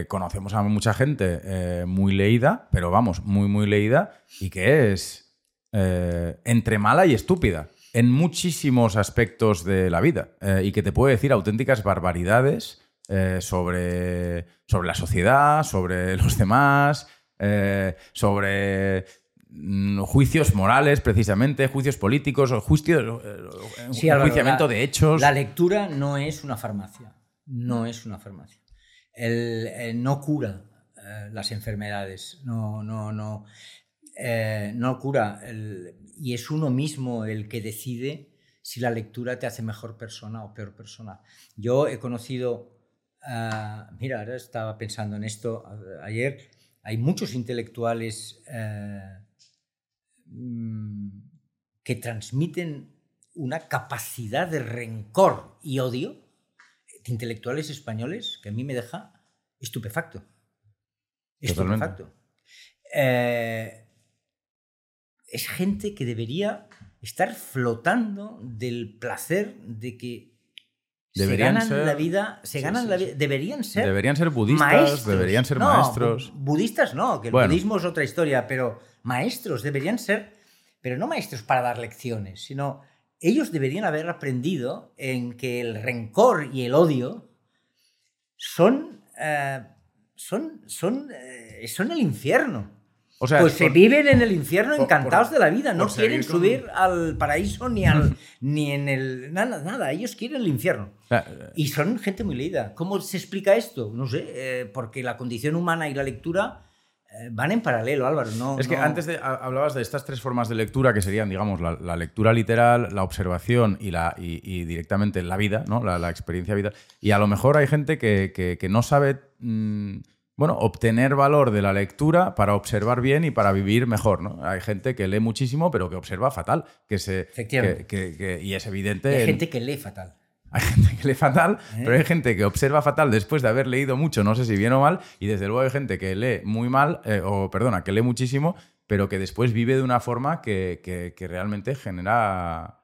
conocemos a mucha gente muy leída, pero vamos, muy, muy leída, y que es entre mala y estúpida en muchísimos aspectos de la vida y que te puede decir auténticas barbaridades eh, sobre, sobre la sociedad, sobre los demás, eh, sobre mm, juicios morales, precisamente, juicios políticos, juicios, sí, juiciamiento de hechos.
La lectura no es una farmacia, no es una farmacia. El, no cura eh, las enfermedades, no, no, no, no cura. y es uno mismo el que decide si la lectura te hace mejor persona o peor persona. Yo he conocido Ah, mira, ahora estaba pensando en esto ayer. Hay muchos intelectuales eh, mm, que transmiten una capacidad de rencor y odio de intelectuales españoles que a mí me deja estupefacto. Estupefacto. Eh, es gente que debería estar flotando del placer de que
Deberían
se ganan
ser-
la vida, se
Sí,
ganan
sí,
la vida, deberían ser
Deberían ser budistas,
maestros.
deberían ser
No,
maestros.
bu- budistas no, que el
Bueno.
budismo es otra historia, pero maestros deberían ser, pero no maestros para dar lecciones, sino ellos deberían haber aprendido en que el rencor y el odio son, eh, son, son, eh, son el infierno.
O sea,
pues se viven en el infierno
por-
encantados
por-
de la vida, no quieren
con-
subir al paraíso ni, al, ni en el... Nada, nada, ellos quieren el infierno. Y son gente muy leída. ¿Cómo se explica esto? No sé, eh, porque la condición humana y la lectura eh, van en paralelo, Álvaro. No,
Es que
no-
antes de, ha- hablabas de estas tres formas de lectura que serían, digamos, la, la lectura literal, la observación y, la, y, y directamente la vida, ¿no? La, la experiencia vital. Y a lo mejor hay gente que, que- que no sabe, mm, bueno, obtener valor de la lectura para observar bien y para vivir mejor, ¿no? Hay gente que lee muchísimo pero que observa fatal, que se,
Efectivamente.
que- que- que- y es evidente.
hay
en-
gente que lee fatal.
hay gente que lee fatal,
¿Eh?
pero hay gente que observa fatal después de haber leído mucho, no sé si bien o mal, y desde luego hay gente que lee muy mal, eh, o perdona, que lee muchísimo, pero que después vive de una forma que, que- que realmente genera...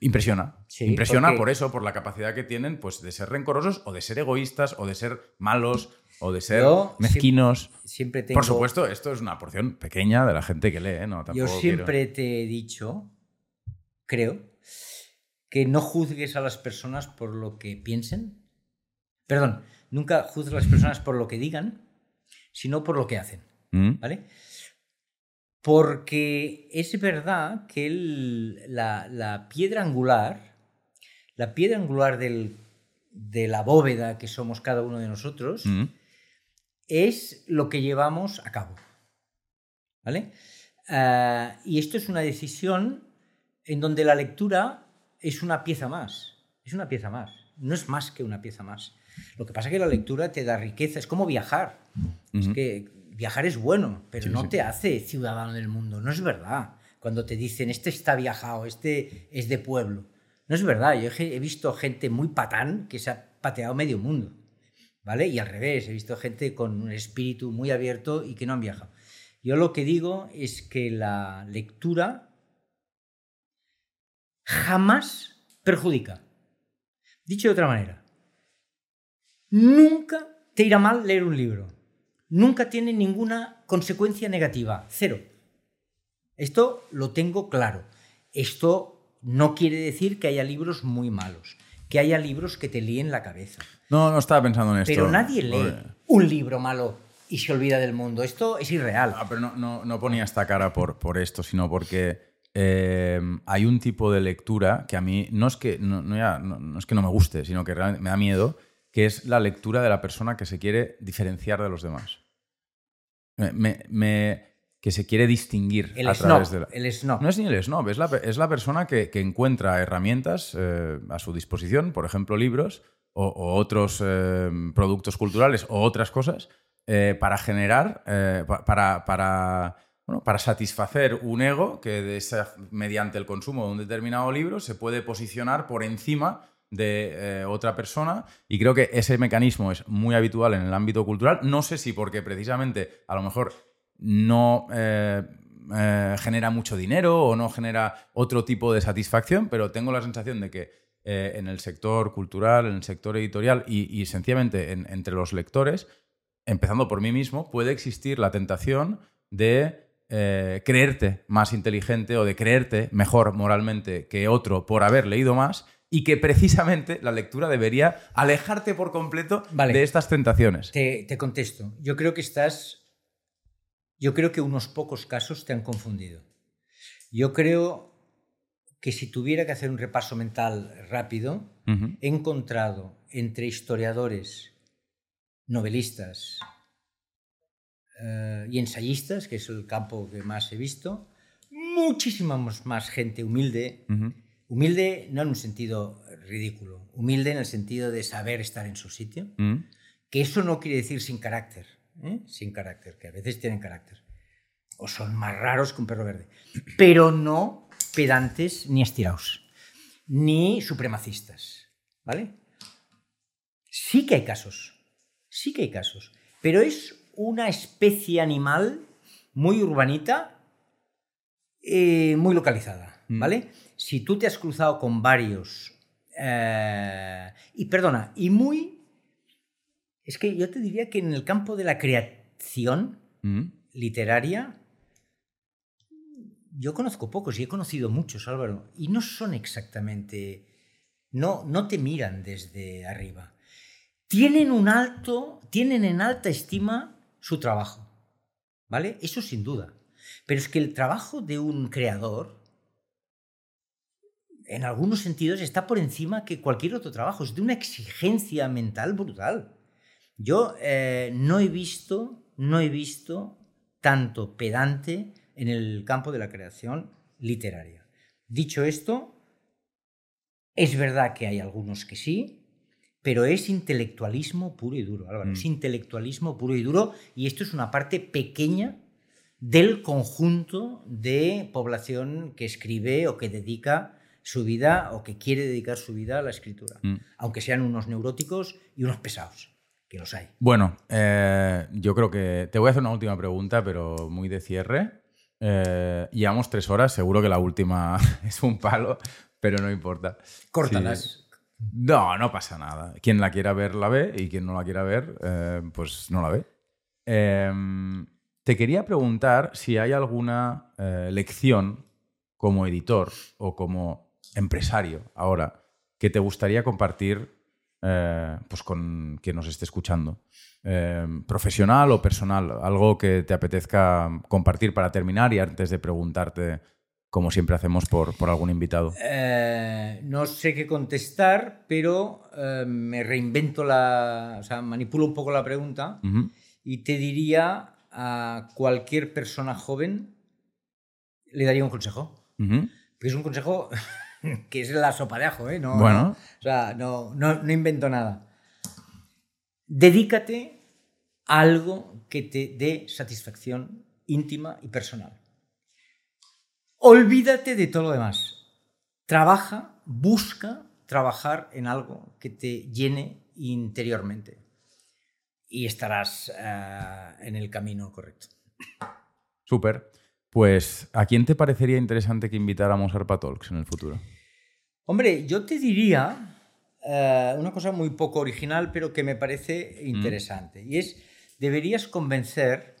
Impresiona.
Sí,
Impresiona
porque-
por eso, por la capacidad que tienen pues, de ser rencorosos o de ser egoístas o de ser malos o de ser
Yo
mezquinos.
Siempre tengo...
Por supuesto, esto es una porción pequeña de la gente que lee. No,
Yo siempre
quiero-
te he dicho, creo, que no juzgues a las personas por lo que piensen. Perdón, nunca juzgues a las personas por lo que digan, sino por lo que hacen.
¿Mm?
¿Vale? Porque es verdad que el- la, la piedra angular, la piedra angular del- de la bóveda que somos cada uno de nosotros,
¿Mm?
Es lo que llevamos a cabo. ¿Vale? Ah, y esto es una decisión en donde la lectura es una pieza más. Es una pieza más. No es más que una pieza más. Lo que pasa es que la lectura te da riqueza. Es como viajar. Es que viajar es bueno, pero
Sí,
no
sí.
te hace ciudadano del mundo. No es verdad. Cuando te dicen, este está viajado, este es de pueblo. No es verdad. Yo he visto gente muy patán que se ha pateado medio mundo. Y al revés, he visto gente con un espíritu muy abierto y que no han viajado. Yo lo que digo es que la lectura jamás perjudica. Dicho de otra manera, nunca te irá mal leer un libro. Nunca tiene ninguna consecuencia negativa. Cero. Esto lo tengo claro. Esto no quiere decir que haya libros muy malos, que haya libros que te líen la cabeza.
No, no estaba pensando en esto.
Pero nadie lee un libro malo y se olvida del mundo. Esto es irreal.
Ah, pero no, no, no ponía esta cara por, por esto, sino porque eh, hay un tipo de lectura que a mí no es que no, no ya- no- no es que no me guste, sino que realmente me da miedo, que es la lectura de la persona que se quiere diferenciar de los demás. Me- me- me- que se quiere distinguir
El
a
snob.
través de la...
El snob.
No es ni el snob, es la, es la persona que, que encuentra herramientas eh, a su disposición, por ejemplo, libros o, otros eh, productos culturales o otras cosas, eh, para generar, eh, pa- para, para, bueno, para satisfacer un ego que de esa- mediante el consumo de un determinado libro se puede posicionar por encima de eh, otra persona y creo que ese mecanismo es muy habitual en el ámbito cultural. No sé si porque precisamente a lo mejor no genera mucho dinero o no genera otro tipo de satisfacción, pero tengo la sensación de que eh, en el sector cultural, en el sector editorial y, y sencillamente en- entre los lectores, empezando por mí mismo, puede existir la tentación de eh, creerte más inteligente o de creerte mejor moralmente que otro por haber leído más y que precisamente la lectura debería alejarte por completo
Vale.
de estas tentaciones.
Te, te contesto. Yo creo que estás. Yo creo que unos pocos casos te han confundido. Yo creo que si tuviera que hacer un repaso mental rápido, he encontrado entre historiadores, novelistas eh, y ensayistas, que es el campo que más he visto, muchísima más- gente humilde, humilde no en un sentido ridículo, humilde en el sentido de saber estar en su sitio,
Ujú.
que eso no quiere decir sin carácter, ¿eh? sin carácter, que a veces tienen carácter, o son más raros que un perro verde, pero no pedantes ni estirados, ni supremacistas, ¿vale? Sí que hay casos, sí que hay casos, pero es una especie animal muy urbanita eh, muy localizada, mm. ¿vale? Si tú te has cruzado con varios, eh, y perdona, y muy, es que yo te diría que en el campo de la creación mm. literaria, yo conozco pocos y he conocido muchos, Álvaro, y no son exactamente, no, no te miran desde arriba. Tienen un alto, tienen en alta estima su trabajo, ¿vale? Eso sin duda. Pero es que el trabajo de un creador, en algunos sentidos, está por encima que cualquier otro trabajo. Es de una exigencia mental brutal. Yo eh, no he visto, no he visto tanto pedante en el campo de la creación literaria. Dicho esto, es verdad que hay algunos que sí, pero es intelectualismo puro y duro, Álvaro. Es mm. intelectualismo puro y duro y esto es una parte pequeña del conjunto de población que escribe o que dedica su vida o que quiere dedicar su vida a la escritura, mm. aunque sean unos neuróticos y unos pesados, que los hay.
Bueno, eh, yo creo que te voy a hacer una última pregunta, pero muy de cierre. Eh, llevamos tres horas, seguro que la última es un palo, pero no importa.
Córtalas.
No, no pasa nada. Quien la quiera ver, la ve, y quien no la quiera ver, eh, pues no la ve. Em, te quería preguntar si hay alguna eh, lección como editor o como empresario ahora que te gustaría compartir pues con quien nos esté escuchando. Em, profesional o personal, algo que te apetezca compartir para terminar y antes de preguntarte, como siempre hacemos por, por algún invitado.
Eh, no sé qué contestar, pero eh, me reinvento la, o sea, manipulo un poco la pregunta y te diría a cualquier persona joven, le daría un consejo. que es un consejo que es la sopa de ajo, ¿eh? No, bueno. o sea, no, no, no invento nada dedícate a algo que te dé satisfacción íntima y personal. Olvídate de todo lo demás. Trabaja, busca trabajar en algo que te llene interiormente y estarás eh, en el camino correcto.
Súper. Pues, ¿a quién te parecería interesante que invitáramos a Arpa Talks en el futuro?
Hombre, yo te diría eh, una cosa muy poco original, pero que me parece mm. interesante. Y es, deberías convencer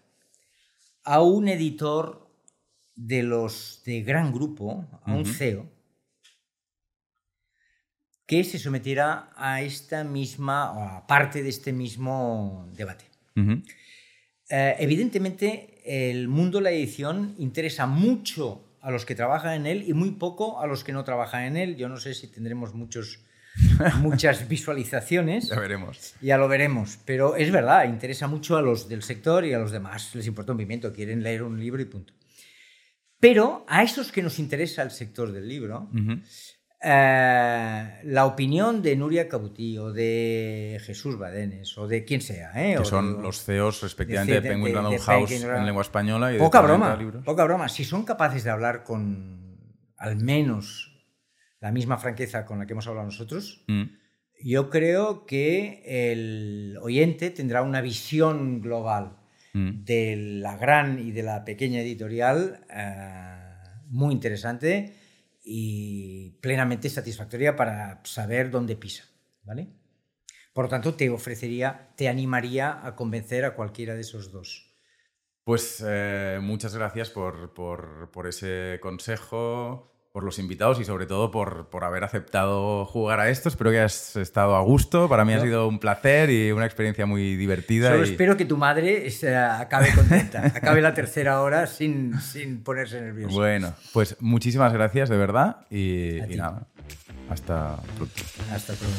a un editor de los de gran grupo, a un CEO, que se sometiera a esta misma, o a parte de este mismo debate. Eh, evidentemente, el mundo de la edición interesa mucho a los que trabajan en él y muy poco a los que no trabajan en él. Yo no sé si tendremos muchos muchas visualizaciones.
Ya veremos.
Ya lo veremos. Pero es verdad, interesa mucho a los del sector y a los demás. Les importa un pimiento, quieren leer un libro y punto. Pero a esos que nos interesa el sector del libro, eh, la opinión de Nuria Cabutí o de Jesús Badenes o de quien sea. ¿eh?
Que son los CEOs respectivamente de, Penguin Random House en lengua española y
poca broma, Poca broma. Si son capaces de hablar con al menos la misma franqueza con la que hemos hablado nosotros, mm. yo creo que el oyente tendrá una visión global mm. de la gran y de la pequeña editorial eh, muy interesante y plenamente satisfactoria para saber dónde pisa. ¿vale? Por lo tanto, te ofrecería, te animaría a convencer a cualquiera de esos dos.
Pues eh, muchas gracias por, por, por ese consejo por los invitados y sobre todo por, por, haber aceptado jugar a esto. Espero que hayas estado a gusto. Para mí ha sido un placer y una experiencia muy divertida.
Solo espero que tu madre se acabe contenta, acabe la tercera hora sin, sin ponerse nerviosa.
Bueno, pues muchísimas gracias de verdad y, y nada. Hasta pronto.
Hasta pronto.